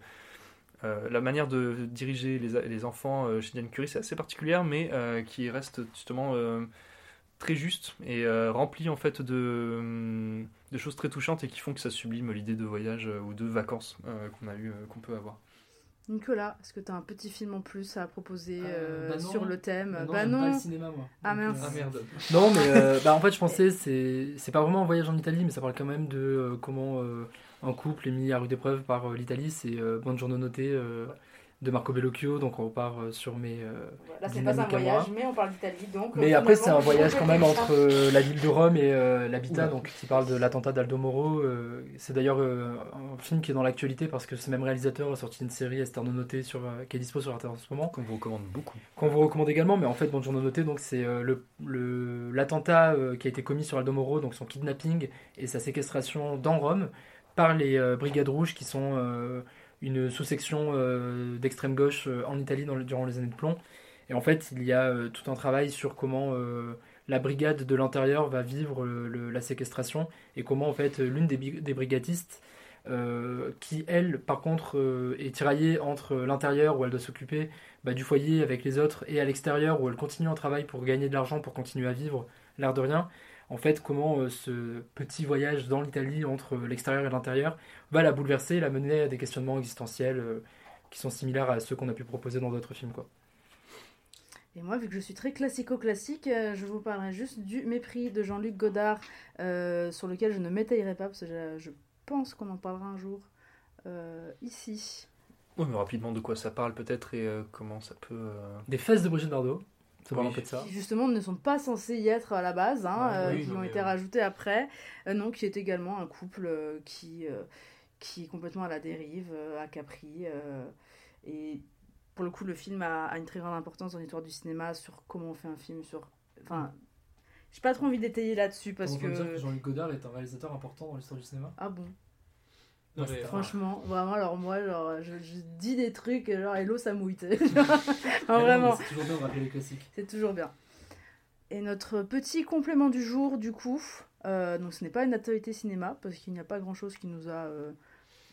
la manière de diriger les, les enfants chez Diane Curie, c'est assez particulière, mais qui reste justement très juste et euh, remplie en fait de, hum, de choses très touchantes et qui font que ça sublime l'idée de voyage euh, ou de vacances euh, qu'on a eu, qu'on peut avoir. Nicolas, est-ce que tu as un petit film en plus à proposer euh, bah non. sur le thème? Bah non, Bah non. pas le cinéma, moi. Ah Donc, mince. Ah, merde. Non, mais euh, bah, en fait, je pensais, c'est c'est pas vraiment un voyage en Italie, mais ça parle quand même de euh, comment euh, un couple est mis à rude épreuve par euh, l'Italie. C'est euh, Buongiorno Noté euh, de Marco Bellocchio, donc on repart euh, sur mes. euh, Là, c'est pas un voyage, mais on parle d'Italie, donc. Mais après, c'est un voyage quand même entre euh, la ville de Rome et euh, l'habitat, donc qui parle de l'attentat d'Aldo Moro. euh, c'est d'ailleurs euh, un film qui est dans l'actualité parce que ce même réalisateur a sorti une série Esterno Noté sur, euh, qui est dispo sur Internet en ce moment. Qu'on vous recommande beaucoup. Qu'on vous recommande également, mais en fait, Bonjour Noté, donc c'est euh, le- le- l'attentat euh, qui a été commis sur Aldo Moro, donc son kidnapping et sa séquestration dans Rome par les euh, Brigades Rouges qui sont euh, une sous-section euh, d'extrême gauche euh, en Italie durant les années de plomb. Et en fait, il y a euh, tout un travail sur comment la brigade de l'intérieur va vivre la séquestration et comment en fait l'une des, brigadistes qui elle par contre est tiraillée entre l'intérieur où elle doit s'occuper bah, du foyer avec les autres et à l'extérieur où elle continue en travail pour gagner de l'argent pour continuer à vivre l'air de rien en fait comment euh, ce petit voyage dans l'Italie entre l'extérieur et l'intérieur va la bouleverser et la mener à des questionnements existentiels euh, qui sont similaires à ceux qu'on a pu proposer dans d'autres films quoi. Et moi, vu que je suis très classico-classique, euh, je vous parlerai juste du Mépris de Jean-Luc Godard, euh, sur lequel je ne m'étayerai pas, parce que je, je pense qu'on en parlera un jour euh, ici. Oui, mais rapidement, de quoi ça parle peut-être et euh, comment ça peut. euh, Des fesses de Brigitte Bardot. Ça parle Oui. un peu de ça. Qui justement ne sont pas censés y être à la base, hein, Ouais, euh, oui, qui ont été rajoutés après. Euh, non, qui est également un couple euh, qui, qui est complètement à la dérive, à Capri. et pour le coup, le film a, a une très grande importance dans l'histoire du cinéma sur comment on fait un film, sur. Enfin. J'ai pas trop envie d'étayer là-dessus parce que Jean-Luc Godard est un réalisateur important dans l'histoire du cinéma? Ah bon? Non, mais, Franchement, vraiment, alors moi, genre, je, je dis des trucs, genre, hello, ça mouille. vraiment. C'est toujours bien de rappeler les classiques. C'est toujours bien. Et notre petit complément du jour, du coup, euh, donc ce n'est pas une actualité cinéma, parce qu'il n'y a pas grand-chose qui nous a euh,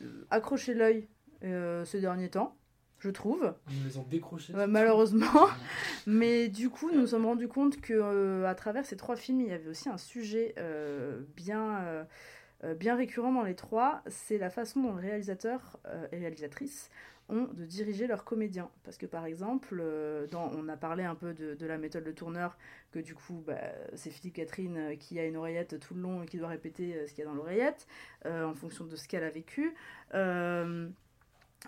euh, accroché l'œil euh, ces derniers temps, je trouve. Ils nous les ont décrochés. Ouais, malheureusement. Mais du coup, nous nous sommes rendus compte que à travers ces trois films, il y avait aussi un sujet bien, bien récurrent dans les trois. C'est la façon dont le réalisateur euh, et réalisatrice ont de diriger leurs comédiens. Parce que par exemple, euh, on a parlé un peu de, la méthode de tourneur, que du coup, bah, c'est Philippe Catherine euh, qui a une oreillette tout le long et qui doit répéter euh, ce qu'il y a dans l'oreillette, euh, en fonction de ce qu'elle a vécu. Euh,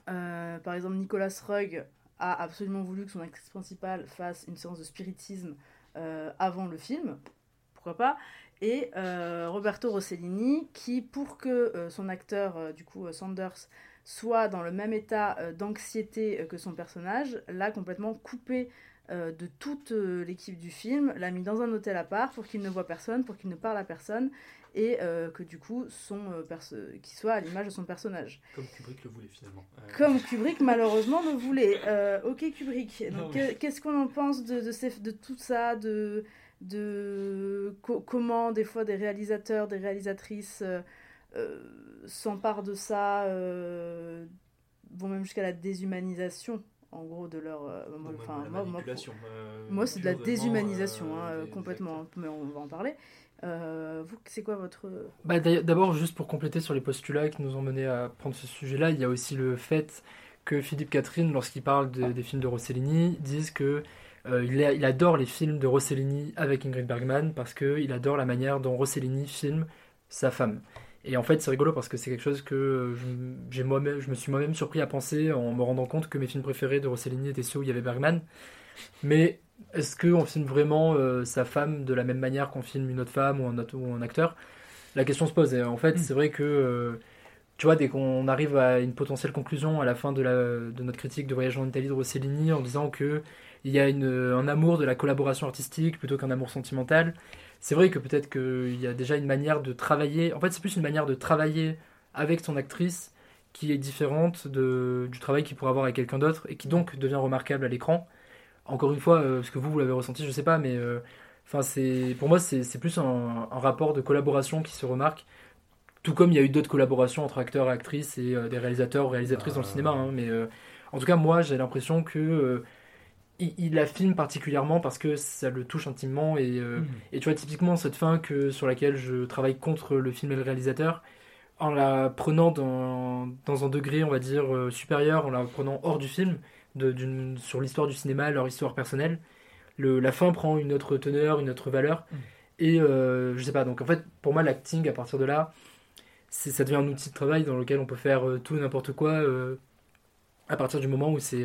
euh, par exemple, Nicolas Rugg a absolument voulu que son actrice principale fasse une séance de spiritisme euh, avant le film. Pourquoi pas? Et euh, Roberto Rossellini, qui, pour que euh, son acteur, euh, du coup, Sanders, soit dans le même état d'anxiété que son personnage, l'a complètement coupé de toute l'équipe du film, l'a mis dans un hôtel à part pour qu'il ne voit personne, pour qu'il ne parle à personne, et que du coup, son, perso- qu'il soit à l'image de son personnage. Comme Kubrick le voulait finalement. Comme Kubrick malheureusement le voulait. Ok Kubrick. Qu'est-ce qu'on en pense de, de, ces- de tout ça, de, de co- comment des fois des réalisateurs, des réalisatrices euh, euh, s'emparent de ça, euh, vont même jusqu'à la déshumanisation en gros de leur. euh, moi, enfin, moi, moi, euh, c'est de la déshumanisation euh, hein, complètement, mais on va en parler. Euh, vous, c'est quoi votre Bah, D'abord, juste pour compléter sur les postulats qui nous ont mené à prendre ce sujet-là, il y a aussi le fait que Philippe Catherine, lorsqu'il parle de- des films de Rossellini, disent que euh, il, a- il adore les films de Rossellini avec Ingrid Bergman parce qu'il adore la manière dont Rossellini filme sa femme. Et en fait, c'est rigolo parce que c'est quelque chose que je, me suis moi-même surpris à penser en me rendant compte que mes films préférés de Rossellini étaient ceux où il y avait Bergman. Mais est-ce qu'on filme vraiment euh, sa femme de la même manière qu'on filme une autre femme ou un, autre- ou un acteur? La question se pose. Et en fait, c'est vrai que, euh, tu vois, dès qu'on arrive à une potentielle conclusion à la fin de, la, de notre critique de Voyage en Italie de Rossellini en disant que il y a une, un amour de la collaboration artistique plutôt qu'un amour sentimental, c'est vrai que peut-être qu'il y a déjà une manière de travailler. En fait, c'est plus une manière de travailler avec son actrice qui est différente de, du travail qu'il pourrait avoir avec quelqu'un d'autre et qui donc devient remarquable à l'écran. Encore une fois, euh, parce que vous, vous l'avez ressenti, je sais pas, mais euh, c'est pour moi, c'est plus un, un rapport de collaboration qui se remarque. Tout comme il y a eu d'autres collaborations entre acteurs et actrices et euh, des réalisateurs ou réalisatrices dans le cinéma. hein, mais euh, en tout cas, moi, j'ai l'impression que euh, il, il la filme particulièrement parce que ça le touche intimement. Et, euh, Mhm. et tu vois, typiquement, cette fin que, sur laquelle je travaille contre le film et le réalisateur, en la prenant dans, dans un degré, on va dire, euh, supérieur, en la prenant hors du film, de, d'une, sur l'histoire du cinéma, leur histoire personnelle, le, la fin prend une autre teneur, une autre valeur. Et euh, je sais pas, donc en fait, pour moi, l'acting, à partir de là, ça devient un outil de travail dans lequel on peut faire euh, tout et n'importe quoi. à partir du moment où c'est,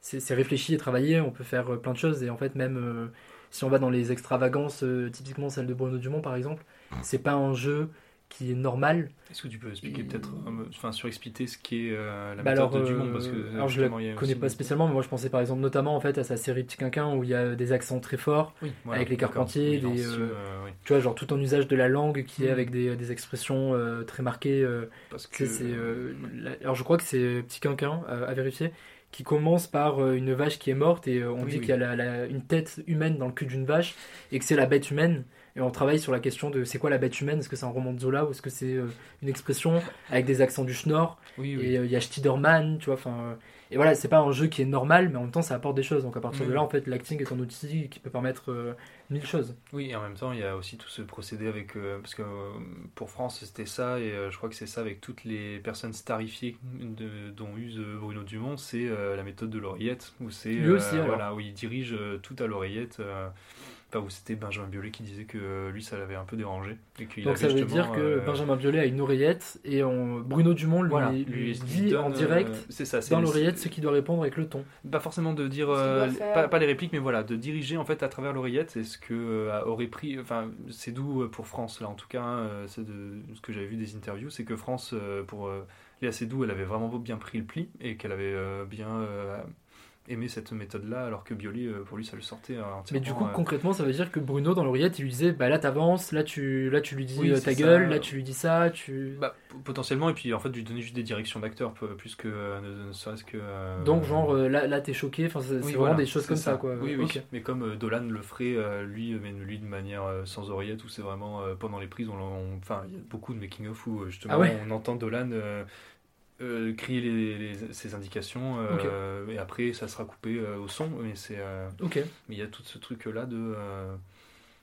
c'est, réfléchi et travaillé, on peut faire euh, plein de choses. Et en fait, même euh, si on va dans les extravagances, euh, typiquement celle de Bruno Dumont par exemple, c'est pas un jeu qui est normal. Est-ce que tu peux expliquer peut-être, enfin surexpliquer ce qu'est euh, la Bah méthode alors, de Dumont parce que alors je a connais pas spécialement, mais moi je pensais par exemple notamment en fait à sa série Petit Quinquin où il y a des accents très forts Oui, voilà, avec les. Carpentiers, Oui, des, euh, euh, oui. tu vois genre tout en usage de la langue qui est Mhm. avec des, des expressions euh, très marquées. euh, Parce que- euh, la- alors je crois que c'est Petit Quinquin euh, à vérifier qui commence par euh, une vache qui est morte et euh, on Oui, dit oui. qu'il y a la- la- une tête humaine dans le cul d'une vache et que c'est la bête humaine. Et on travaille sur la question de c'est quoi la bête humaine? Est-ce que c'est un roman de Zola ou est-ce que c'est euh, une expression avec des accents du schnorr? Oui, oui. Et euh, il y a Stiderman, tu vois. Enfin, et voilà, c'est pas un jeu qui est normal, mais en même temps ça apporte des choses. Donc à partir de Oui. là, en fait, l'acting est un outil qui peut permettre euh, mille choses. Oui, et en même temps, il y a aussi tout ce procédé avec. euh, parce que euh, pour France, c'était ça, et euh, je crois que c'est ça avec toutes les personnes starifiées de- dont use Bruno Dumont, c'est la méthode de l'oreillette, où c'est. Lui aussi. Voilà, où il dirige tout à l'oreillette. Enfin, où c'était Benjamin Biolay qui disait que euh, lui, ça l'avait un peu dérangé. Et qu'il Donc ça avait veut dire que euh, Benjamin Biolay a une oreillette et on- Bruno Dumont lui, Voilà, lui lui dit donne, en direct euh, c'est ça, c'est dans le- l'oreillette ce qu'il doit répondre avec le ton. Pas forcément de dire, euh, pas, pas les répliques, mais voilà, de diriger en fait à travers l'oreillette. C'est ce que euh, aurait pris, enfin, c'est d'où pour France là, en tout cas, hein, c'est de ce que j'avais vu des interviews, c'est que France euh, pour euh, Léa Seydoux, elle avait vraiment bien pris le pli et qu'elle avait euh, bien euh, aimé cette méthode-là, alors que Biolay, euh, pour lui, ça le sortait euh, entièrement. Mais du coup, euh, concrètement, ça veut dire que Bruno, dans l'oreillette, il lui disait Bah là, t'avances, là tu, là, tu lui dis Oui, euh, ta ça. gueule, là, tu lui dis ça, tu. Bah, potentiellement, et puis en fait, lui donner juste des directions d'acteurs, peu- plus que euh, ne, ne serait-ce que. euh, Donc, genre, euh, là, là t'es choqué, enfin, c'est Oui, vraiment voilà, des choses comme ça, quoi. Oui, oui. Mais comme euh, Dolan le ferait, euh, lui, mais lui de manière euh, sans oreillette, où c'est vraiment euh, pendant les prises, on, on- enfin, il y a beaucoup de making-of où euh, justement Ah ouais on entend Dolan euh, euh, crier les, les- ses indications, euh, et après ça sera coupé euh, au son, mais c'est. euh, Ok. Mais il y a tout ce truc-là de. euh,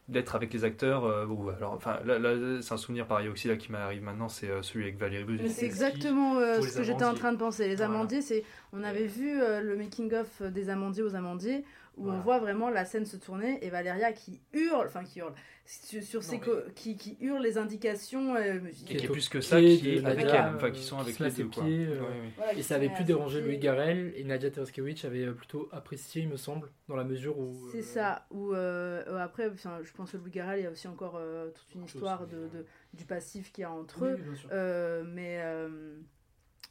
d'être avec les acteurs euh, ou alors enfin là, là, c'est un souvenir pareil aussi là qui m'arrive maintenant c'est euh, celui avec Valérie Bercy. c'est exactement euh, ce que j'étais en train de penser. Les Voilà. amandiers, c'est on avait vu euh, le making of des amandiers aux amandiers où on voit vraiment la scène se tourner et Valéria qui hurle, enfin qui hurle sur, ses qui, qui hurle les indications. euh, Et qui est plus que ça, qui est avec Nadia, elle, enfin, qui sont avec les deux, quoi. pieds, euh, Ouais, ouais. Voilà, et qui ça avait plus dérangé Louis. Garrel et Nadia Tereskewicz avait euh, plutôt apprécié, il me semble, dans la mesure où. C'est euh, ça. Ou euh, euh, après, enfin, je pense que Louis Garrel, il y a aussi encore euh, toute une histoire de, de- du passif qu'il y a entre Oui, eux. Euh, mais, euh,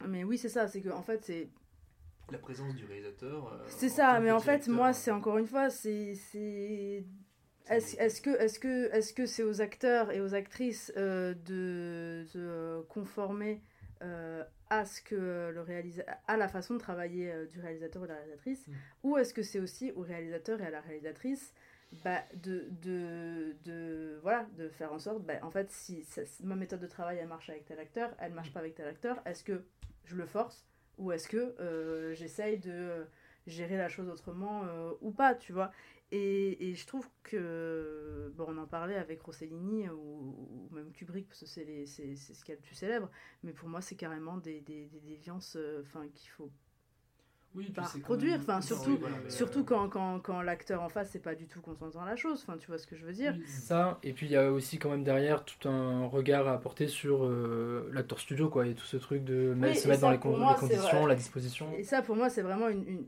mais oui, c'est ça. C'est que en fait, c'est La présence du réalisateur. euh, C'est ça, mais en fait, moi, c'est encore une fois, c'est. c'est- Est-ce que est-ce que est-ce que c'est aux acteurs et aux actrices euh, de se conformer euh, à ce que le réalisa à la façon de travailler du réalisateur ou de la réalisatrice, ou est-ce que c'est aussi au réalisateur et à la réalisatrice bah, de, de, de voilà de faire en sorte bah, en fait si ça- si ma méthode de travail elle marche avec tel acteur elle marche pas avec tel acteur est-ce que je le force? Ou est-ce que euh, j'essaye de euh, gérer la chose autrement euh, ou pas tu vois. Et, je trouve que bon on en parlait avec Rossellini ou, même Kubrick parce que c'est ce qu'il y a de plus célèbre. Mais pour moi c'est carrément des, déviances qu'il faut Oui, reproduire même- enfin surtout oui, voilà, mais, surtout euh, quand, quand, quand l'acteur en face c'est pas du tout consentant à la chose enfin tu vois ce que je veux dire Ça, et puis il y a aussi quand même derrière tout un regard à apporter sur euh, l'acteur studio, quoi, et tout ce truc de Oui, se mettre ça, dans les, pour con- moi, les c'est conditions, la disposition. Et ça, pour moi, c'est vraiment une. une-.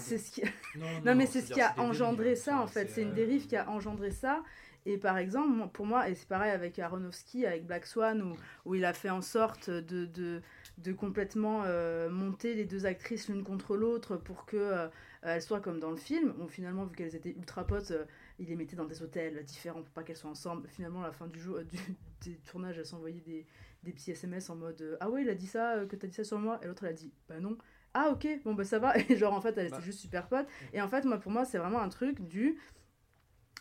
C'est ce qui... Non, non, non, mais c'est ce qui a engendré dérives, ça, en fait. c'est, une euh, dérive qui a engendré ça. Et par exemple, pour moi, et c'est pareil avec Aronofsky, avec Black Swan, où, où il a fait en sorte de, de, de complètement euh, monter les deux actrices l'une contre l'autre pour que euh, elles soient comme dans le film. Bon, finalement, vu qu'elles étaient ultra potes, euh, il les mettait dans des hôtels différents pour pas qu'elles soient ensemble. Finalement, à la fin du, jour, du des tournages, elles s'envoyaient des, des petits SMS en mode euh, Ah ouais, il a dit ça, euh, que t'as dit ça sur moi? Et l'autre, elle a dit Bah non. Ah ok, bon bah ça va. Et genre, en fait, elle était juste super pote. Et en fait, moi, pour moi, c'est vraiment un truc du.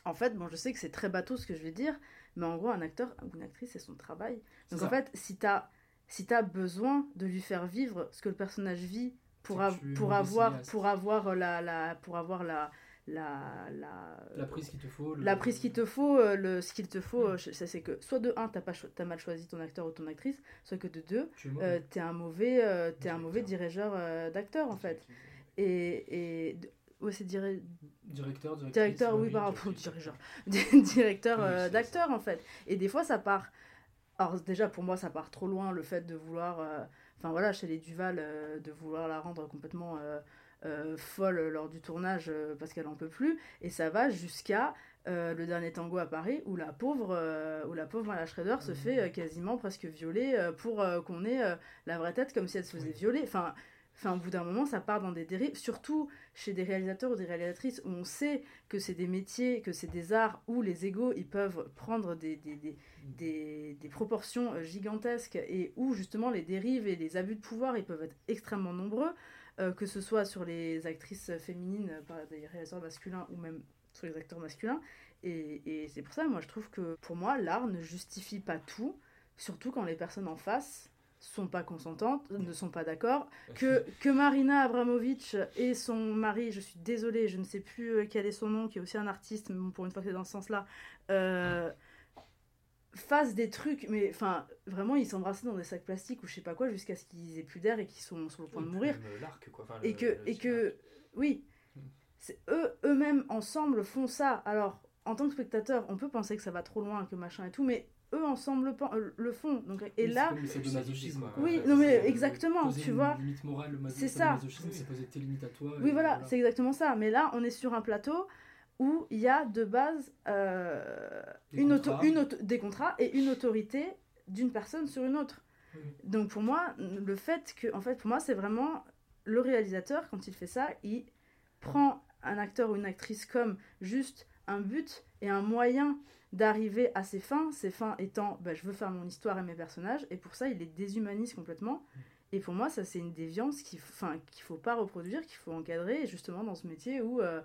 En fait, bon, je sais que c'est très bateau ce que je vais dire, mais en gros, un acteur ou une actrice, c'est son travail. Donc en fait, si t'as si as besoin de lui faire vivre ce que le personnage vit pour, av- tu es pour avoir pour avoir la, la pour avoir la la, la, La prise qu'il te faut. le- la prise qu'il te faut, euh, le, ce qu'il te faut, ça c'est que soit de un, t'as pas cho- t'as mal choisi ton acteur ou ton actrice, soit que de deux, Tu es mauvais. euh, t'es un mauvais, euh, t'es un mauvais dirigeur euh, d'acteur en fait. Et, et ouais, c'est Directeur, directeur, oui, mobile, par rapport au directrice, dirigeant, directeur euh, d'acteur en fait. Et des fois ça part. Alors déjà pour moi ça part trop loin le fait de vouloir, euh, enfin voilà chez les Duval, euh, de vouloir la rendre complètement euh, folle lors du tournage parce qu'elle en peut plus. Et ça va jusqu'à le dernier tango à Paris où la pauvre, où la pauvre Mala Schrader se fait euh, quasiment presque violer pour qu'on ait la vraie tête comme si elle se faisait violer. Enfin, Enfin, au bout d'un moment, ça part dans des dérives, surtout chez des réalisateurs ou des réalisatrices où on sait que c'est des métiers, que c'est des arts où les égaux, ils peuvent prendre des, des, des, des, proportions euh, gigantesques et où justement les dérives et les abus de pouvoir, ils peuvent être extrêmement nombreux, euh, que ce soit sur les actrices féminines euh, par des réalisateurs masculins ou même sur les acteurs masculins. Et, et c'est pour ça, moi, je trouve que pour moi, l'art ne justifie pas tout, surtout quand les personnes en face sont pas consentantes, ne sont pas d'accord, que, que Marina Abramovic et son mari, je suis désolée, je ne sais plus euh, quel est son nom, qui est aussi un artiste, mais bon, pour une fois que c'est dans ce sens-là, euh, fassent des trucs, mais enfin, vraiment, ils s'embrassaient dans des sacs plastiques ou je sais pas quoi, jusqu'à ce qu'ils aient plus d'air et qu'ils sont sur le point de mourir. Euh, l'arc, quoi. Enfin, et que, le et que, oui, c'est eux, eux-mêmes, ensemble, font ça. Alors, en tant que spectateur, on peut penser que ça va trop loin, que machin et tout, mais eux ensemble le, euh, le font. Donc, et Oui, là, c'est quoi. oui, non mais exactement, tu vois, c'est ça. sadomasochisme, c'est poser tes limites à toi. Oui, voilà, c'est exactement ça. Mais là, on est sur un plateau où il y a de base euh, une auto- une auto- des contrats et une autorité d'une personne sur une autre. Donc pour moi, le fait que, en fait, pour moi, c'est vraiment le réalisateur quand il fait ça, il prend un acteur ou une actrice comme juste un but et un moyen d'arriver à ses fins, ses fins étant bah, je veux faire mon histoire et mes personnages, et pour ça il les déshumanise complètement. Et pour moi, ça c'est une déviance qu'il enfin, qu'il faut pas reproduire, qu'il faut encadrer, et justement dans ce métier où euh,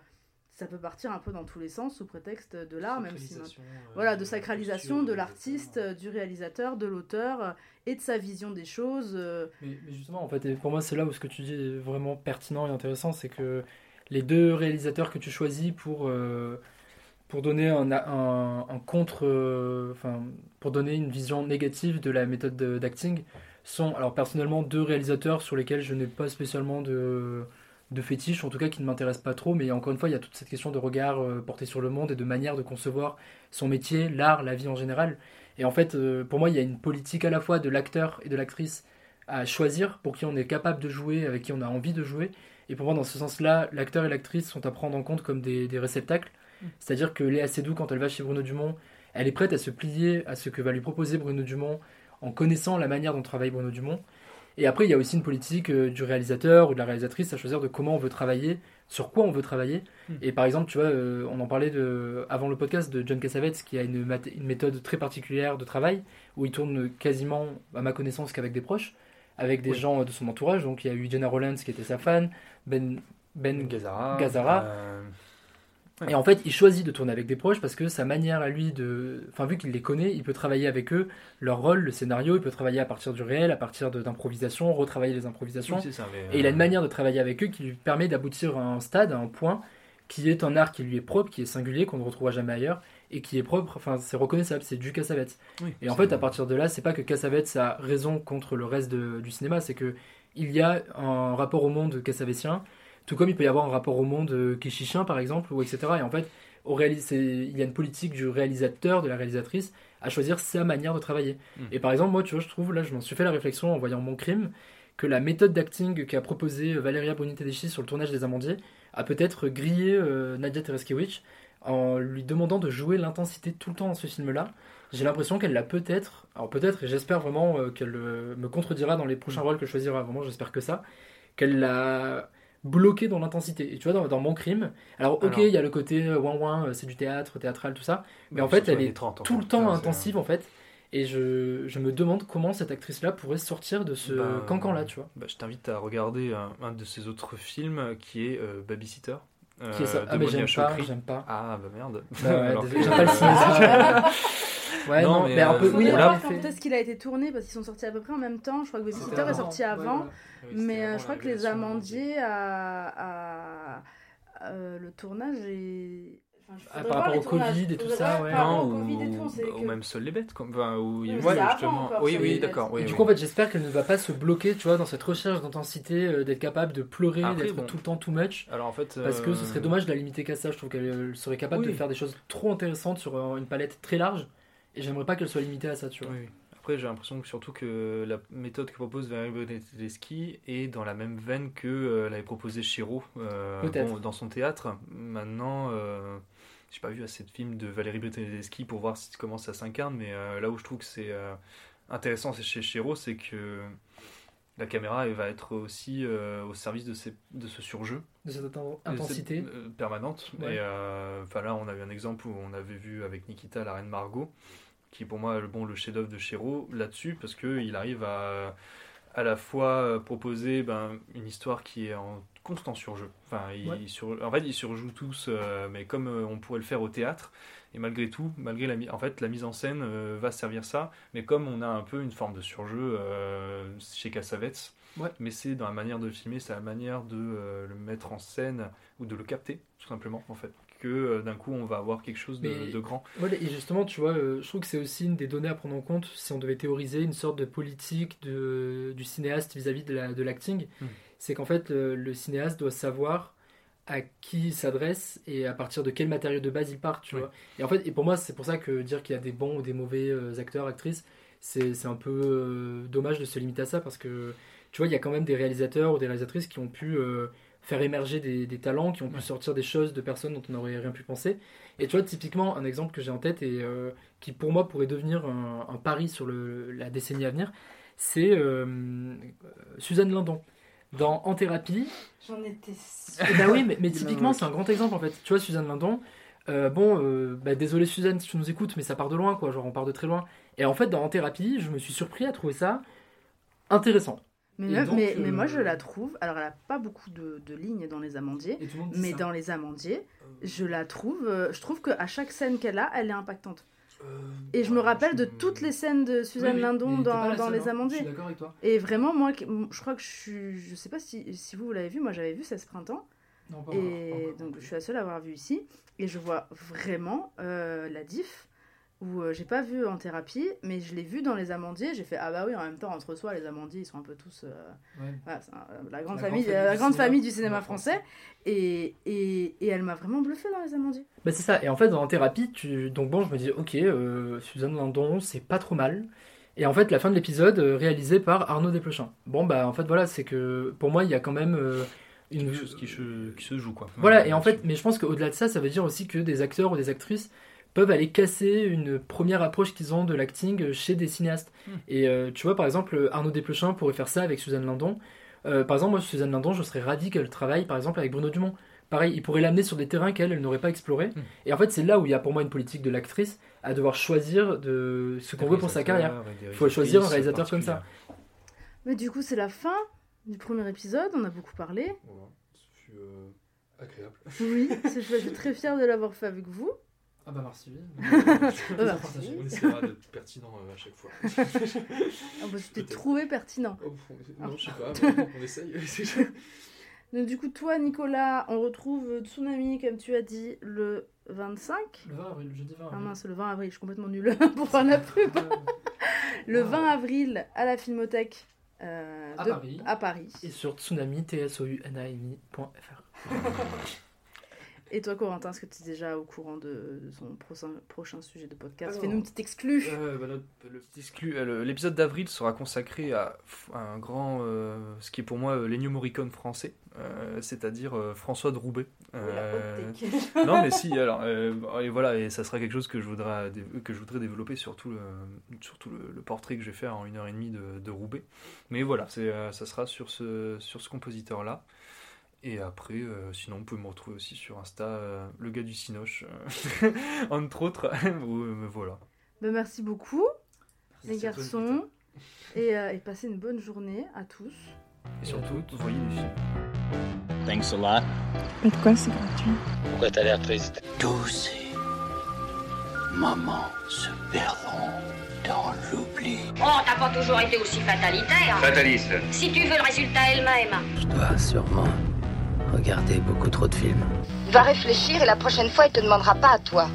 ça peut partir un peu dans tous les sens sous prétexte de l'art, même si euh, voilà, de sacralisation de l'artiste, euh, du réalisateur, de l'auteur euh, et de sa vision des choses. euh, Mais, mais justement, en fait, pour moi, c'est là où ce que tu dis est vraiment pertinent et intéressant, c'est que les deux réalisateurs que tu choisis pour, pour donner un, un, contre, euh, enfin, pour donner une vision négative de la méthode de- d'acting sont, alors personnellement, deux réalisateurs sur lesquels je n'ai pas spécialement de, de fétiche, en tout cas qui ne m'intéressent pas trop, mais encore une fois, il y a toute cette question de regard euh, porté sur le monde et de manière de concevoir son métier, l'art, la vie en général. Et en fait, euh, pour moi, il y a une politique à la fois de l'acteur et de l'actrice à choisir pour qui on est capable de jouer, avec qui on a envie de jouer. Et pour moi, dans ce sens-là, l'acteur et l'actrice sont à prendre en compte comme des réceptacles. C'est-à-dire que Léa Seydoux, quand elle va chez Bruno Dumont, elle est prête à se plier à ce que va lui proposer Bruno Dumont en connaissant la manière dont travaille Bruno Dumont. Et après, il y a aussi une politique euh, du réalisateur ou de la réalisatrice à choisir de comment on veut travailler, sur quoi on veut travailler. Mm. Et par exemple, tu vois, euh, on en parlait de, avant le podcast de John Cassavetes, qui a une, méthode très particulière de travail, où il tourne quasiment, à ma connaissance, qu'avec des proches, avec des Oui. gens de son entourage. Donc il y a eu Jenna Rollins qui était sa fan, Ben, ben Gazzara. Gazzara. euh, Et en fait, il choisit de tourner avec des proches parce que sa manière à lui de. Enfin, vu qu'il les connaît, il peut travailler avec eux, leur rôle, le scénario, il peut travailler à partir du réel, à partir d'improvisation, retravailler les improvisations. Oui, c'est ça, mais, Et il a euh, une manière de travailler avec eux qui lui permet d'aboutir à un stade, à un point, qui est un art qui lui est propre, qui est singulier, qu'on ne retrouvera jamais ailleurs, et qui est propre, enfin, c'est reconnaissable, c'est du Cassavetes. Oui, et en fait, à partir de là, c'est pas que Cassavetes a raison contre le reste de- du cinéma, c'est que il y a un rapport au monde cassavétien, tout comme il peut y avoir un rapport au monde euh, kéchichien, par exemple, ou etc. Et en fait, au il y a une politique du réalisateur, de la réalisatrice, à choisir sa manière de travailler. Mm. Et par exemple, moi, tu vois, je trouve, là, je m'en suis fait la réflexion en voyant mon crime, que la méthode d'acting qu'a proposée Valeria Bonite-Tedeschi sur le tournage des Amandiers a peut-être grillé euh, Nadia Tereskewicz en lui demandant de jouer l'intensité tout le temps dans ce film-là. J'ai l'impression qu'elle l'a peut-être, alors peut-être, et j'espère vraiment euh, qu'elle euh, me contredira dans les prochains rôles que je choisira, vraiment, j'espère que ça, qu'elle l'a bloqué dans l'intensité. Et tu vois, dans, dans mon crime, alors ok, il y a le côté euh, ouin ouin, euh, c'est du théâtre, théâtral, tout ça, mais en fait, elle est 30, en tout le temps c'est- intensive, en fait. Et je, je me demande comment cette actrice-là pourrait sortir de ce Bah, cancan-là, tu vois. bah, je t'invite à regarder un, un de ses autres films qui est euh, Babysitter. Qui est ça euh, Ah, mais j'aime pas, Chokri. j'aime pas. Ah bah merde. Bah ouais, désolé, j'aime pas le cinéma. Ouais, non, mais un peu- euh, oui, est-ce qu'il a été tourné parce qu'ils sont sortis à peu près en même temps. Je crois que Babysitter C'était est sorti avant, ouais, mais euh, avant je crois que les Amandiers à, à- euh, le tournage est. Enfin, Ah, par rapport au. Covid et tout ça, ouais. Non, ou, même Seul les bêtes. Comme, enfin, où il ouais, justement. encore, oui, oui, d'accord. Oui, Et du oui. coup, en fait, j'espère qu'elle ne va pas se bloquer, tu vois, dans cette recherche d'intensité, euh, d'être capable de pleurer, d'être bon. tout le temps too much. Alors en fait, Parce que ce euh, serait dommage de la limiter qu'à ça. Je trouve qu'elle euh, serait capable de faire des choses trop intéressantes sur euh, une palette très large. Et j'aimerais pas qu'elle soit limitée à ça, tu vois. Oui, oui. Après, j'ai l'impression que surtout que la méthode que propose Valérie Bonatelleski est dans la même veine que euh, l'avait proposé Chiro euh, Peut-être. bon, dans son théâtre. Maintenant, euh, j'ai pas vu assez de films de Valérie Bonatelleski pour voir si- comment ça s'incarne, mais euh, là où je trouve que c'est euh, intéressant c'est chez Chiro, c'est que la caméra elle va être aussi euh, au service de, ces, de ce surjeu. De cette inten- De cette, intensité. euh, permanente. Ouais. Et enfin là, on a eu un exemple où on avait vu avec Nikita la reine Margot, qui est pour moi le bon le chef-d'œuvre de Chéreau là-dessus, parce que il arrive à à la fois euh, proposer ben, une histoire qui est en constant surjeu. Enfin, il, Ouais. sur, en fait, ils surjouent tous, euh, mais comme euh, on pourrait le faire au théâtre. Et malgré tout, malgré la, en fait, la mise en scène euh, va servir ça, mais comme on a un peu une forme de surjeu chez Cassavetes, Ouais. mais c'est dans la manière de filmer, c'est la manière de le mettre en scène ou de le capter, tout simplement, en fait, que euh, d'un coup on va avoir quelque chose de, Mais- de grand. Ouais, et justement, tu vois, euh, je trouve que c'est aussi une des données à prendre en compte si on devait théoriser une sorte de politique de, du cinéaste vis-à-vis de la- de l'acting. Mm. C'est qu'en fait, le, le cinéaste doit savoir à qui il s'adresse et à partir de quel matériau de base il part, tu vois. Et en fait, et pour moi, c'est pour ça que dire qu'il y a des bons ou des mauvais euh, acteurs, actrices, c'est c'est un peu euh, dommage de se limiter à ça parce que, tu vois, il y a quand même des réalisateurs ou des réalisatrices qui ont pu euh, faire émerger des, des talents, qui ont pu sortir des choses de personnes dont on n'aurait rien pu penser. Et tu vois, typiquement, un exemple que j'ai en tête et euh, qui pour moi pourrait devenir un, un pari sur le, la décennie à venir, c'est euh, Suzanne Lindon. Dans En thérapie, J'en étais eh ben oui, mais, mais typiquement, c'est un grand exemple en fait. Tu vois, Suzanne Lindon, euh, bon, euh, bah, désolé Suzanne si tu nous écoutes, mais ça part de loin, quoi. Genre, on part de très loin. Et en fait, dans En thérapie, je me suis surpris à trouver ça intéressant. Mais, donc, mais, mais moi, euh, je la trouve. Alors, elle a pas beaucoup de, de lignes dans les amandiers, mais ça. dans les amandiers, je la trouve. euh, je trouve qu'à chaque scène qu'elle a, elle est impactante. Et je me rappelle de toutes les scènes de Suzanne Lindon dans, dans Les hein. Je Amandiers. suis d'accord avec toi. Et vraiment, moi, je crois que je suis. Je sais pas si, si vous, l'avez vu, moi j'avais vu ça ce printemps. Non, pas et pas donc je suis la seule à avoir vu ici. Et je vois vraiment euh, la diff où euh, j'ai pas vu en thérapie, mais je l'ai vu dans Les Amandiers. J'ai fait Ah bah oui, en même temps, entre soi, Les Amandiers, ils sont un peu tous. euh, Ouais. voilà, c'est un- la grande La famille, grande famille la du grande cinéma- famille du cinéma français. Et, et, et elle m'a vraiment bluffé dans Les Amandiers. Bah c'est ça, et en fait dans thérapie, tu... donc bon je me dis ok, euh, Suzanne Lindon c'est pas trop mal. Et en fait la fin de l'épisode euh, réalisé par Arnaud Desplechin. Bon bah en fait voilà, c'est que pour moi il y a quand même euh, une... Quelque chose qui se, qui se joue, quoi. Voilà, Ouais, et en fait, mais je pense qu'au-delà de ça, ça veut dire aussi que des acteurs ou des actrices peuvent aller casser une première approche qu'ils ont de l'acting chez des cinéastes. Hmm. Et euh, tu vois, par exemple, Arnaud Desplechin pourrait faire ça avec Suzanne Lindon. Euh, par exemple, moi, Suzanne Lindon, je serais ravi qu'elle travaille, par exemple, avec Bruno Dumont. Pareil, il pourrait l'amener sur des terrains qu'elle elle n'aurait pas explorés. Hmm. Et en fait, c'est là où il y a pour moi une politique de l'actrice à devoir choisir de ce qu'on veut pour sa carrière. Il faut choisir un réalisateur comme ça. Mais du coup, c'est la fin du premier épisode. On a beaucoup parlé. Voilà, ce fut euh, agréable. Oui. Je suis très fière de l'avoir fait avec vous. Ah bah merci. Euh, merci. On essaiera d'être pertinent euh, à chaque fois. Ah bah, tu t'es trouvé pertinent. Oh, non, je sais pas, Ah. on essaye. Donc, du coup, toi, Nicolas, on retrouve Tsunami, comme tu as dit, le 25. Le 20 avril, jeudi 20 Ah avril. mince, le 20 avril, je suis complètement nulle pour faire la pub. le 20 avril à la Filmothèque euh, À de- Paris. à Paris. Et sur tsunami, tsunami.fr. Et toi, Corentin, est-ce que tu es déjà au courant de, de son prochain, prochain sujet de podcast? Alors, Fais-nous une petite exclue. Euh, bah, euh, l'épisode d'avril sera consacré à, un grand, euh, ce qui est pour moi l'Ennio Morricone français, euh, c'est-à-dire François de Roubaix. Take. non mais si, alors et voilà, et ça sera quelque chose que je voudrais que je voudrais développer sur tout le, portrait que je vais faire en une heure et demie de, de Roubaix. Mais voilà, ça sera sur ce, sur ce compositeur-là. Et après, euh, sinon, vous pouvez me retrouver aussi sur Insta, euh, le gars du Cinoche, euh, entre autres. Voilà. Ben, merci beaucoup, les Merci garçons. Et, euh, et passez une bonne journée à tous. Et surtout, voyez des films. Thanks a lot. Mais pourquoi c'est gratuit? Pourquoi t'as l'air triste? Tous ces moments se perdront dans l'oubli. Oh, t'as pas toujours été aussi fatalitaire. Fataliste. Si tu veux le résultat elle-même. Je dois sûrement regarder beaucoup trop de films. Va réfléchir et la prochaine fois, il te demandera pas à toi.